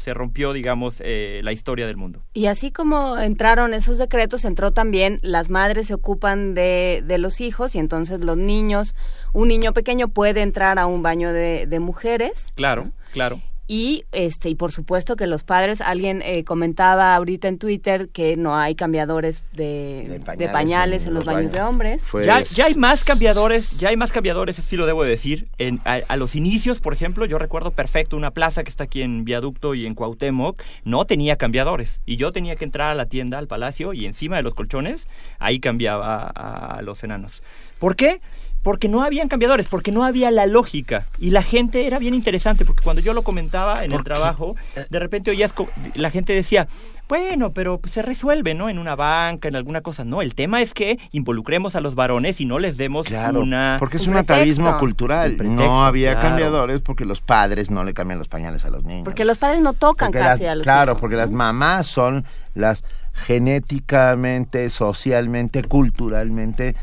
se rompió, digamos, eh, la historia del mundo. Y así como entraron esos decretos, entró también las madres se ocupan de, de los hijos y entonces los niños, un niño pequeño puede entrar a un baño de, de mujeres Claro, claro. Y este y por supuesto que los padres, alguien eh, comentaba ahorita en Twitter que no hay cambiadores de, de pañales, en, los baños, de hombres. Ya, ya hay más cambiadores, ya hay más cambiadores, sí lo debo decir. En, a, a, los inicios, por ejemplo, yo recuerdo perfecto una plaza que está aquí en Viaducto y en Cuauhtémoc, no tenía cambiadores. Y yo tenía que entrar a la tienda, al palacio, y encima de los colchones, ahí cambiaba a, a los enanos. ¿Por qué? Porque no habían cambiadores, porque no había la lógica. Y la gente era bien interesante, porque cuando yo lo comentaba en el trabajo, de repente oías, la gente decía, bueno, pero pues, se resuelve, ¿no? En una banca, en alguna cosa. No, el tema es que involucremos a los varones y no les demos claro, una... Porque es un, un atavismo cultural. Pretexto, no había claro. cambiadores porque los padres no le cambian los pañales a los niños. Porque los padres no tocan porque casi las, a los Claro, hijos, porque las mamás son las genéticamente, socialmente, culturalmente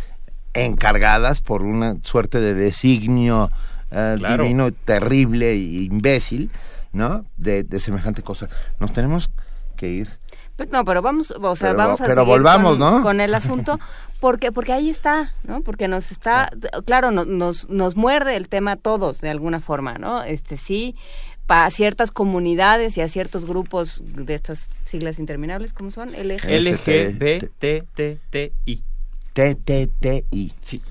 encargadas por una suerte de designio uh, claro. divino terrible e imbécil, ¿no? De, de, semejante cosa. Nos tenemos que ir. Pero, no, pero vamos, o sea, pero, vamos a pero seguir volvamos, con, ¿no? con el asunto, porque porque ahí está, ¿no? Porque nos está, claro, nos, nos, nos muerde el tema a todos de alguna forma, ¿no? Este sí, para ciertas comunidades y a ciertos grupos de estas siglas interminables, ¿cómo son? LG. LGBTTI. TTTI. Sí.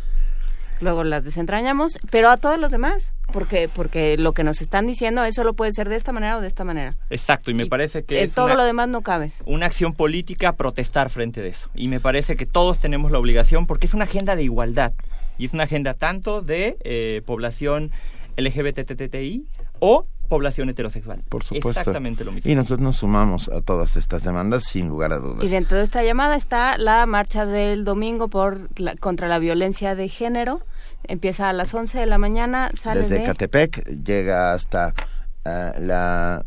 Luego las desentrañamos, pero a todos los demás, porque porque lo que nos están diciendo eso solo puede ser de esta manera o de esta manera. Exacto, y me y parece que en es todo una, lo demás no cabes. Una acción política protestar frente de eso. Y me parece que todos tenemos la obligación porque es una agenda de igualdad y es una agenda tanto de eh, población LGBTTI o población heterosexual. Por supuesto. Exactamente lo mismo. Y nosotros nos sumamos a todas estas demandas sin lugar a dudas. Y dentro de esta llamada está la marcha del domingo por la, contra la violencia de género. Empieza a las 11 de la mañana, sale Desde de... Catepec llega hasta uh, la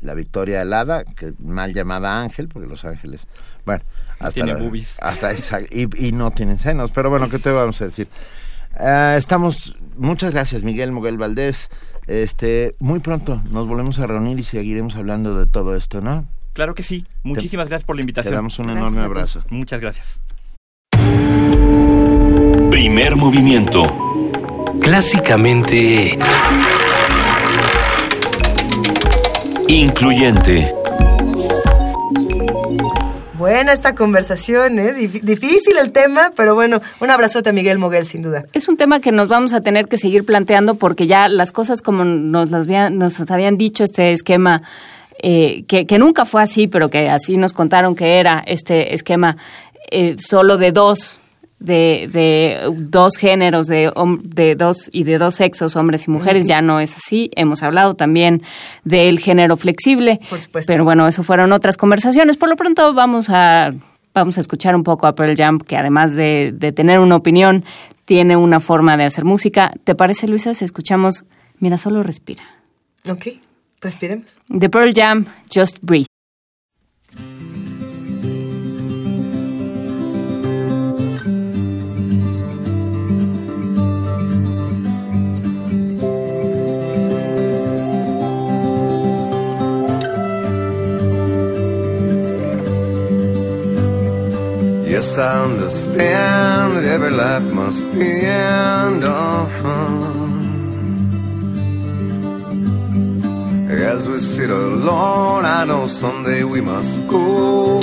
la Victoria Helada, que mal llamada Ángel, porque los ángeles, bueno, hasta tiene la, boobies. hasta y, y, no tienen senos, pero bueno, ¿qué te vamos a decir? Uh, estamos, muchas gracias Miguel Moguel Valdés. Este, muy pronto nos volvemos a reunir y seguiremos hablando de todo esto, ¿no? Claro que sí. Muchísimas te, gracias por la invitación. Te damos un gracias enorme abrazo. Muchas gracias. Primer movimiento. Clásicamente incluyente. Buena esta conversación, ¿eh? Dif difícil el tema, pero bueno, un abrazote a Miguel Moguel, sin duda. Es un tema que nos vamos a tener que seguir planteando porque ya las cosas como nos las habían, nos habían dicho este esquema, eh, que, que, nunca fue así, pero que así nos contaron que era este esquema eh, solo de dos. De, de dos géneros de, de dos y de dos sexos, hombres y mujeres, ya no es así. Hemos hablado también del género flexible, Por supuesto. pero bueno, eso fueron otras conversaciones. Por lo pronto vamos a vamos a escuchar un poco a Pearl Jam, que además de, de tener una opinión, tiene una forma de hacer música. ¿Te parece, Luisa, si escuchamos Mira, solo respira? Ok, respiremos. The Pearl Jam, Just Breathe. Yes, I understand that every life must end. Uh-huh. As we sit alone, I know someday we must go.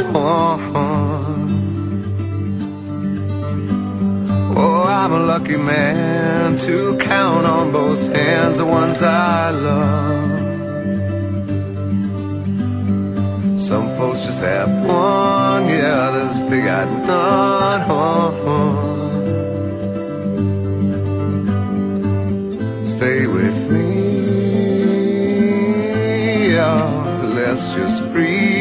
Oh, I'm a lucky man to count on both hands the ones I love. Some folks just have one, yeah, others they got none. Stay with me, yeah, let's just breathe.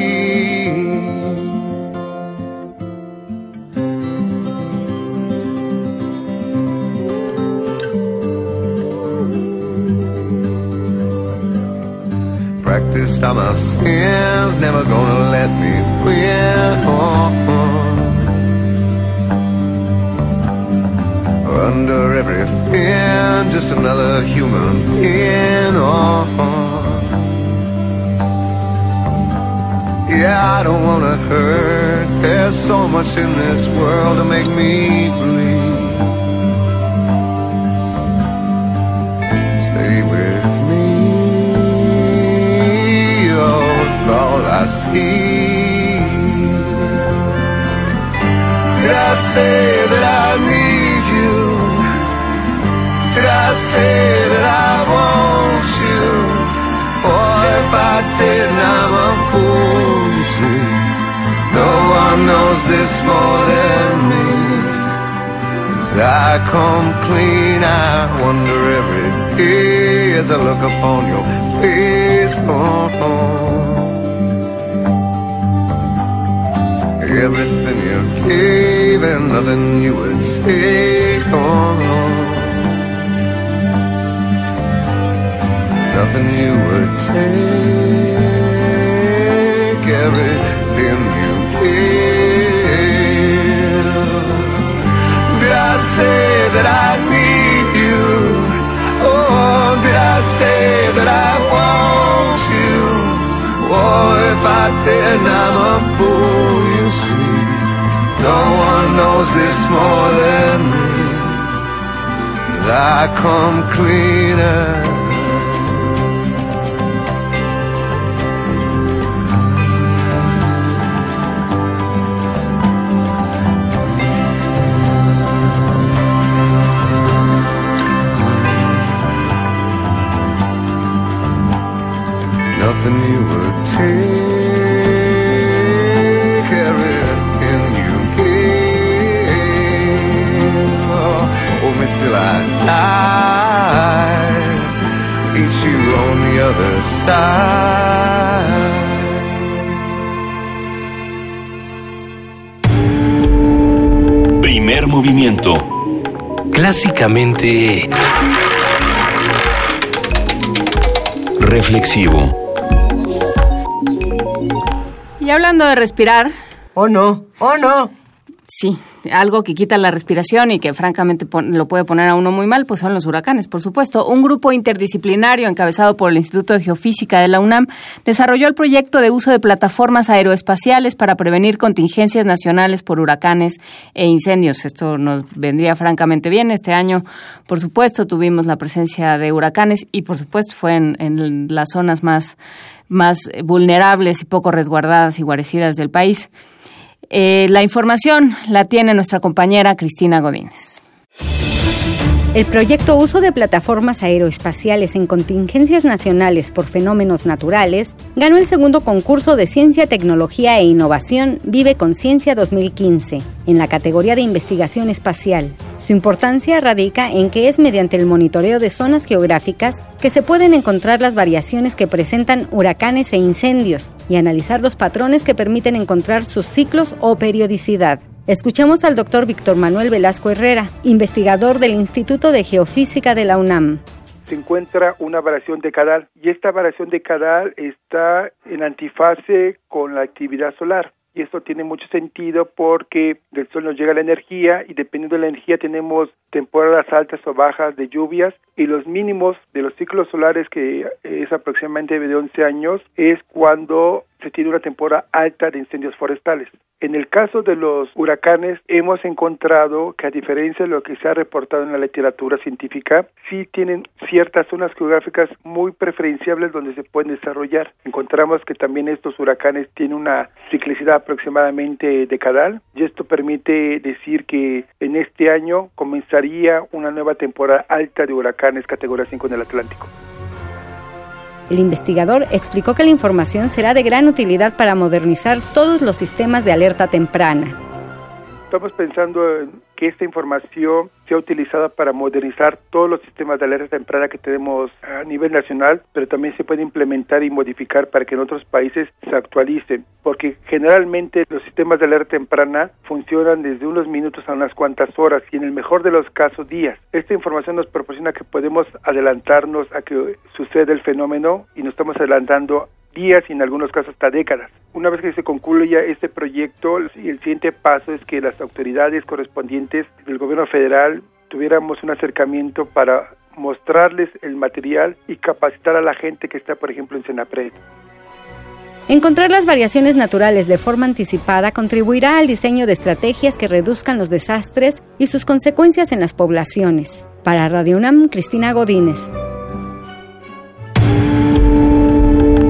On my sins, never gonna let me win. Under everything, just another human being. Yeah, I don't wanna hurt. There's so much in this world to make me bleed. Stay with me, oh, all Did I say that I need you? Say that I want you? Or if I did, I'm a fool, you see. No one knows this more than me. As I come clean, I wonder every day as I look upon your face. Oh, oh. Everything you gave and nothing you would take on. Nothing you would take. Everything you gave. Did I say that I need you? Oh, did I say that I? Oh, if I did, I'm a fool, you see. No one knows this more than me. I come cleaner. Nothing you Clásicamente reflexivo. Y hablando de respirar. Oh no, oh no. Sí, algo que quita la respiración y que francamente lo puede poner a uno muy mal, pues son los huracanes, por supuesto. Un grupo interdisciplinario encabezado por el Instituto de Geofísica de la UNAM desarrolló el proyecto de uso de plataformas aeroespaciales para prevenir contingencias nacionales por huracanes e incendios. Esto nos vendría francamente bien. Este año, por supuesto, tuvimos la presencia de huracanes y, por supuesto, fue en, en las zonas más, más vulnerables y poco resguardadas y guarecidas del país. Eh, la información la tiene nuestra compañera Cristina Godínez. El proyecto Uso de Plataformas Aeroespaciales en Contingencias Nacionales por Fenómenos Naturales ganó el segundo concurso de Ciencia, Tecnología e Innovación Vive Conciencia 2015 en la categoría de Investigación Espacial. Su importancia radica en que es mediante el monitoreo de zonas geográficas que se pueden encontrar las variaciones que presentan huracanes e incendios y analizar los patrones que permiten encontrar sus ciclos o periodicidad. Escuchemos al doctor Víctor Manuel Velasco Herrera, investigador del Instituto de Geofísica de la UNAM. se encuentra una variación decadal y esta variación decadal está en antifase con la actividad solar. Y esto tiene mucho sentido porque del sol nos llega la energía y dependiendo de la energía tenemos temporadas altas o bajas de lluvias y los mínimos de los ciclos solares que es aproximadamente de 11 años es cuando se tiene una temporada alta de incendios forestales. En el caso de los huracanes, hemos encontrado que a diferencia de lo que se ha reportado en la literatura científica, sí tienen ciertas zonas geográficas muy preferenciables donde se pueden desarrollar. Encontramos que también estos huracanes tienen una ciclicidad aproximadamente decadal y esto permite decir que en este año comenzaría una nueva temporada alta de huracanes categoría 5 en el Atlántico. El investigador explicó que la información será de gran utilidad para modernizar todos los sistemas de alerta temprana. Estamos pensando en que esta información sea utilizada para modernizar todos los sistemas de alerta temprana que tenemos a nivel nacional, pero también se puede implementar y modificar para que en otros países se actualicen, porque generalmente los sistemas de alerta temprana funcionan desde unos minutos a unas cuantas horas y en el mejor de los casos días. Esta información nos proporciona que podemos adelantarnos a que suceda el fenómeno y nos estamos adelantando días y en algunos casos hasta décadas. Una vez que se concluya este proyecto, el siguiente paso es que las autoridades correspondientes del gobierno federal tuviéramos un acercamiento para mostrarles el material y capacitar a la gente que está, por ejemplo, en Senapred. Encontrar las variaciones naturales de forma anticipada contribuirá al diseño de estrategias que reduzcan los desastres y sus consecuencias en las poblaciones. Para Radio UNAM, Cristina Godínez.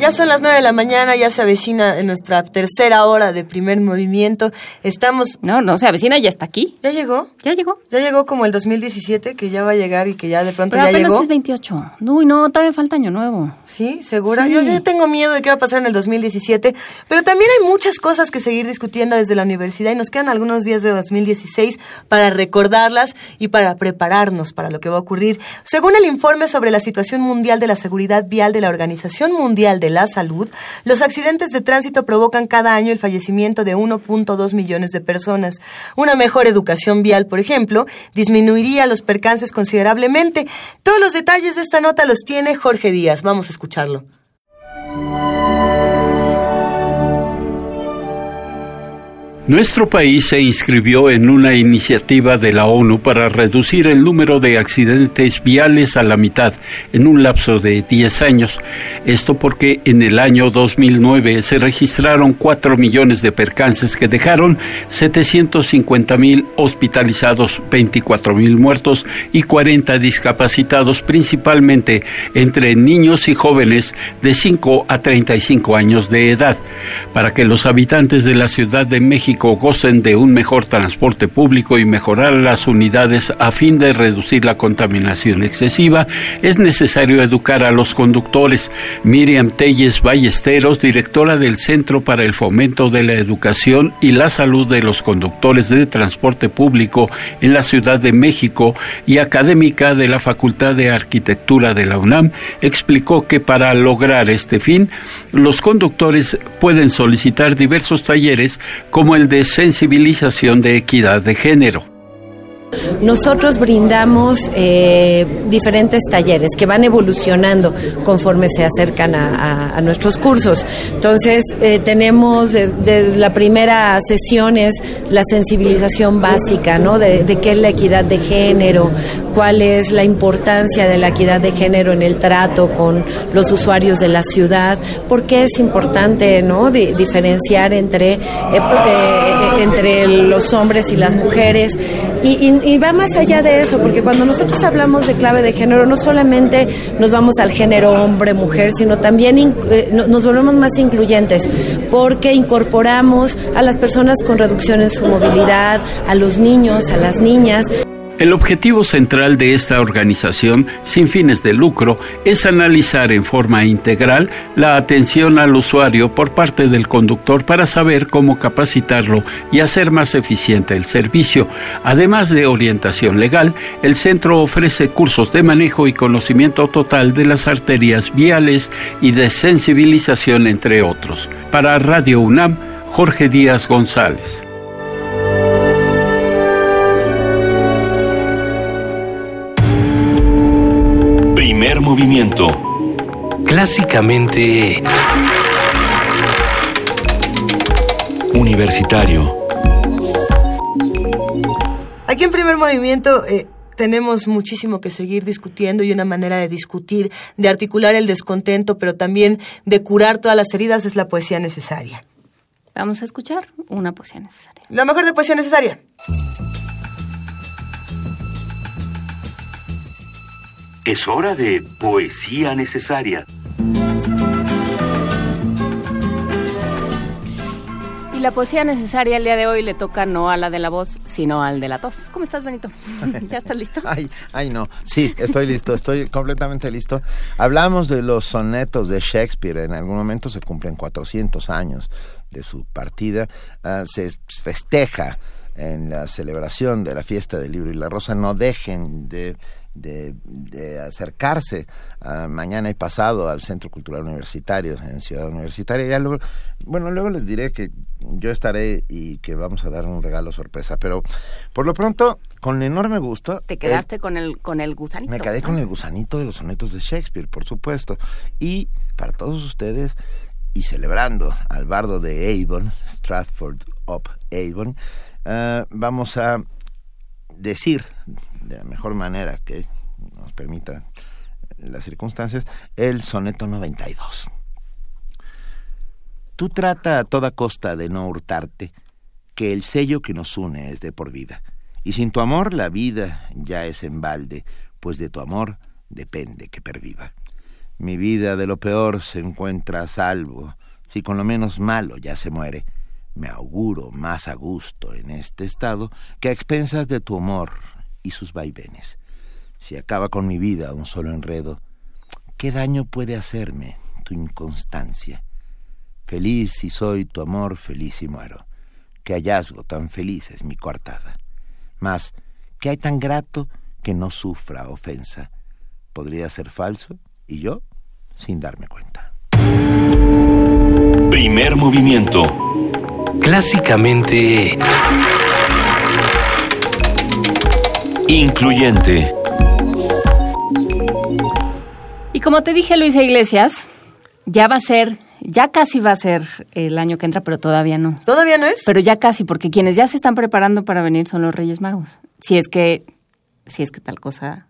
Ya son las nueve de la mañana, ya se avecina en nuestra tercera hora de primer movimiento. Estamos... No, no se avecina, ya está aquí. ¿Ya llegó? Ya llegó. Ya llegó como el 2017, que ya va a llegar y que ya de pronto Pero ya apenas llegó. es 28. Uy, no, todavía falta año nuevo. ¿Sí? ¿Segura? Sí. Yo ya tengo miedo de qué va a pasar en el 2017, pero también hay muchas cosas que seguir discutiendo desde la universidad y nos quedan algunos días de 2016 para recordarlas y para prepararnos para lo que va a ocurrir. Según el informe sobre la situación mundial de la seguridad vial de la Organización Mundial de la Salud, los accidentes de tránsito provocan cada año el fallecimiento de 1.2 millones de personas. Una mejor educación vial, por ejemplo, disminuiría los percances considerablemente. Todos los detalles de esta nota los tiene Jorge Díaz. Vamos a escucharlo. Nuestro país se inscribió en una iniciativa de la ONU para reducir el número de accidentes viales a la mitad en un lapso de 10 años. Esto porque en el año 2009 se registraron 4 millones de percances que dejaron 750 mil hospitalizados, 24 mil muertos y 40 discapacitados, principalmente entre niños y jóvenes de 5 a 35 años de edad. Para que los habitantes de la Ciudad de México gocen de un mejor transporte público y mejorar las unidades a fin de reducir la contaminación excesiva, es necesario educar a los conductores. Miriam Telles Ballesteros, directora del Centro para el Fomento de la Educación y la Salud de los Conductores de Transporte Público en la Ciudad de México y académica de la Facultad de Arquitectura de la UNAM, explicó que para lograr este fin, los conductores pueden solicitar diversos talleres como el de sensibilización de equidad de género. Nosotros brindamos eh, diferentes talleres que van evolucionando conforme se acercan a, nuestros cursos. Entonces, eh, tenemos de, de la primera sesión es la sensibilización básica, ¿no? De, qué es la equidad de género, cuál es la importancia de la equidad de género en el trato con los usuarios de la ciudad, por qué es importante, ¿no? Di- diferenciar entre, eh, entre los hombres y las mujeres. Y- y va más allá de eso, porque cuando nosotros hablamos de clave de género, no solamente nos vamos al género hombre-mujer, sino también eh, no- nos volvemos más incluyentes, porque incorporamos a las personas con reducción en su movilidad, a los niños, a las niñas. El objetivo central de esta organización, sin fines de lucro, es analizar en forma integral la atención al usuario por parte del conductor para saber cómo capacitarlo y hacer más eficiente el servicio. Además de orientación legal, el centro ofrece cursos de manejo y conocimiento total de las arterias viales y de sensibilización, entre otros. Para Radio UNAM, Jorge Díaz González. Movimiento. Clásicamente... Universitario. Aquí en primer movimiento eh, tenemos muchísimo que seguir discutiendo y una manera de discutir, de articular el descontento, pero también de curar todas las heridas es la poesía necesaria. Vamos a escuchar una poesía necesaria. La mejor de poesía necesaria. Es hora de poesía necesaria. Y la poesía necesaria el día de hoy le toca no a la de la voz, sino al de la tos. ¿Cómo estás, Benito? ¿Ya estás listo? Ay, ay, no. Sí, estoy listo, estoy completamente listo. Hablamos de los sonetos de Shakespeare. En algún momento se cumplen 400 años de su partida. Ah, se festeja en la celebración de la fiesta del libro y la rosa. No dejen de de, de acercarse a mañana y pasado al Centro Cultural Universitario en Ciudad Universitaria. Ya luego, bueno, luego les diré que yo estaré y que vamos a dar un regalo sorpresa, pero por lo pronto, con enorme gusto. Te quedaste con el con el gusanito. Me quedé con el gusanito de los sonetos de Shakespeare, por supuesto. Y para todos ustedes, y celebrando al bardo de Avon, Stratford up Avon, ah, vamos a decir de la mejor manera que nos permita las circunstancias, el soneto 92. Tú trata a toda costa de no hurtarte, que el sello que nos une es de por vida. Y sin tu amor la vida ya es en balde, pues de tu amor depende que perviva. Mi vida de lo peor se encuentra a salvo, si con lo menos malo ya se muere. Me auguro más a gusto en este estado que a expensas de tu amor y sus vaivenes. Si acaba con mi vida un solo enredo, ¿qué daño puede hacerme tu inconstancia? Feliz si soy tu amor, feliz y muero. Qué hallazgo tan feliz es mi coartada. Mas, ¿qué hay tan grato que no sufra ofensa? Podría ser falso y yo sin darme cuenta. Primer movimiento. Clásicamente... Incluyente. Y como te dije, Luisa Iglesias, ya va a ser, ya casi va a ser el año que entra, pero todavía no. ¿Todavía no es? Pero ya casi, porque quienes ya se están preparando para venir son los Reyes Magos. Si es que, si es que tal cosa.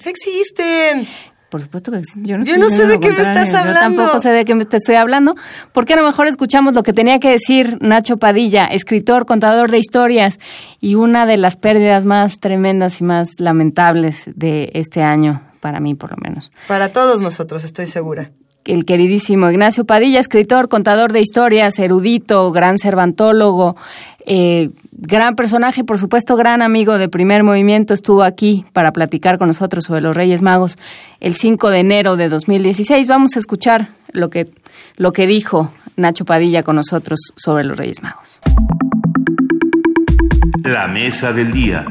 ¡Sí existen! Por supuesto que sí. Yo no, Yo no sé de qué me estás hablando. Yo tampoco sé de qué me te estoy hablando. ¿Por qué a lo mejor escuchamos lo que tenía que decir Nacho Padilla, escritor, contador de historias y una de las pérdidas más tremendas y más lamentables de este año, para mí por lo menos? Para todos nosotros, estoy segura. El queridísimo Ignacio Padilla, escritor, contador de historias, erudito, gran cervantólogo, eh, gran personaje, por supuesto, gran amigo de primer movimiento, estuvo aquí para platicar con nosotros sobre los Reyes Magos el 5 de enero de 2016. Vamos a escuchar lo que, lo que dijo Nacho Padilla con nosotros sobre los Reyes Magos. La mesa del día.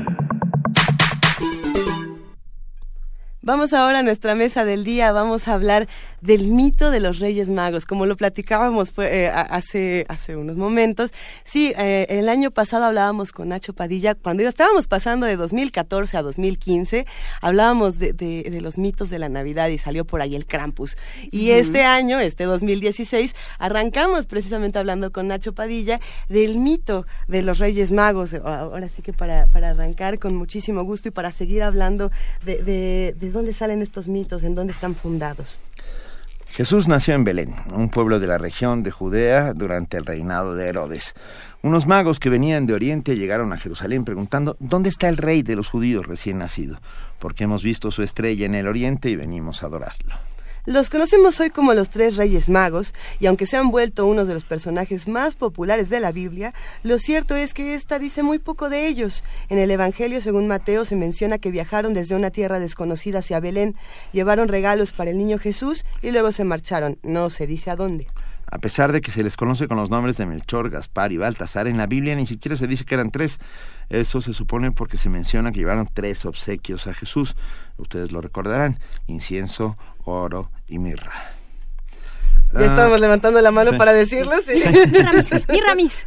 Vamos ahora a nuestra mesa del día, vamos a hablar del mito de los Reyes Magos, como lo platicábamos eh, hace, hace unos momentos. Sí, eh, el año pasado hablábamos con Nacho Padilla, cuando estábamos pasando de 2014 a 2015, hablábamos de, de, de, los mitos de la Navidad y salió por ahí el Krampus. Y uh -huh. este año, este 2016, arrancamos precisamente hablando con Nacho Padilla del mito de los Reyes Magos. Ahora sí que para, para arrancar con muchísimo gusto y para seguir hablando de, dónde salen estos mitos, en dónde están fundados. Jesús nació en Belén, un pueblo de la región de Judea durante el reinado de Herodes. Unos magos que venían de Oriente llegaron a Jerusalén preguntando ¿Dónde está el rey de los judíos recién nacido? Porque hemos visto su estrella en el Oriente y venimos a adorarlo. Los conocemos hoy como los tres Reyes Magos, y aunque se han vuelto unos de los personajes más populares de la Biblia, lo cierto es que esta dice muy poco de ellos. En el Evangelio, según Mateo, se menciona que viajaron desde una tierra desconocida hacia Belén, llevaron regalos para el niño Jesús y luego se marcharon. No se dice a dónde. A pesar de que se les conoce con los nombres de Melchor, Gaspar y Baltasar, en la Biblia ni siquiera se dice que eran tres. Eso se supone porque se menciona que llevaron tres obsequios a Jesús. Ustedes lo recordarán, incienso, oro y mirra. Ya Ah, estábamos levantando la mano sí. para decirlo, sí. Miramis.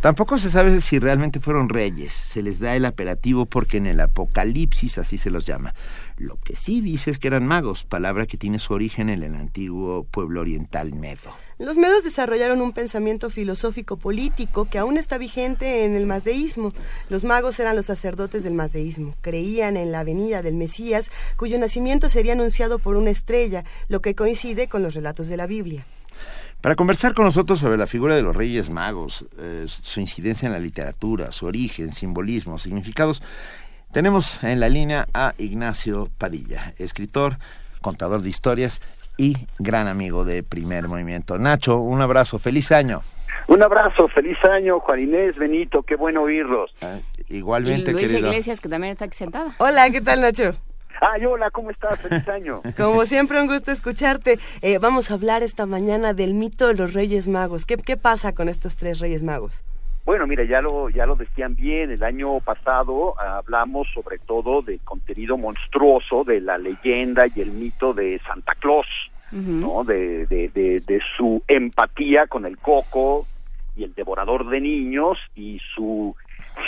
Tampoco se sabe si realmente fueron reyes. Se les da el apelativo porque en el Apocalipsis así se los llama. Lo que sí dice es que eran magos, palabra que tiene su origen en el antiguo pueblo oriental medo. Los medos desarrollaron un pensamiento filosófico político que aún está vigente en el mazdeísmo. Los magos eran los sacerdotes del mazdeísmo. Creían en la venida del Mesías, cuyo nacimiento sería anunciado por una estrella, lo que coincide con los relatos de la Biblia. Para conversar con nosotros sobre la figura de los Reyes Magos, eh, su incidencia en la literatura, su origen, simbolismo, significados, tenemos en la línea a Ignacio Padilla, escritor, contador de historias y gran amigo de Primer Movimiento. Nacho, un abrazo, feliz año. Un abrazo, feliz año, Juan Inés, Benito, qué bueno oírlos. Igualmente, y Luisa querido. Iglesias, que también está aquí sentada. Hola, ¿qué tal, Nacho? Ay, hola, ¿cómo estás? Feliz año. Como siempre, un gusto escucharte. Eh, vamos a hablar esta mañana del mito de los Reyes Magos. ¿Qué, qué pasa con estos tres Reyes Magos? Bueno, mira, ya lo, ya lo decían bien, el año pasado hablamos sobre todo del contenido monstruoso de la leyenda y el mito de Santa Claus, ¿no? De, de, de, de su empatía con el coco y el devorador de niños y su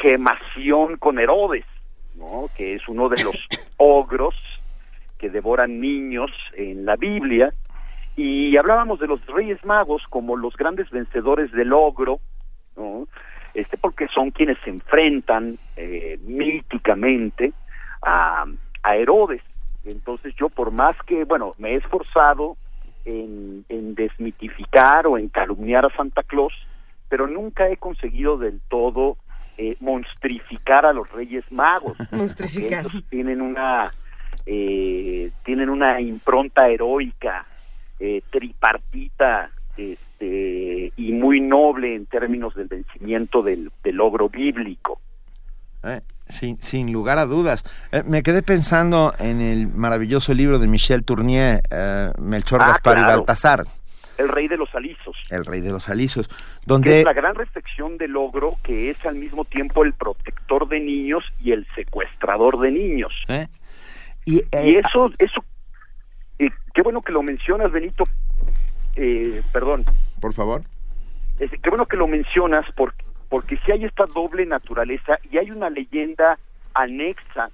gemación con Herodes, ¿no? Que es uno de los ogros que devoran niños en la Biblia. Y hablábamos de los Reyes Magos como los grandes vencedores del ogro, ¿no? Este, porque son quienes se enfrentan eh, míticamente a, a Herodes. Entonces yo por más que, bueno, me he esforzado en, en desmitificar o en calumniar a Santa Claus, pero nunca he conseguido del todo eh, monstrificar a los Reyes Magos. Monstrificar. Ellos tienen una eh, tienen una impronta heroica, eh, tripartita, este, y muy noble en términos del vencimiento del, del logro bíblico. Eh, sin, sin lugar a dudas. Eh, me quedé pensando en el maravilloso libro de Michel Tournier, eh, Melchor, Ah, Gaspar y. Baltasar, El rey de los alisos. el rey de los alisos, que donde es la gran reflexión del logro que es al mismo tiempo el protector de niños y el secuestrador de niños. y, Y eso, eso, qué bueno que lo mencionas, Benito. Eh, perdón. Por favor. Es- qué bueno que lo mencionas porque, porque si hay esta doble naturaleza y hay una leyenda anexa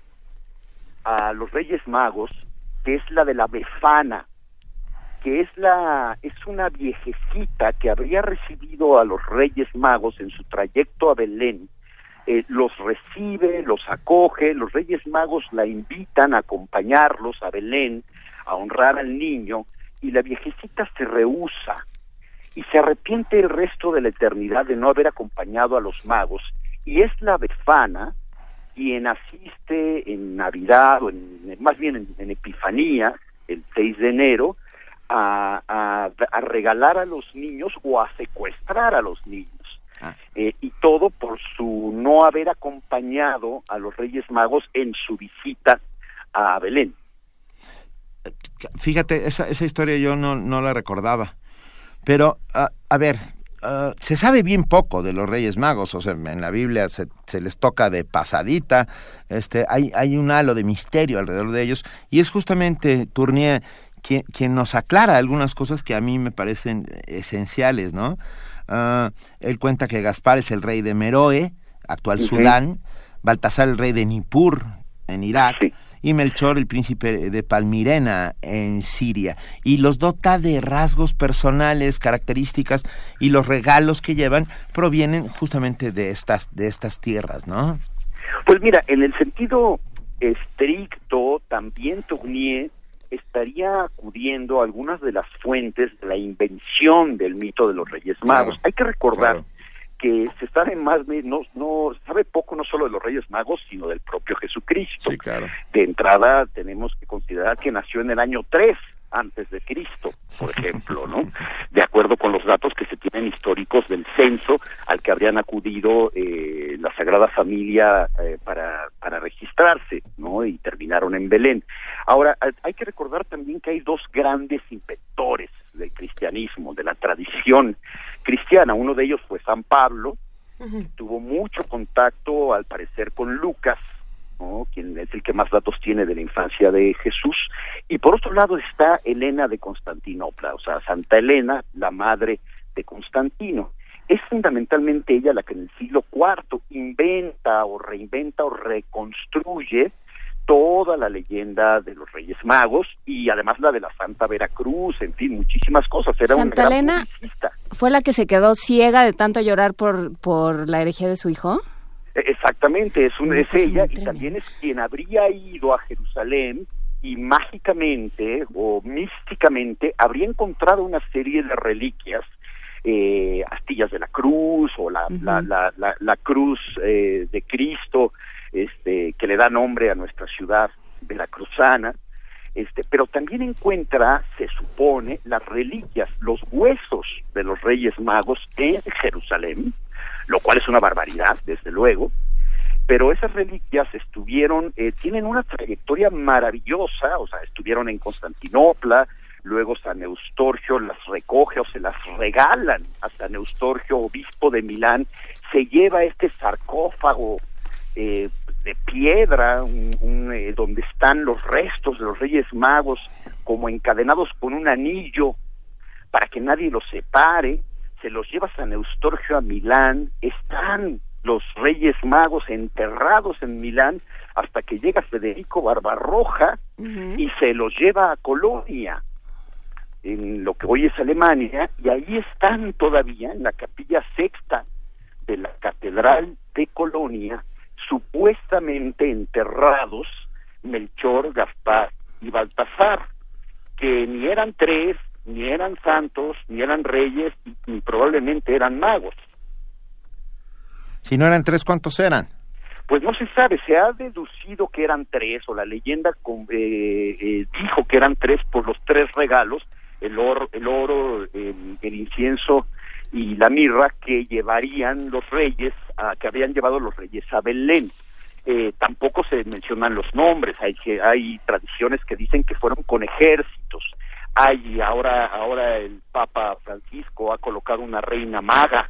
a los Reyes Magos que es la de la Befana que es la es una viejecita que habría recibido a los Reyes Magos en su trayecto a Belén eh, los recibe, los acoge, los Reyes Magos la invitan a acompañarlos a Belén, a honrar al niño, y la viejecita se rehúsa y se arrepiente el resto de la eternidad de no haber acompañado a los magos, y es la Befana quien asiste en Navidad, o en, más bien en, en Epifanía, el 6 de enero, a, a, a regalar a los niños o a secuestrar a los niños. Eh, y todo por su no haber acompañado a los Reyes Magos en su visita a Belén. Fíjate, esa, esa historia yo no, no la recordaba. Pero, ah, a ver, ah, se sabe bien poco de los Reyes Magos, o sea, en la Biblia se, se les toca de pasadita, este, hay, hay un halo de misterio alrededor de ellos, y es justamente Tournier quien, quien nos aclara algunas cosas que a mí me parecen esenciales, ¿no? Ah, él cuenta que Gaspar es el rey de Meroe, actual. Sudán, Baltasar el rey de Nippur, en Irak, y Melchor el príncipe de Palmirena, en Siria. Y los dota de rasgos personales, características, y los regalos que llevan provienen justamente de estas, de estas tierras, ¿no? Pues mira, en el sentido estricto, también Tournier estaría acudiendo a algunas de las fuentes de la invención del mito de los Reyes Magos. Claro, Hay que recordar claro. Que se sabe más, no, no sabe poco no solo de los Reyes Magos, sino del propio Jesucristo. Sí, claro. De entrada tenemos que considerar que nació en el año 3 antes de Cristo, por ejemplo, ¿no? De acuerdo con los datos que se tienen históricos del censo al que habrían acudido eh, la Sagrada Familia eh, para, para registrarse, ¿no? Y terminaron en Belén. Ahora, hay- que recordar también que hay dos grandes inventores del cristianismo, de la tradición cristiana. Uno de ellos fue San Pablo, tuvo mucho contacto, al parecer, con Lucas, ¿no? quien es el que más datos tiene de la infancia de Jesús. Y por otro lado está Elena de Constantinopla, o sea, Santa Elena, la madre de Constantino. Es fundamentalmente ella la que en el siglo IV inventa o reinventa o reconstruye toda la leyenda de los Reyes Magos y además la de la Santa Veracruz, en fin, muchísimas cosas. Era una Santa gran Elena fue la que se quedó ciega de tanto llorar por, por la herejía de su hijo. Exactamente, es, un, es ella y también es quien habría ido a Jerusalén y mágicamente o místicamente habría encontrado una serie de reliquias, eh, astillas de la cruz o la, la, la, la, la cruz eh, de Cristo, este, que le da nombre a nuestra ciudad veracruzana, este, pero también encuentra, se supone, las reliquias, los huesos de los Reyes Magos en Jerusalén, lo cual es una barbaridad, desde luego, pero esas reliquias estuvieron, eh, tienen una trayectoria maravillosa, o sea, estuvieron en Constantinopla, luego San Eustorgio las recoge o se las regalan a San Eustorgio, obispo de Milán, se lleva este sarcófago eh, de piedra, un- un, eh, donde están los restos de los Reyes Magos, como encadenados con un anillo, para que nadie los separe, se los lleva San Eustorgio a Milán, están los Reyes Magos enterrados en Milán hasta que llega Federico Barbarroja y se los lleva a Colonia, en lo que hoy es Alemania, y ahí están todavía en la capilla sexta de la Catedral de Colonia, supuestamente enterrados Melchor, Gaspar y Baltasar, que ni eran tres, ni eran santos, ni eran reyes, ni probablemente eran magos. Si no eran tres, ¿cuántos eran? Pues no se sabe, se ha deducido que eran tres, o la leyenda con- eh, eh, dijo que eran tres por los tres regalos, el oro, el, oro el, el incienso y la mirra que llevarían los reyes, a, que habían llevado los reyes a Belén. Eh, tampoco se mencionan los nombres, hay, que, hay tradiciones que dicen que fueron con ejércitos. Hay ahora, ahora el Papa Francisco ha colocado una reina maga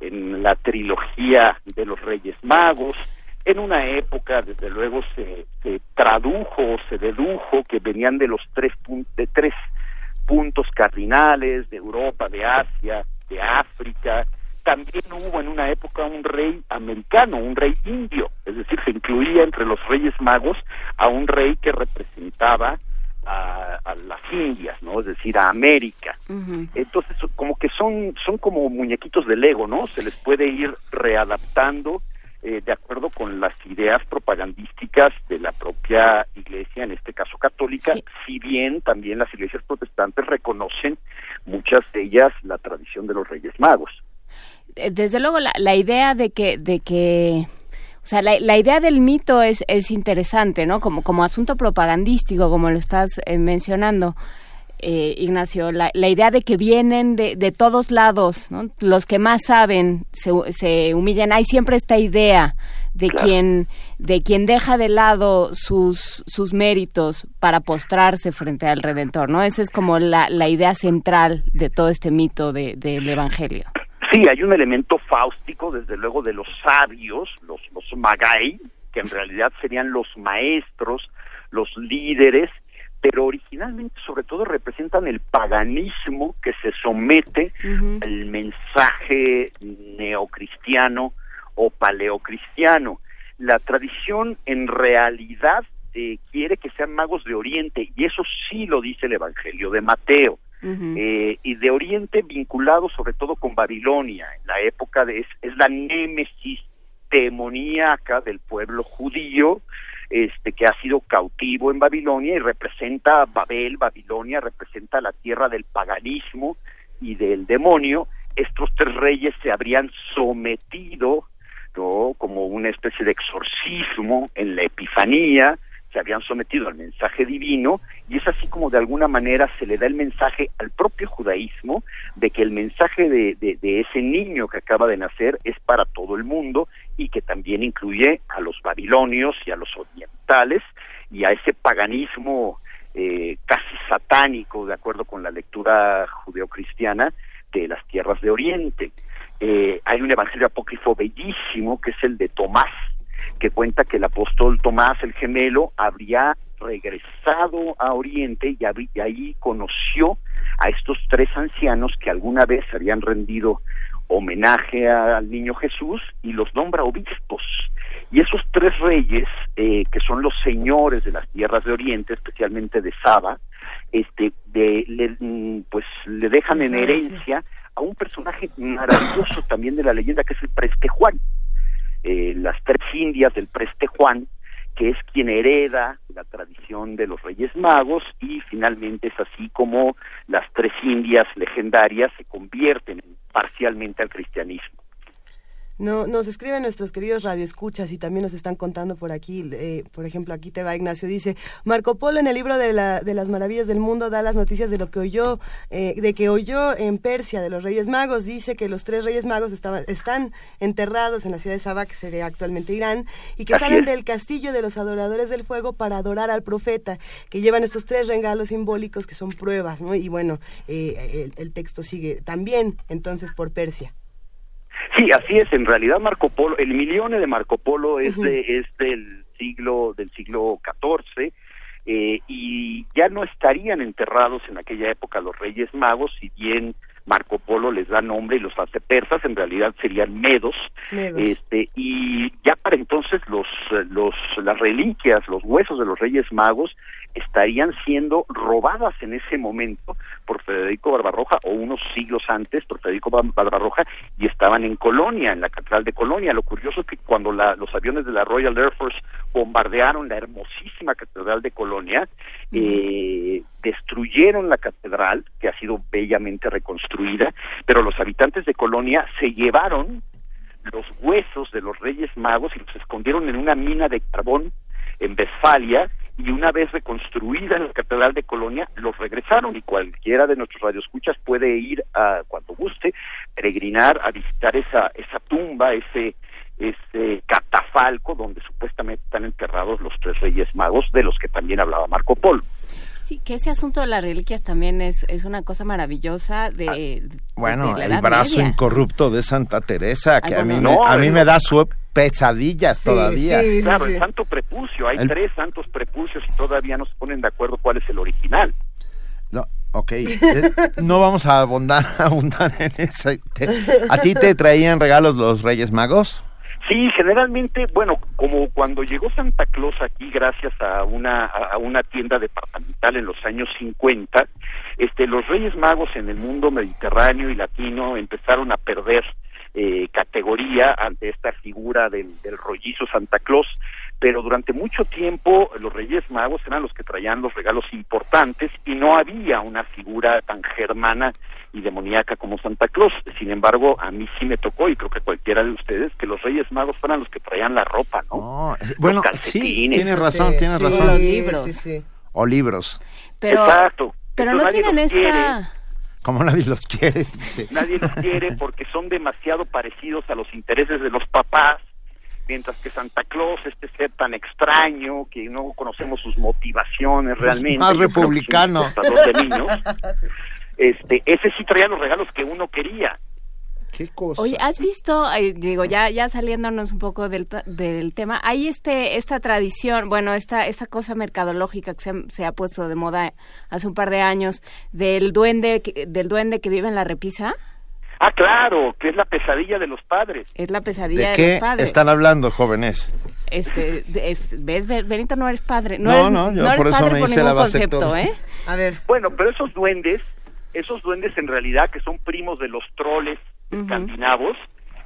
en la trilogía de los Reyes Magos. En una época, desde luego, se, se tradujo o se dedujo que venían de los tres, de tres puntos cardinales, de Europa, de Asia, de África. También hubo en una época un rey americano, un rey indio, es decir, se incluía entre los Reyes Magos a un rey que representaba a, a las Indias, ¿no? Es decir, a América. Entonces, como que son, son como muñequitos de Lego, ¿no? Se les puede ir readaptando eh, de acuerdo con las ideas propagandísticas de la propia iglesia, en este caso católica, si bien también las iglesias protestantes reconocen muchas de ellas la tradición de los Reyes Magos. Eh, Desde luego, la, la idea de que, de que, o sea, la, la idea del mito es, es interesante, ¿no? Como, como asunto propagandístico, como lo estás eh, mencionando. eh, Ignacio, la, la idea de que vienen de, de todos lados, ¿no? los que más saben se, se humillan. Hay siempre esta idea de quien de quien deja de lado sus sus méritos para postrarse frente al Redentor, ¿no? Esa es como la, la idea central de todo este mito de- del Evangelio. Sí, hay un elemento fáustico, desde luego, de los sabios, los, los magai, que en realidad serían los maestros, los líderes, pero originalmente sobre todo representan el paganismo que se somete al mensaje neocristiano o paleocristiano. La tradición en realidad eh, quiere que sean magos de Oriente y eso sí lo dice el Evangelio de Mateo. Eh, y de Oriente vinculado sobre todo con Babilonia, en la época de es, es la némesis demoníaca del pueblo judío, este que ha sido cautivo en Babilonia y representa Babel, Babilonia representa la tierra del paganismo y del demonio. Estos tres reyes se habrían sometido, ¿no? como una especie de exorcismo en la Epifanía, se habían sometido al mensaje divino y es así como de alguna manera se le da el mensaje al propio judaísmo de que el mensaje de, de, ese niño que acaba de nacer es para todo el mundo y que también incluye a los babilonios y a los orientales y a ese paganismo eh, casi satánico, de acuerdo con la lectura judeocristiana, de las tierras de Oriente. Eh, hay un evangelio apócrifo bellísimo que es el de Tomás, que cuenta que el apóstol Tomás, el gemelo, habría regresado a Oriente y, habí- y ahí conoció a estos tres ancianos que alguna vez habían rendido homenaje al niño Jesús y los nombra obispos. Y esos tres reyes, eh, que son los señores de las tierras de Oriente, especialmente de Saba, este, de, le, mm, pues le dejan en herencia a un personaje maravilloso también de la leyenda que es el Preste Juan. Eh, las tres indias del Preste Juan, que es quien hereda la tradición de los Reyes Magos y finalmente es así como las tres indias legendarias se convierten parcialmente al cristianismo. No, nos escriben nuestros queridos radioescuchas y también nos están contando por aquí, eh, por ejemplo, aquí te va Ignacio, dice, Marco Polo en el libro de, la, de las maravillas del mundo da las noticias de lo que oyó, eh, de que oyó en Persia de los Reyes Magos, dice que los tres Reyes Magos estaban, están enterrados en la ciudad de Saba, que sería actualmente Irán, y que Así salen es. del castillo de los adoradores del fuego para adorar al profeta, que llevan estos tres regalos simbólicos que son pruebas, ¿no? Y bueno, eh, el, el texto sigue también entonces por Persia. Sí, así es. En realidad, Marco Polo, el milione de Marco Polo es de es del siglo del siglo XIV eh, y ya no estarían enterrados en aquella época los Reyes Magos, si bien Marco Polo les da nombre y los hace persas, en realidad serían medos, Medos. este y ya para entonces los los las reliquias, los huesos de los Reyes Magos estarían siendo robadas en ese momento por Federico Barbarroja o unos siglos antes por Federico Bar- Barbarroja y estaban en Colonia, en la catedral de Colonia. Lo curioso es que cuando la- los aviones de la Royal Air Force bombardearon la hermosísima catedral de Colonia, eh, destruyeron la catedral, que ha sido bellamente reconstruida, pero los habitantes de Colonia se llevaron los huesos de los Reyes Magos y los escondieron en una mina de carbón en Westfalia y una vez reconstruida en la Catedral de Colonia los regresaron y cualquiera de nuestros radioescuchas puede ir a cuando guste peregrinar a visitar esa esa tumba ese ese catafalco donde supuestamente están enterrados los tres Reyes Magos de los que también hablaba Marco Polo. Sí, que ese asunto de las reliquias también es, es una cosa maravillosa de... Bueno, de el brazo Media. incorrupto de Santa Teresa, que Ay, a mí, bueno, me, no, a mí no. me da su pesadillas todavía. claro, el santo prepucio, hay El- tres santos prepucios y todavía no se ponen de acuerdo cuál es el original. No, ok. Eh, no vamos a abundar, abundar en eso. ¿A ti te traían regalos los Reyes Magos? Sí, generalmente, bueno, como cuando llegó Santa Claus aquí gracias a una a una tienda departamental en los años 50, este los Reyes Magos en el mundo mediterráneo y latino empezaron a perder eh, categoría ante esta figura del, del rollizo Santa Claus, pero durante mucho tiempo los Reyes Magos eran los que traían los regalos importantes y no había una figura tan germana y demoníaca como Santa Claus. Sin embargo, a mí sí me tocó, y creo que cualquiera de ustedes, que los Reyes Magos fueran los que traían la ropa, ¿no? Los Bueno, sí, tienes razón, tienes Sí, razón. los libros. O libros. Pero, Exacto. pero Eso no tienen esta... Como nadie los quiere, dice. Nadie los quiere porque son demasiado parecidos a los intereses de los papás, mientras que Santa Claus, este ser tan extraño, que no conocemos sus motivaciones realmente. más republicano. de niños, este, ese sí traía los regalos que uno quería. ¿Qué cosa? Oye, ¿has visto, eh, digo, ya ya saliéndonos un poco del, del tema, hay este esta tradición, bueno, esta esta cosa mercadológica que se, ha- se ha puesto de moda hace un par de años del duende que- del duende que vive en la repisa? Ah, claro, que es la pesadilla de los padres. Es la pesadilla ¿De de, qué los padres. están hablando, jóvenes? Este, es- ves, Be- Benito no eres padre, no, No, eres, no, yo por eso me hice la concepto, vasectomía. ¿eh? A ver. Bueno, pero esos duendes, esos duendes en realidad que son primos de los troles escandinavos,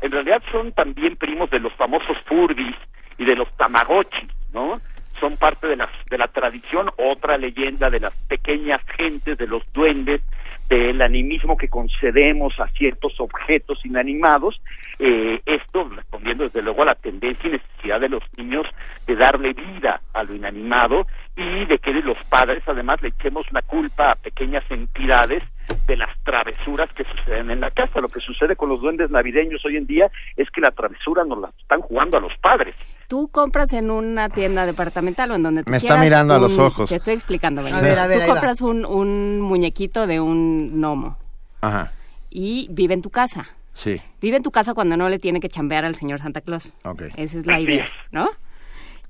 en realidad son también primos de los famosos furbis y de los tamagotchi, ¿no? son parte de la, de la tradición, otra leyenda de las pequeñas gentes, de los duendes, del animismo que concedemos a ciertos objetos inanimados, eh, esto respondiendo desde luego a la tendencia y necesidad de los niños de darle vida a lo inanimado y de que los padres además le echemos la culpa a pequeñas entidades de las travesuras que suceden en la casa. Lo que sucede con los duendes navideños hoy en día es que la travesura nos la están jugando a los padres. Tú compras en una tienda departamental o en donde tú Me está mirando a los ojos. Te estoy explicando. Benito. A ver, a ver, Tú compras un, un muñequito de un gnomo Ajá, y vive en tu casa. sí, Vive en tu casa cuando no le tiene que chambear al señor Santa Claus. ok. Esa es la idea. ¿no?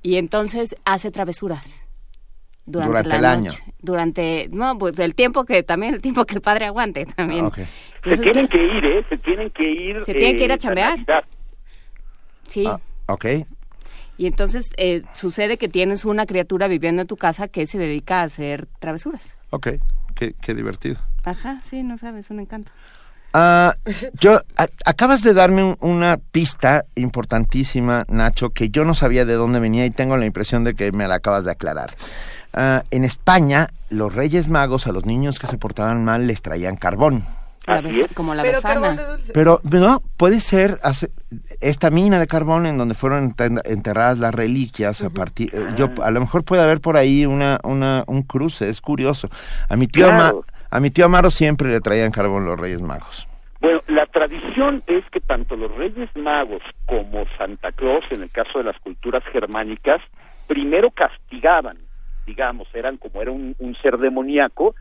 Y entonces hace travesuras. Durante, Durante la el año. noche. Durante, no, pues el tiempo que también, el tiempo que el padre aguante también. Ok. Se Entonces, tienen que ir, ¿eh? Se tienen que ir. Se tienen que ir a eh, chambear. Sí. Ah, ok. Y entonces eh, sucede que tienes una criatura viviendo en tu casa que se dedica a hacer travesuras. Ok, qué, qué divertido. Ajá, sí, no sabes, un encanto. Ah, yo a- acabas de darme un- una pista importantísima, Nacho, que yo no sabía de dónde venía y tengo la impresión de que me la acabas de aclarar. Ah, en España, los Reyes Magos a los niños que se portaban mal les traían carbón. Como la Pero befana. dulce. Pero no, puede ser hace- esta mina de carbón en donde fueron enterradas las reliquias a partir eh, yo a lo mejor puede haber por ahí una, una un cruce, es curioso. A mi tío Claro. A mi tío Amaro siempre le traían carbón los Reyes Magos. Bueno, la tradición es que tanto los Reyes Magos como Santa Claus, en el caso de las culturas germánicas, primero castigaban, digamos, eran como era un, un ser demoníaco,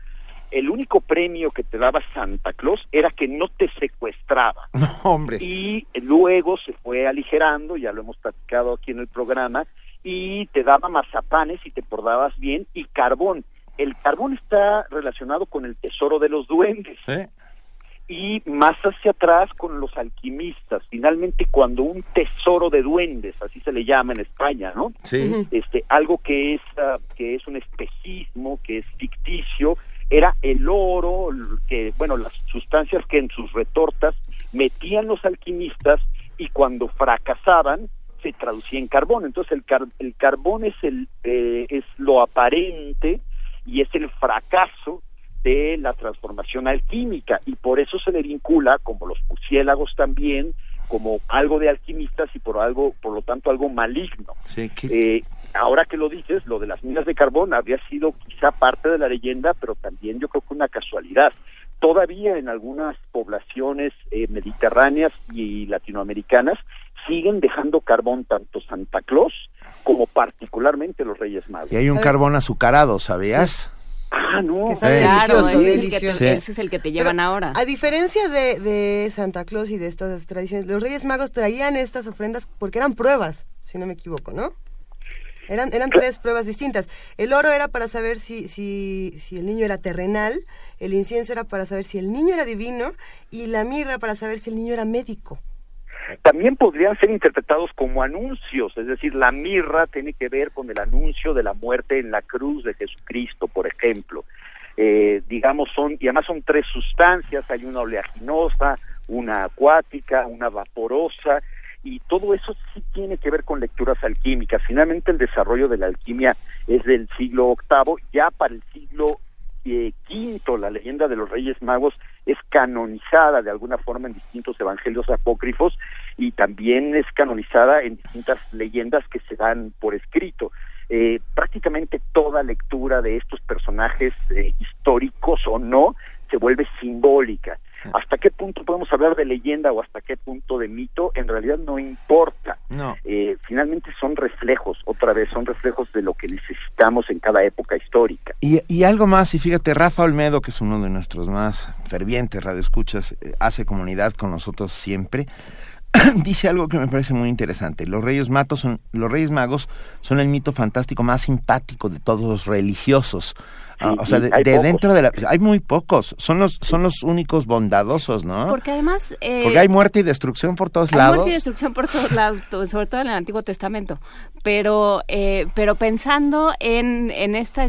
el único premio que te daba Santa Claus era que no te secuestraba. No, hombre. Y luego se fue aligerando, ya lo hemos platicado aquí en el programa, y te daba mazapanes y te portabas bien y carbón. El carbón está relacionado con el tesoro de los duendes y más hacia atrás con los alquimistas. Finalmente, cuando un tesoro de duendes, así se le llama en España, ¿no? Sí. Este, algo que es ah, que es un espejismo, que es ficticio, era el oro, que bueno, las sustancias que en sus retortas metían los alquimistas y cuando fracasaban se traducía en carbón. Entonces el, car- el carbón es el eh, es lo aparente y es el fracaso de la transformación alquímica y por eso se le vincula como los murciélagos también como algo de alquimistas y por algo por lo tanto algo maligno. Sí, que- eh, ahora que lo dices lo de las minas de carbón habría sido quizá parte de la leyenda pero también yo creo que una casualidad. Todavía en algunas poblaciones eh, mediterráneas y latinoamericanas siguen dejando carbón tanto Santa Claus como particularmente los Reyes Magos. Y hay un carbón azucarado, ¿sabías? Ah no Que sabe Claro, delicioso, ese es, el que te- delicioso. Sí. ese es el que te llevan Pero, ahora. A diferencia de, de Santa Claus y de estas tradiciones, los Reyes Magos traían estas ofrendas porque eran pruebas, si no me equivoco, ¿no? Eran, eran tres pruebas distintas. El oro era para saber si, si, si el niño era terrenal, el incienso era para saber si el niño era divino y la mirra para saber si el niño era médico. También podrían ser interpretados como anuncios, es decir, la mirra tiene que ver con el anuncio de la muerte en la cruz de Jesucristo, por ejemplo. Eh, digamos, son, y además son tres sustancias, hay una oleaginosa, una acuática, una vaporosa, y todo eso sí tiene que ver con lecturas alquímicas. Finalmente el desarrollo de la alquimia es del siglo VIII, ya para el siglo eh, quinto, la leyenda de los Reyes Magos es canonizada de alguna forma en distintos evangelios apócrifos y también es canonizada en distintas leyendas que se dan por escrito. Eh, prácticamente toda lectura de estos personajes eh, históricos o no se vuelve simbólica. ¿Hasta qué punto podemos hablar de leyenda o hasta qué punto de mito? En realidad no importa. No. Eh, finalmente son reflejos, otra vez, son reflejos de lo que necesitamos en cada época histórica. Y, y algo más, y fíjate, Rafa Olmedo, que es uno de nuestros más fervientes radioescuchas, eh, hace comunidad con nosotros siempre, dice algo que me parece muy interesante. Los Reyes Matos son, los Reyes Magos son el mito fantástico más simpático de todos los religiosos. Ah, Sí, o sea, de, de dentro de la, hay muy pocos. Son los, son los únicos bondadosos, ¿no? Porque además... eh, Porque hay muerte y destrucción por todos Hay lados. muerte y destrucción por todos lados, sobre todo en el Antiguo Testamento. Pero, eh, pero pensando en, en esta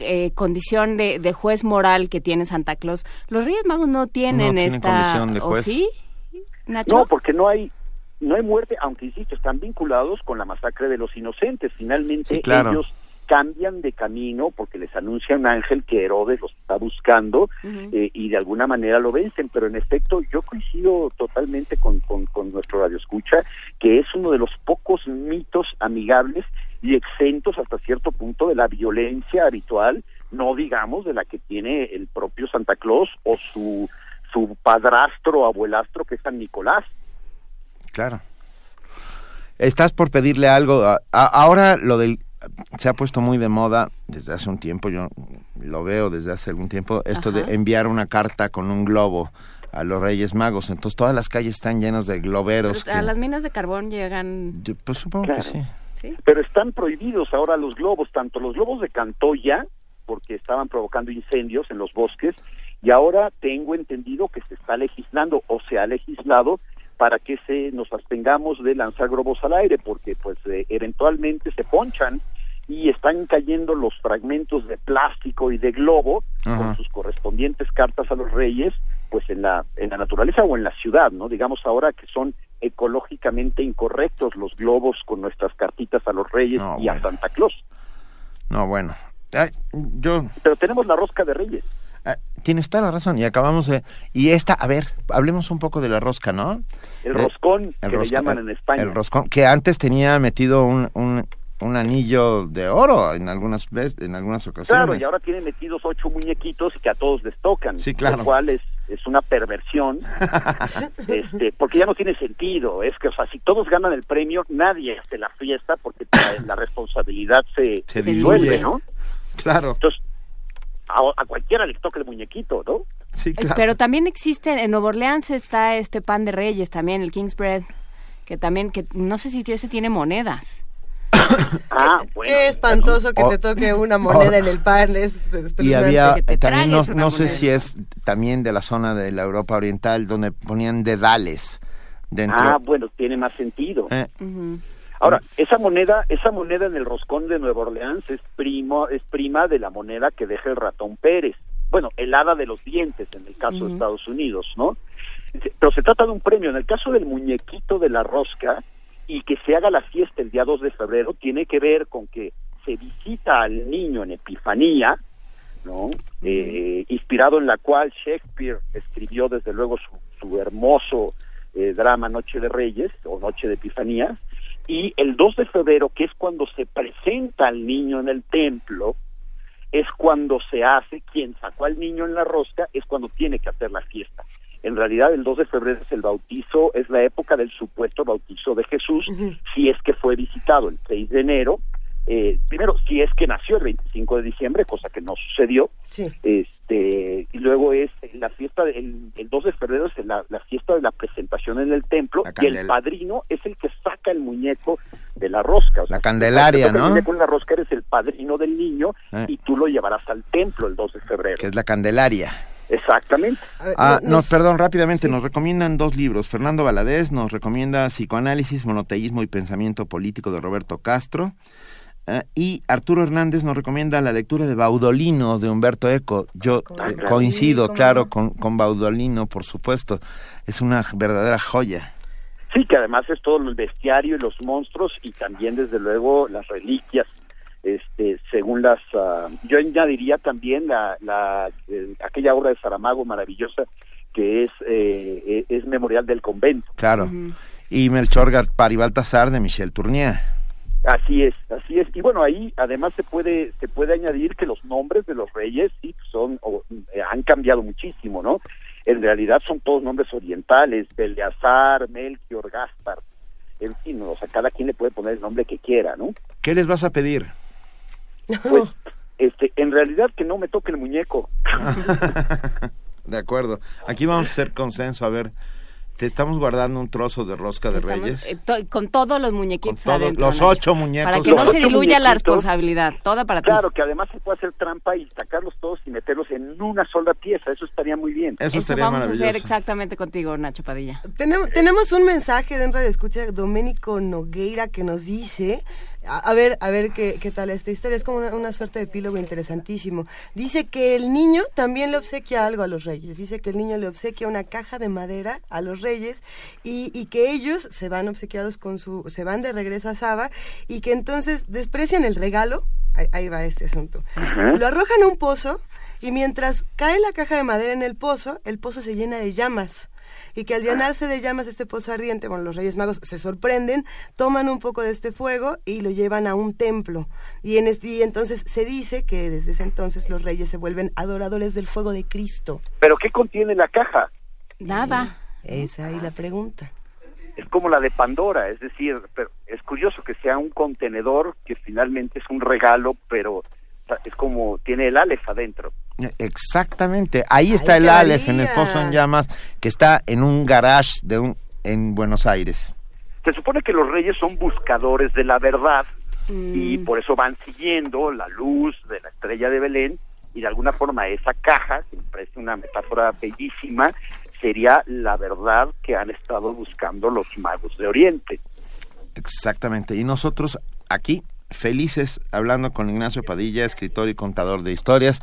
eh, condición de, de juez moral que tiene Santa Claus, los Reyes Magos no tienen No tienen esta... condición de ¿o juez. sí? Nacho? No, porque no hay no hay muerte, aunque insisto, están vinculados con la masacre de los inocentes. Finalmente Sí, claro. ellos cambian de camino porque les anuncia un ángel que Herodes los está buscando eh, y de alguna manera lo vencen, pero en efecto yo coincido totalmente con, con, con nuestro radio escucha que es uno de los pocos mitos amigables y exentos hasta cierto punto de la violencia habitual, no digamos de la que tiene el propio Santa Claus o su, su padrastro o abuelastro que es San Nicolás. Claro. Estás por pedirle algo. a- a- ahora lo del se ha puesto muy de moda desde hace un tiempo, yo lo veo desde hace algún tiempo, esto Ajá. de enviar una carta con un globo a los Reyes Magos. Entonces todas las calles están llenas de globeros. Pero a que- las minas de carbón llegan... Yo, pues supongo Claro. que sí. ¿sí? Pero están prohibidos ahora los globos, tanto los globos de Cantoya, porque estaban provocando incendios en los bosques, y ahora tengo entendido que se está legislando o se ha legislado para que se nos abstengamos de lanzar globos al aire, porque pues eh, eventualmente se ponchan y están cayendo los fragmentos de plástico y de globo con sus correspondientes cartas a los reyes, pues en la en la naturaleza o en la ciudad, ¿no? Digamos ahora que son ecológicamente incorrectos los globos con nuestras cartitas a los reyes No, y a. Santa Claus. No, bueno. Ay, yo Pero tenemos la rosca de reyes. Ah, tienes toda la razón y acabamos de y esta, a ver, hablemos un poco de la rosca, ¿no? El roscón, el que le llaman en España. El roscón, que antes tenía metido un, un, un anillo de oro en algunas veces, en algunas ocasiones. Claro, y ahora tiene metidos ocho muñequitos que a todos les tocan, Sí, claro. lo cual es, es una perversión, este, porque ya no tiene sentido. Es que, o sea, si todos ganan el premio, nadie hace la fiesta porque la, responsabilidad se, Se diluye. ¿no? Claro. Entonces, a, a cualquiera le toca el muñequito, ¿no? Sí, Eh, Pero también existe, en Nueva Orleans está este pan de reyes también, el King's Bread, que también, que no sé si ese tiene monedas. Ah, bueno. Qué espantoso que Oh. te toque una moneda en el pan. Es. Y había que te también, no, sé si es también de la zona de la Europa Oriental, donde ponían dedales dentro. Ah, bueno, tiene más sentido. Eh, Ahora, esa moneda, esa moneda en el roscón de Nueva Orleans es primo, es prima de la moneda que deja el ratón Pérez. Bueno, el hada de los dientes en el caso de. Estados Unidos, ¿no? Pero se trata de un premio. En el caso del muñequito de la rosca y que se haga la fiesta el día 2 de febrero, tiene que ver con que se visita al niño en Epifanía, ¿no? Eh, inspirado en la cual Shakespeare escribió desde luego su, su hermoso eh, drama Noche de Reyes o Noche de Epifanía, y el 2 de febrero, que es cuando se presenta al niño en el templo, es cuando se hace, quien sacó al niño en la rosca, es cuando tiene que hacer la fiesta. En realidad, el 2 de febrero es el bautizo, es la época del supuesto bautizo de Jesús, si es que fue visitado el 6 de enero, eh, primero, si es que nació el 25 de diciembre, cosa que no sucedió, este y luego es la fiesta del el 2 de febrero es la, la fiesta de la presentación en el templo y el padrino es el que saca el muñeco de la rosca. O sea, La Candelaria, si te toca ¿no? El muñeco en la rosca eres el padrino del niño Eh. y tú lo llevarás al templo el 2 de febrero. que es la Candelaria. Exactamente. Ah, no, perdón, rápidamente, nos recomiendan dos libros. Fernando Valadez nos recomienda Psicoanálisis, Monoteísmo y Pensamiento Político de Roberto Castro. Eh, y Arturo Hernández nos recomienda la lectura de Baudolino de Humberto Eco. Yo Ah, eh, coincido, Sí, claro, con, con Baudolino, por supuesto. Es una verdadera joya. Sí, que además es todo el bestiario y los monstruos y también desde luego las reliquias, este, según las, ah, yo añadiría también la, la eh, aquella obra de Saramago maravillosa que es eh, eh, es memorial del convento. Claro. Y Melchor Gaspar y Baltasar de Michel Tournier. Así es, así es. Y bueno, ahí además se puede se puede añadir que los nombres de los reyes sí son o, eh, han cambiado muchísimo, ¿no? En realidad son todos nombres orientales, Beleazar, Melchior, Gaspar. En fin, o sea, cada quien le puede poner el nombre que quiera, ¿no? ¿Qué les vas a pedir? Pues este, en realidad que no me toque el muñeco. De acuerdo. Aquí vamos a hacer consenso. A ver, te estamos guardando un trozo de rosca de Estamos, Reyes. eh, to- con todos los muñequitos Con todos adentro, los Nacho. ocho muñecos. Para que no se diluya la responsabilidad. Toda para ti. Claro, que además se puede hacer trampa y sacarlos todos y meterlos en una sola pieza, eso estaría muy bien. Eso, Eso vamos a hacer exactamente contigo, Nacho Padilla. Tenemos, tenemos un mensaje dentro de escucha Doménico Nogueira que nos dice a, a ver, a ver qué, qué tal esta historia. Es como una, una suerte de epílogo interesantísimo. Dice que el niño también le obsequia algo a los reyes. Dice que el niño le obsequia una caja de madera a los reyes y, y que ellos se van obsequiados con su, se van de regreso a Saba y que entonces desprecian el regalo. Ahí, ahí va este asunto. Lo arrojan a un pozo y mientras cae la caja de madera en el pozo, el pozo se llena de llamas. Y que al llenarse de llamas este pozo ardiente, bueno, los Reyes Magos se sorprenden, toman un poco de este fuego y lo llevan a un templo. Y, en este, y entonces se dice que desde ese entonces los reyes se vuelven adoradores del fuego de Cristo. ¿Pero qué contiene la caja? Nada. Esa ahí la pregunta. Es como la de Pandora, es decir, pero es curioso que sea un contenedor que finalmente es un regalo, pero es como tiene el Aleph adentro. Exactamente. Ahí está el Aleph en el pozo en llamas que está en un garage de un en Buenos Aires. Se supone que los reyes son buscadores de la verdad y Mm. por eso van siguiendo la luz de la estrella de Belén y de alguna forma esa caja, que me parece una metáfora bellísima, sería la verdad que han estado buscando los magos de Oriente. Exactamente. Y nosotros aquí, felices, hablando con Ignacio Padilla, escritor y contador de historias,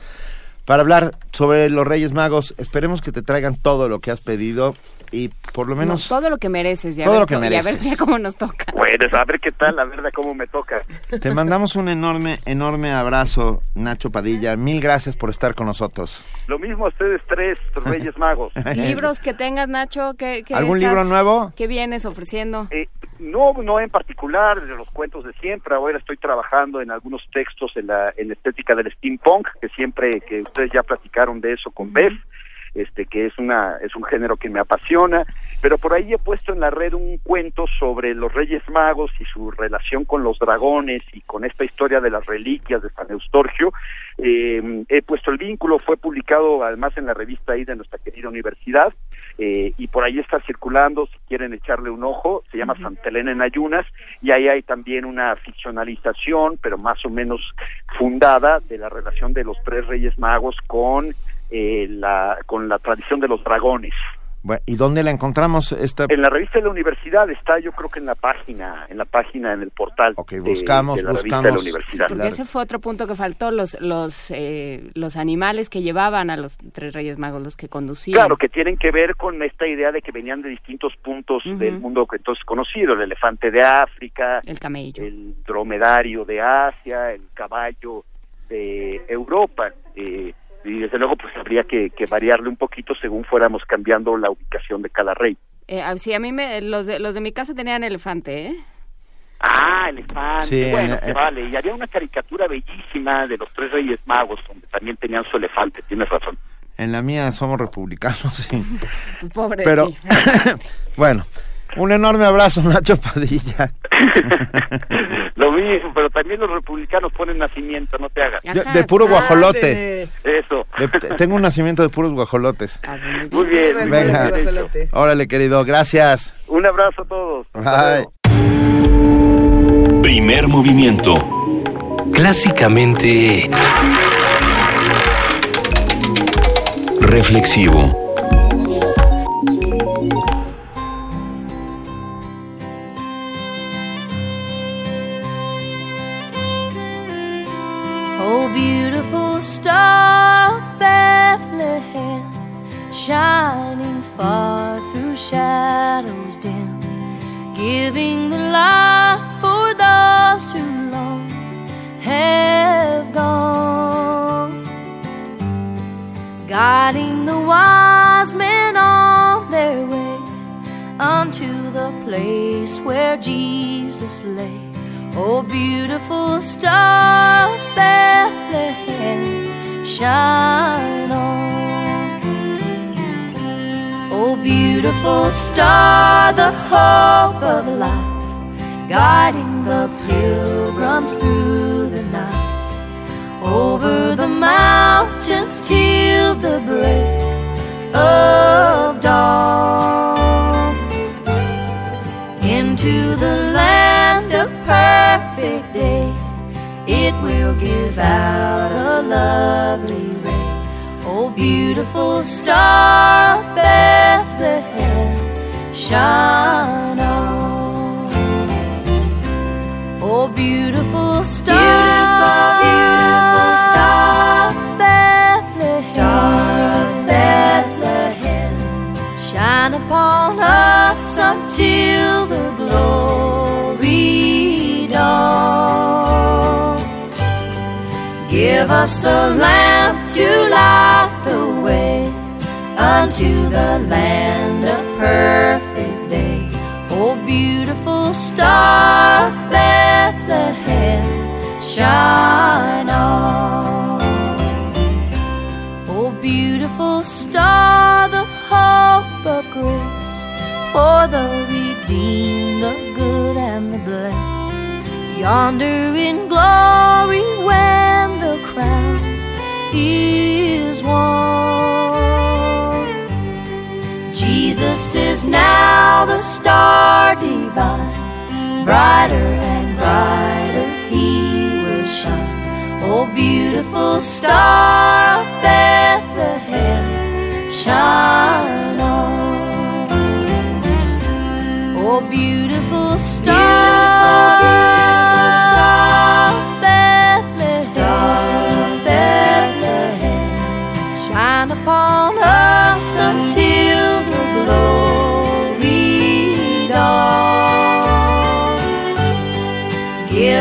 para hablar sobre los Reyes Magos. Esperemos que te traigan todo lo que has pedido y por lo menos... No, todo lo que mereces. Y a Todo ver lo que co- Y a ver mereces. ya cómo nos toca. Pues a ver qué tal, a ver de cómo me toca. Te mandamos un enorme, enorme abrazo, Nacho Padilla. Mil gracias por estar con nosotros. Lo mismo a ustedes tres, Reyes Magos. Libros que tengas, Nacho, que, que ¿Algún estás- libro nuevo? ¿Qué vienes ofreciendo? Eh, no, no en particular de los cuentos de siempre. Ahora estoy trabajando en algunos textos en la, en la estética del steampunk, que siempre que ustedes ya platicaron de eso con Beth, este que es una es un género que me apasiona. Pero por ahí he puesto en la red un cuento sobre los Reyes Magos y su relación con los dragones y con esta historia de las reliquias de San Eustorgio. Eh, he puesto el vínculo, fue publicado además en la revista ahí de nuestra querida universidad. eh, y por ahí está circulando, si quieren echarle un ojo, se llama Santa Elena en Ayunas, y ahí hay también una ficcionalización, pero más o menos fundada, de la relación de los tres reyes magos con, eh, la, con la tradición de los dragones. Bueno, ¿Y dónde la encontramos? Esta... En la revista de la universidad está, yo creo que en la página, en la página, en el portal de- buscamos, de, la revista de la buscamos. universidad. Porque ese fue otro punto que faltó, los los eh, los animales que llevaban a los tres Reyes Magos, los que conducían. Claro, que tienen que ver con esta idea de que venían de distintos puntos del mundo que entonces conocido, el elefante de África, el camello, el dromedario de Asia, el caballo de Europa. eh, y desde luego pues habría que, que variarle un poquito según fuéramos cambiando la ubicación de cada rey. Eh, ah, sí, a mí me, los de los de mi casa tenían elefante, ¿eh? Ah, elefante. Sí, bueno, vale. Y había una caricatura bellísima de los tres reyes magos donde también tenían su elefante, tienes razón. En la mía somos republicanos, sí. Pobre Pero, bueno, un enorme abrazo, Nacho Padilla. Lo mismo, pero también los republicanos ponen nacimiento, no te hagas. Yo- de puro guajolote. Eso. De- tengo un nacimiento de puros guajolotes. Muy bien. Venga, muy bien hecho. órale, querido, gracias. Un abrazo a todos. Bye. Primer movimiento. Clásicamente Reflexivo. Oh, beautiful star of Bethlehem, shining far through shadows dim, giving the light for those who long have gone, guiding the wise men on their way unto the place where Jesus lay. Oh, beautiful star Bethlehem, shine on. Oh, beautiful star, the hope of life, guiding the pilgrims through the night, over the mountains till the break of dawn into the land of perfect day. It will give out a lovely ray. Oh, beautiful star of Bethlehem, shine on. Oh, beautiful star, beautiful, beautiful star of Bethlehem, star of Bethlehem, shine upon us until the glory dawn. Give us a lamp to light the way unto the land of perfect day. Oh, beautiful star of Bethlehem, shine on. Oh, beautiful star, the hope of grace for the redeemed, the good and the blessed. Yonder in glory when the crown is won. Jesus is now the star divine, brighter and brighter he will shine. Oh, beautiful star of Bethlehem, shine on. Oh, beautiful star, beautiful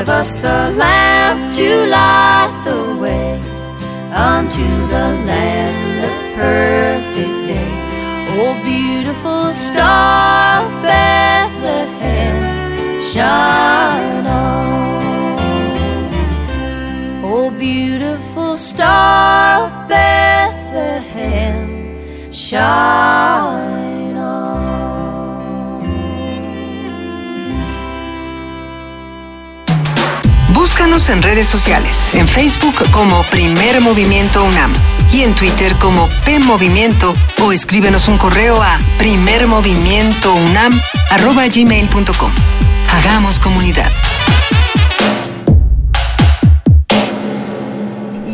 Give us the lamp to light the way unto the land of perfect day. Oh, beautiful star of Bethlehem, shine on. Oh, beautiful star of Bethlehem, shine Búscanos en redes sociales, en Facebook como Primer Movimiento UNAM y en Twitter como P Movimiento o escríbenos un correo a primermovimientounam@gmail.com. Hagamos comunidad.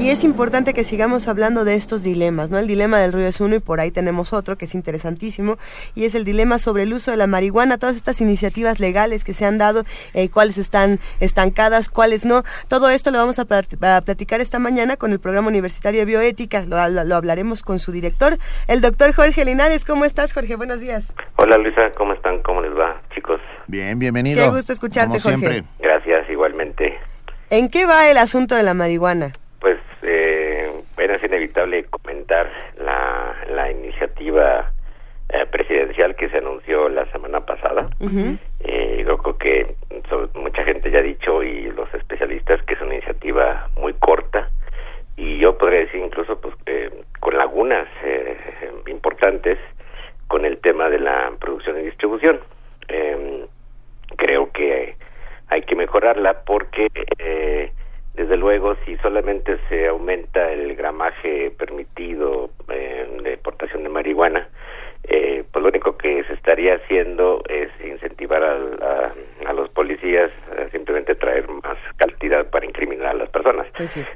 Y es importante que sigamos hablando de estos dilemas, ¿no? El dilema del ruido es uno y por ahí tenemos otro que es interesantísimo y es el dilema sobre el uso de la marihuana, todas estas iniciativas legales que se han dado, eh, cuáles están estancadas, cuáles no. Todo esto lo vamos a, plat- a platicar esta mañana con el programa universitario de bioética, lo, lo- lo hablaremos con su director, el doctor Jorge Linares. ¿Cómo estás, Jorge? Buenos días. Hola Luisa, ¿cómo están? ¿Cómo les va, chicos? Bien, bienvenido. Qué gusto escucharte, Como Jorge. siempre. Gracias, igualmente. ¿En qué va el asunto de la marihuana? Pues eh, bueno, es inevitable comentar la, la iniciativa eh, presidencial que se anunció la semana pasada. Eh, yo creo que mucha gente ya ha dicho y los especialistas que es una iniciativa muy corta y yo podría decir incluso pues eh, con lagunas eh, importantes con el tema de la producción y distribución. Eh, creo que hay que mejorarla porque eh, desde luego si solamente se aumenta el gramaje permitido eh, de portación de marihuana eh, pues lo único que se estaría haciendo es incentivar a, a los policías a simplemente traer más cantidad para incriminar a las personas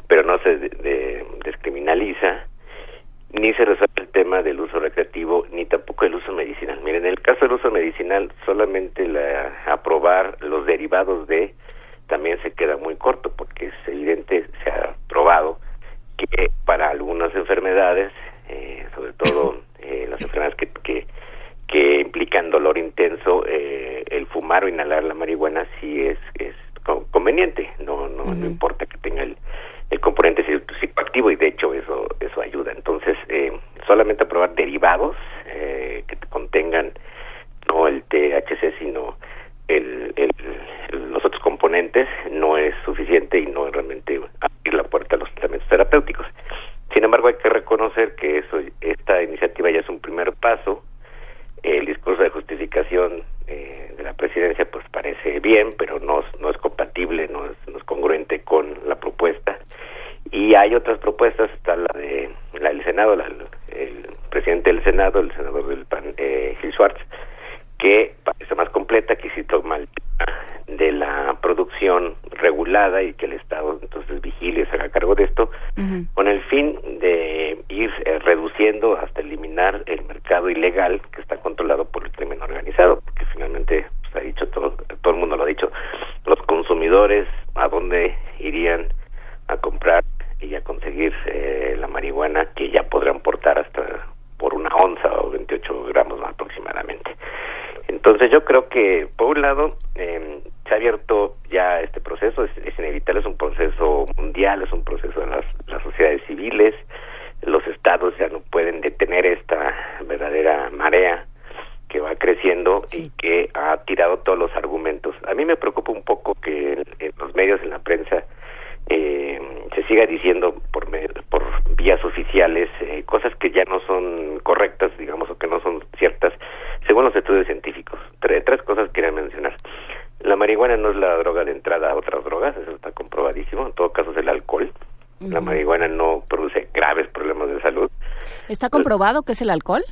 pero no se de- de- descriminaliza ni se resuelve el tema del uso recreativo ni tampoco el uso medicinal. Miren, en el caso del uso medicinal, solamente la, aprobar los derivados de también se queda muy corto porque es evidente, se ha probado que para algunas enfermedades, eh, sobre todo eh, las enfermedades que, que, que implican dolor intenso, eh, el fumar o inhalar la marihuana sí es, es co- conveniente, no, no, no importa que tenga el, el componente psi- psicoactivo y de hecho eso eso ayuda. Entonces eh, solamente aprobar derivados eh, que contengan no el THC sino el, el- los componentes no es suficiente y no es realmente abrir la puerta a los tratamientos terapéuticos. Sin embargo hay que reconocer que eso esta iniciativa ya es un primer paso probado que es el alcohol?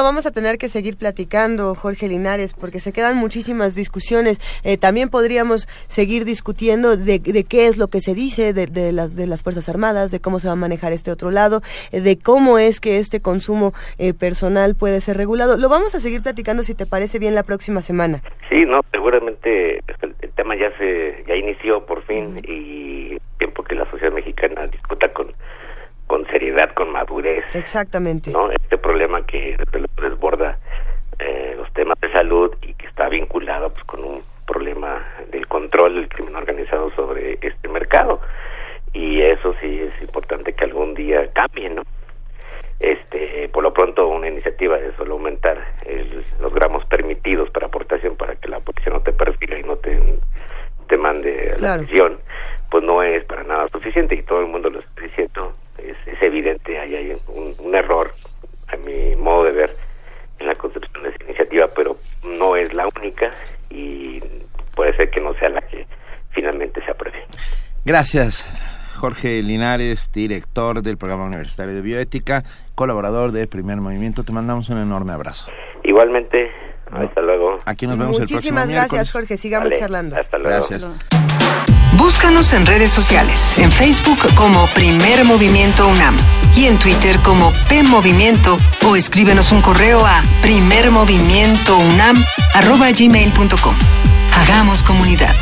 lo vamos a tener que seguir platicando, Jorge Linares, porque se quedan muchísimas discusiones. Eh, también podríamos seguir discutiendo de, de, qué es lo que se dice de, de, la, de, las Fuerzas Armadas, de cómo se va a manejar este otro lado, eh, de cómo es que este consumo eh, personal puede ser regulado. Lo vamos a seguir platicando, si te parece bien, la próxima semana. Sí, no, seguramente el, tema ya se ya inició por fin y tiempo que la sociedad mexicana discuta con con seriedad, con madurez. Exactamente. ¿no? Gracias, Jorge Linares, director del Programa Universitario de Bioética, colaborador de Primer Movimiento. Te mandamos un enorme abrazo. Igualmente, hasta luego. Aquí nos vemos el próximo Muchísimas gracias. Jorge. Sigamos charlando. Hasta luego. Gracias. Búscanos en redes sociales, en Facebook como Primer Movimiento UNAM y en Twitter como P Movimiento o escríbenos un correo a primermovimientounam@gmail.com. Hagamos comunidad.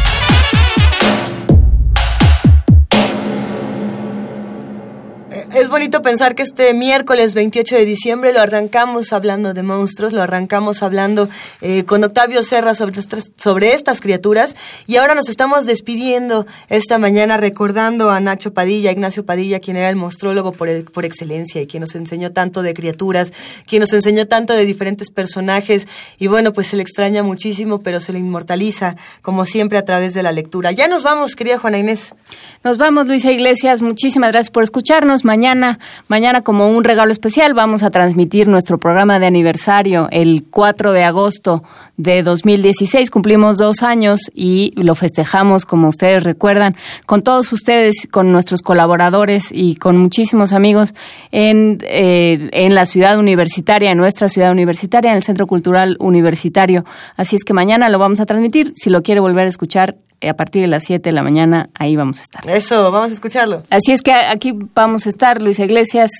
Bonito pensar que este miércoles 28 de diciembre lo arrancamos hablando de monstruos, lo arrancamos hablando eh, con Octavio Serra sobre sobre estas criaturas y ahora nos estamos despidiendo esta mañana recordando a Nacho Padilla, Ignacio Padilla, quien era el monstrólogo por, el- por excelencia y quien nos enseñó tanto de criaturas, quien nos enseñó tanto de diferentes personajes y bueno, pues se le extraña muchísimo, pero se le inmortaliza como siempre a través de la lectura. Ya nos vamos, querida Juana Inés. Nos vamos, Luisa Iglesias. Muchísimas gracias por escucharnos. Mañana, mañana como un regalo especial, vamos a transmitir nuestro programa de aniversario el 4 de agosto de 2016. Cumplimos dos años y lo festejamos, como ustedes recuerdan, con todos ustedes, con nuestros colaboradores y con muchísimos amigos en, eh, en la ciudad universitaria, en nuestra ciudad universitaria, en el Centro Cultural Universitario. Así es que mañana lo vamos a transmitir. Si lo quiere volver a escuchar, a partir de las 7 de la mañana, ahí vamos a estar. Eso, vamos a escucharlo. Así es que aquí vamos a estar, Luisa Iglesias.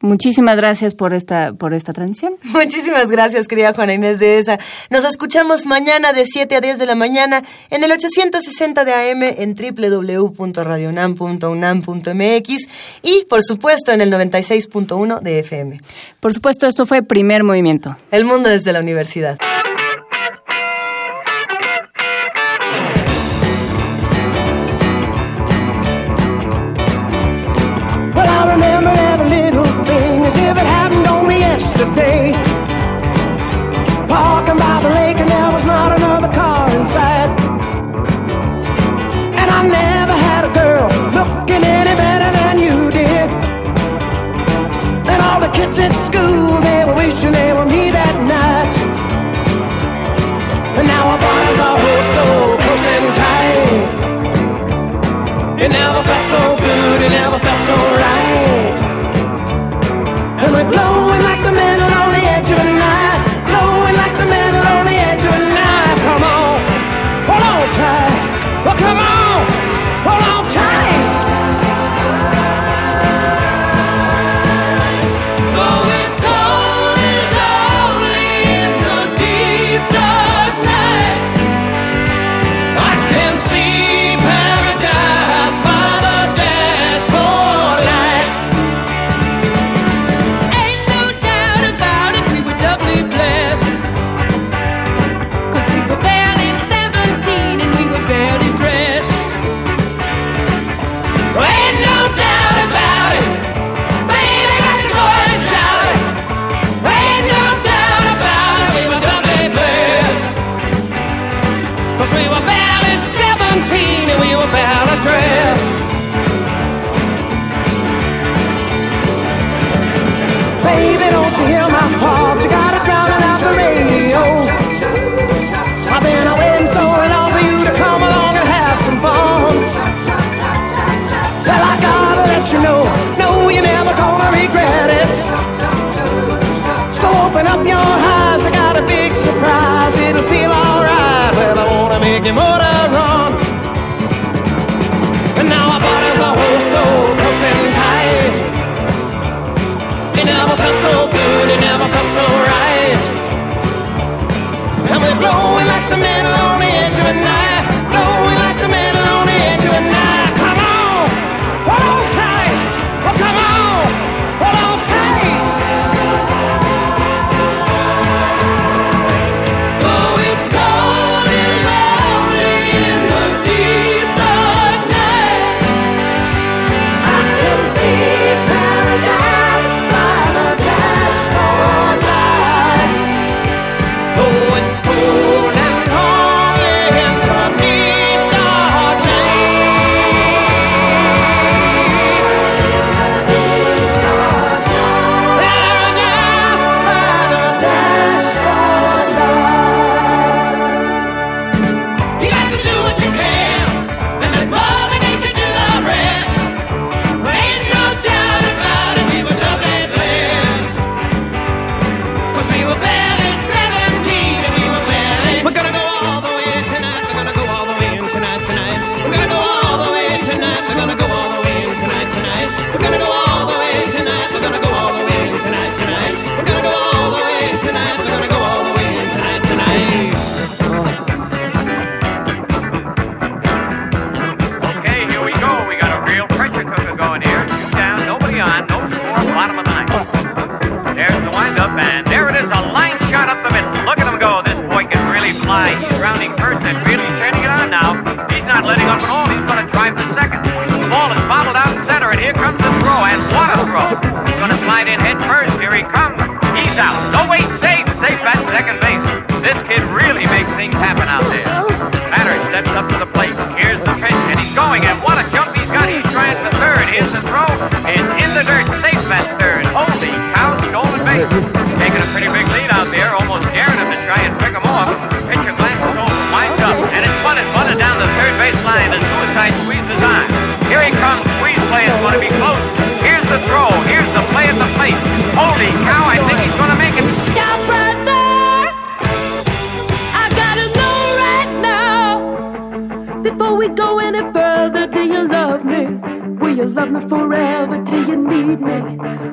Muchísimas gracias por esta, por esta transmisión. Muchísimas gracias, querida Juana Inés de esa. Nos escuchamos mañana de 7 a 10 de la mañana en el 860 de AM en www.radionam.unam.mx y, por supuesto, en el 96.1 de FM. Por supuesto, esto fue Primer Movimiento. El mundo desde la universidad. it head first. We go any further, do you love me? Will you love me forever? Do you need me?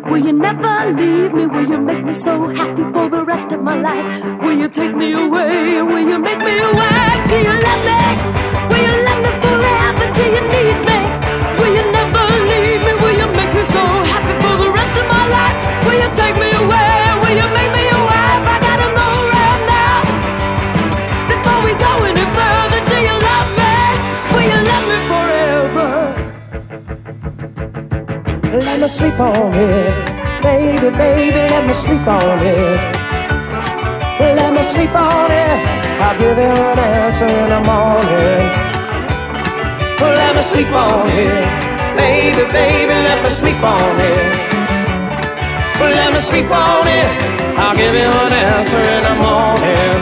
Will you never leave me? Will you make me so happy for the rest of my life? Will you take me away? Will you make me your wife? Do you love me? Will you love me forever? Do you need me? Let me sleep on it. Baby, baby, let me sleep on it. Let me sleep on it. I'll give you an answer in the morning. Let me sleep on it. Baby, baby, let me sleep on it. Let me sleep on it. I'll give you an answer in the morning.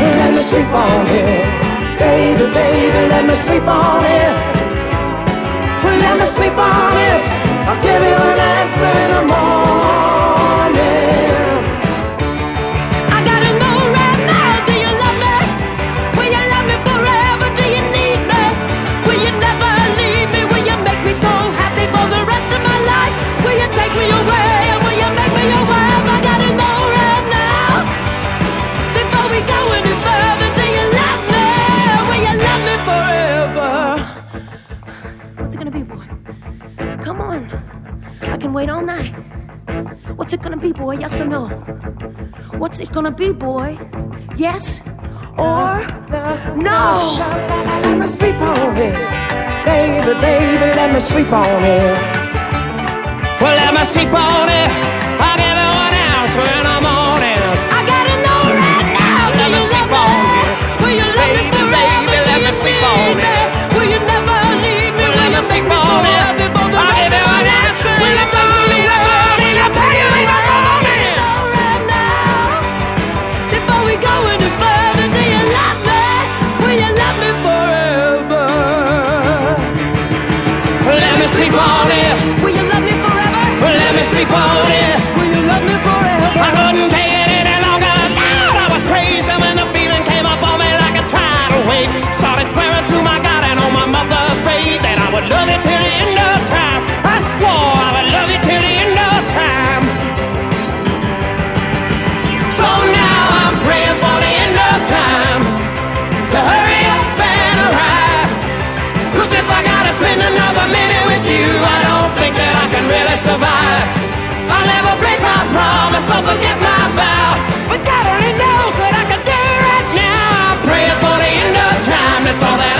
Let me sleep on it. Baby, baby, let me sleep on it. On it. I'll give you an answer in the morning. Can wait all night. What's it gonna be, boy? Yes or no? What's it gonna be, boy? Yes or no? Let me sleep on it. Baby, baby, let me sleep on it. Well, let me sleep on it. I'll give you an answer in the morning. I gotta know right now. Let Do me you sleep love on me? it. Will you love me Baby, forever? baby, let me sleep on it. Me. Will you love me forever? I couldn't take it any longer. Lord, I was crazy when the feeling came up on me like a tidal wave. Started swearing to my God and on my mother's grave that I would love you till the end of time. I swore I would love you till the end of time. So now I'm praying for the end of time to hurry up and arrive. Cause if I gotta spend another minute with you, I don't think that I can really survive. Promise or forget my vow. But God only knows what I can do right now. I'm praying for the end of time, that's all that I